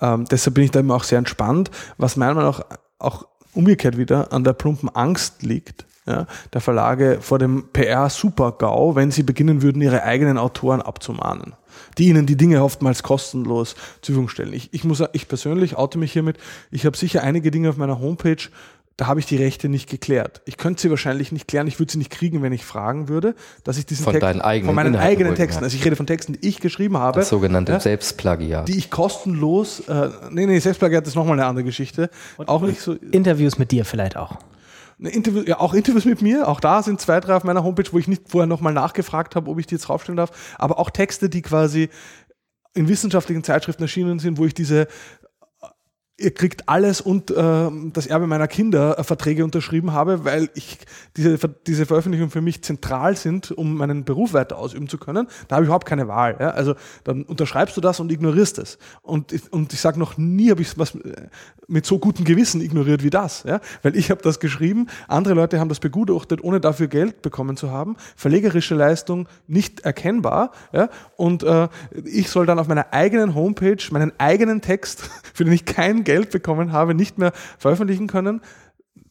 ähm, deshalb bin ich da immer auch sehr entspannt, was meiner Meinung nach auch umgekehrt wieder an der plumpen Angst liegt, ja, der Verlage vor dem PR-Super-GAU, wenn sie beginnen würden, ihre eigenen Autoren abzumahnen, die ihnen die Dinge oftmals kostenlos zur Verfügung stellen. Ich, ich, muss, ich persönlich oute mich hiermit, ich habe sicher einige Dinge auf meiner Homepage, da habe ich die Rechte nicht geklärt. Ich könnte sie wahrscheinlich nicht klären, ich würde sie nicht kriegen, wenn ich fragen würde, dass ich diesen von Text, deinen eigenen von meinen Inhalte eigenen Texten, also ich rede von Texten, die ich geschrieben habe, Das sogenannte ja, Selbstplagiat. die ich kostenlos, äh, nee, nee, Selbstplagiat ist nochmal eine andere Geschichte. auch nicht so, Interviews mit dir vielleicht auch. eine Interview, ja, auch Interviews mit mir, auch da sind zwei, drei auf meiner Homepage, wo ich nicht vorher nochmal nachgefragt habe, ob ich die jetzt draufstellen darf, aber auch Texte, die quasi in wissenschaftlichen Zeitschriften erschienen sind, wo ich diese ihr kriegt alles und äh, das Erbe meiner Kinder äh, Verträge unterschrieben habe, weil ich diese, diese Veröffentlichungen für mich zentral sind, um meinen Beruf weiter ausüben zu können. Da habe ich überhaupt keine Wahl. Ja? Also dann unterschreibst du das und ignorierst es. Und, und ich sage noch nie habe ich was äh, mit so gutem Gewissen ignoriert wie das. Ja? Weil ich habe das geschrieben, andere Leute haben das begutachtet, ohne dafür Geld bekommen zu haben. Verlegerische Leistung nicht erkennbar. Ja? Und äh, ich soll dann auf meiner eigenen Homepage meinen eigenen Text, für den ich kein Geld bekommen habe, nicht mehr veröffentlichen können.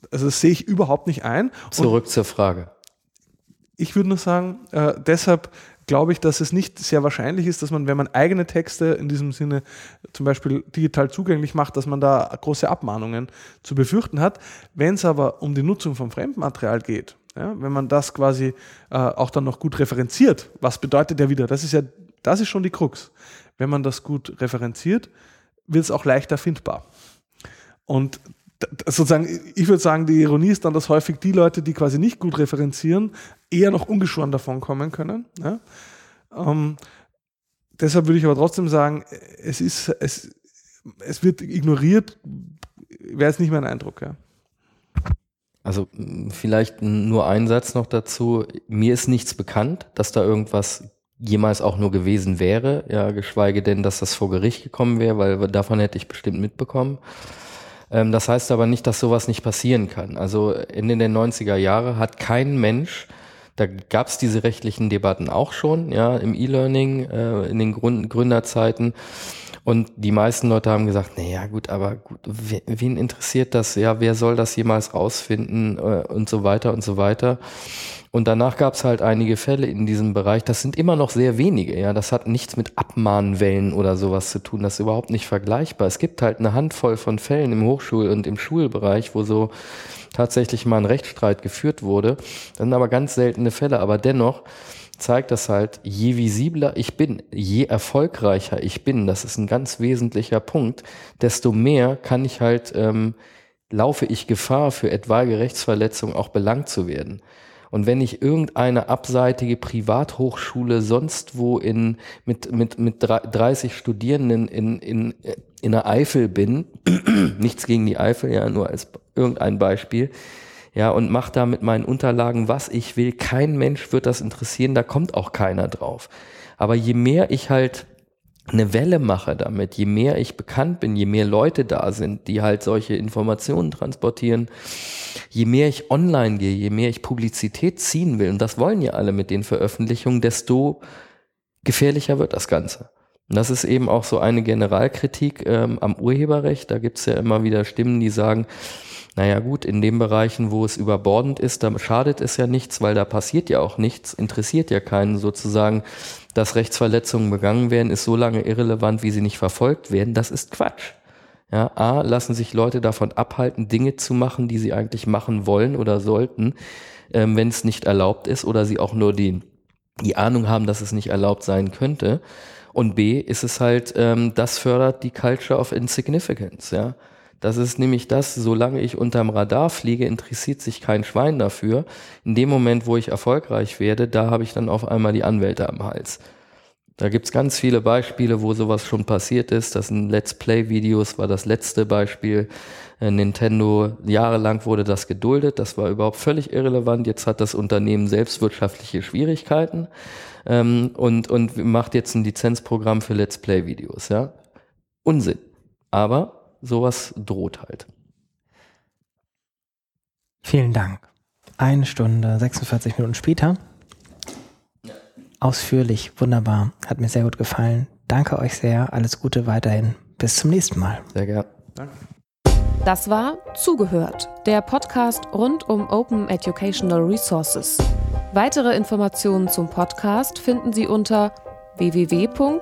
Also das sehe ich überhaupt nicht ein. Und Zurück zur Frage. ich würde nur sagen, äh, deshalb glaube ich, dass es nicht sehr wahrscheinlich ist, dass man, wenn man eigene Texte in diesem Sinne zum Beispiel digital zugänglich macht, dass man da große Abmahnungen zu befürchten hat. Wenn es aber um die Nutzung von Fremdmaterial geht, ja, wenn man das quasi äh, auch dann noch gut referenziert, was bedeutet ja wieder, das ist ja Das ist schon die Krux. Wenn man das gut referenziert, wird es auch leichter findbar. Und sozusagen, ich würde sagen, die Ironie ist dann, dass häufig die Leute, die quasi nicht gut referenzieren, eher noch ungeschoren davon kommen können. Ja? Ähm, deshalb würde ich aber trotzdem sagen, es ist, es, es wird ignoriert, wäre jetzt nicht mein Eindruck. Ja. Also vielleicht nur ein Satz noch dazu. Mir ist nichts bekannt, dass da irgendwas jemals auch nur gewesen wäre, ja, geschweige denn, dass das vor Gericht gekommen wäre, weil davon hätte ich bestimmt mitbekommen. Ähm, das heißt aber nicht, dass sowas nicht passieren kann. Also Ende der 90er Jahre hat kein Mensch, da gab es diese rechtlichen Debatten auch schon, ja, im E-Learning, äh, in den Gründerzeiten. Und die meisten Leute haben gesagt, naja, gut, aber gut, wen interessiert das? Ja, wer soll das jemals rausfinden äh, und so weiter und so weiter. Und danach gab es halt einige Fälle in diesem Bereich. Das sind immer noch sehr wenige. Ja, das hat nichts mit Abmahnwellen oder sowas zu tun. Das ist überhaupt nicht vergleichbar. Es gibt halt eine Handvoll von Fällen im Hochschul- und im Schulbereich, wo so tatsächlich mal ein Rechtsstreit geführt wurde. Das sind aber ganz seltene Fälle. Aber dennoch zeigt das halt, je visibler ich bin, je erfolgreicher ich bin, das ist ein ganz wesentlicher Punkt, desto mehr kann ich halt, ähm, laufe ich Gefahr, für etwaige Rechtsverletzungen auch belangt zu werden. Und wenn ich irgendeine abseitige Privathochschule sonst wo in, mit, mit, mit 30 Studierenden in, in, in der Eifel bin, nichts gegen die Eifel, ja, nur als irgendein Beispiel, ja, und mache da mit meinen Unterlagen, was ich will. Kein Mensch wird das interessieren, da kommt auch keiner drauf. Aber je mehr ich halt eine Welle mache damit, je mehr ich bekannt bin, je mehr Leute da sind, die halt solche Informationen transportieren, je mehr ich online gehe, je mehr ich Publizität ziehen will, und das wollen ja alle mit den Veröffentlichungen, desto gefährlicher wird das Ganze. Und das ist eben auch so eine Generalkritik ähm, am Urheberrecht. Da gibt's ja immer wieder Stimmen, die sagen, naja gut, in den Bereichen, wo es überbordend ist, da schadet es ja nichts, weil da passiert ja auch nichts, interessiert ja keinen sozusagen dass Rechtsverletzungen begangen werden, ist so lange irrelevant, wie sie nicht verfolgt werden. Das ist Quatsch. Ja, A, lassen sich Leute davon abhalten, Dinge zu machen, die sie eigentlich machen wollen oder sollten, ähm, wenn es nicht erlaubt ist oder sie auch nur die, die Ahnung haben, dass es nicht erlaubt sein könnte. Und B, ist es halt, ähm, das fördert die Culture of Insignificance, ja. Das ist nämlich das, solange ich unterm Radar fliege, interessiert sich kein Schwein dafür. In dem Moment, wo ich erfolgreich werde, da habe ich dann auf einmal die Anwälte am Hals. Da gibt's ganz viele Beispiele, wo sowas schon passiert ist. Das sind Let's Play-Videos, war das letzte Beispiel. Äh, Nintendo, jahrelang wurde das geduldet, das war überhaupt völlig irrelevant. Jetzt hat das Unternehmen selbst wirtschaftliche Schwierigkeiten ähm, und, und macht jetzt ein Lizenzprogramm für Let's Play-Videos. Ja? Unsinn. Aber sowas droht halt. Vielen Dank. Eine Stunde, 46 Minuten später. Ausführlich, wunderbar. Hat mir sehr gut gefallen. Danke euch sehr. Alles Gute weiterhin. Bis zum nächsten Mal. Sehr gerne. Danke. Das war Zugehört, der Podcast rund um Open Educational Resources. Weitere Informationen zum Podcast finden Sie unter www.open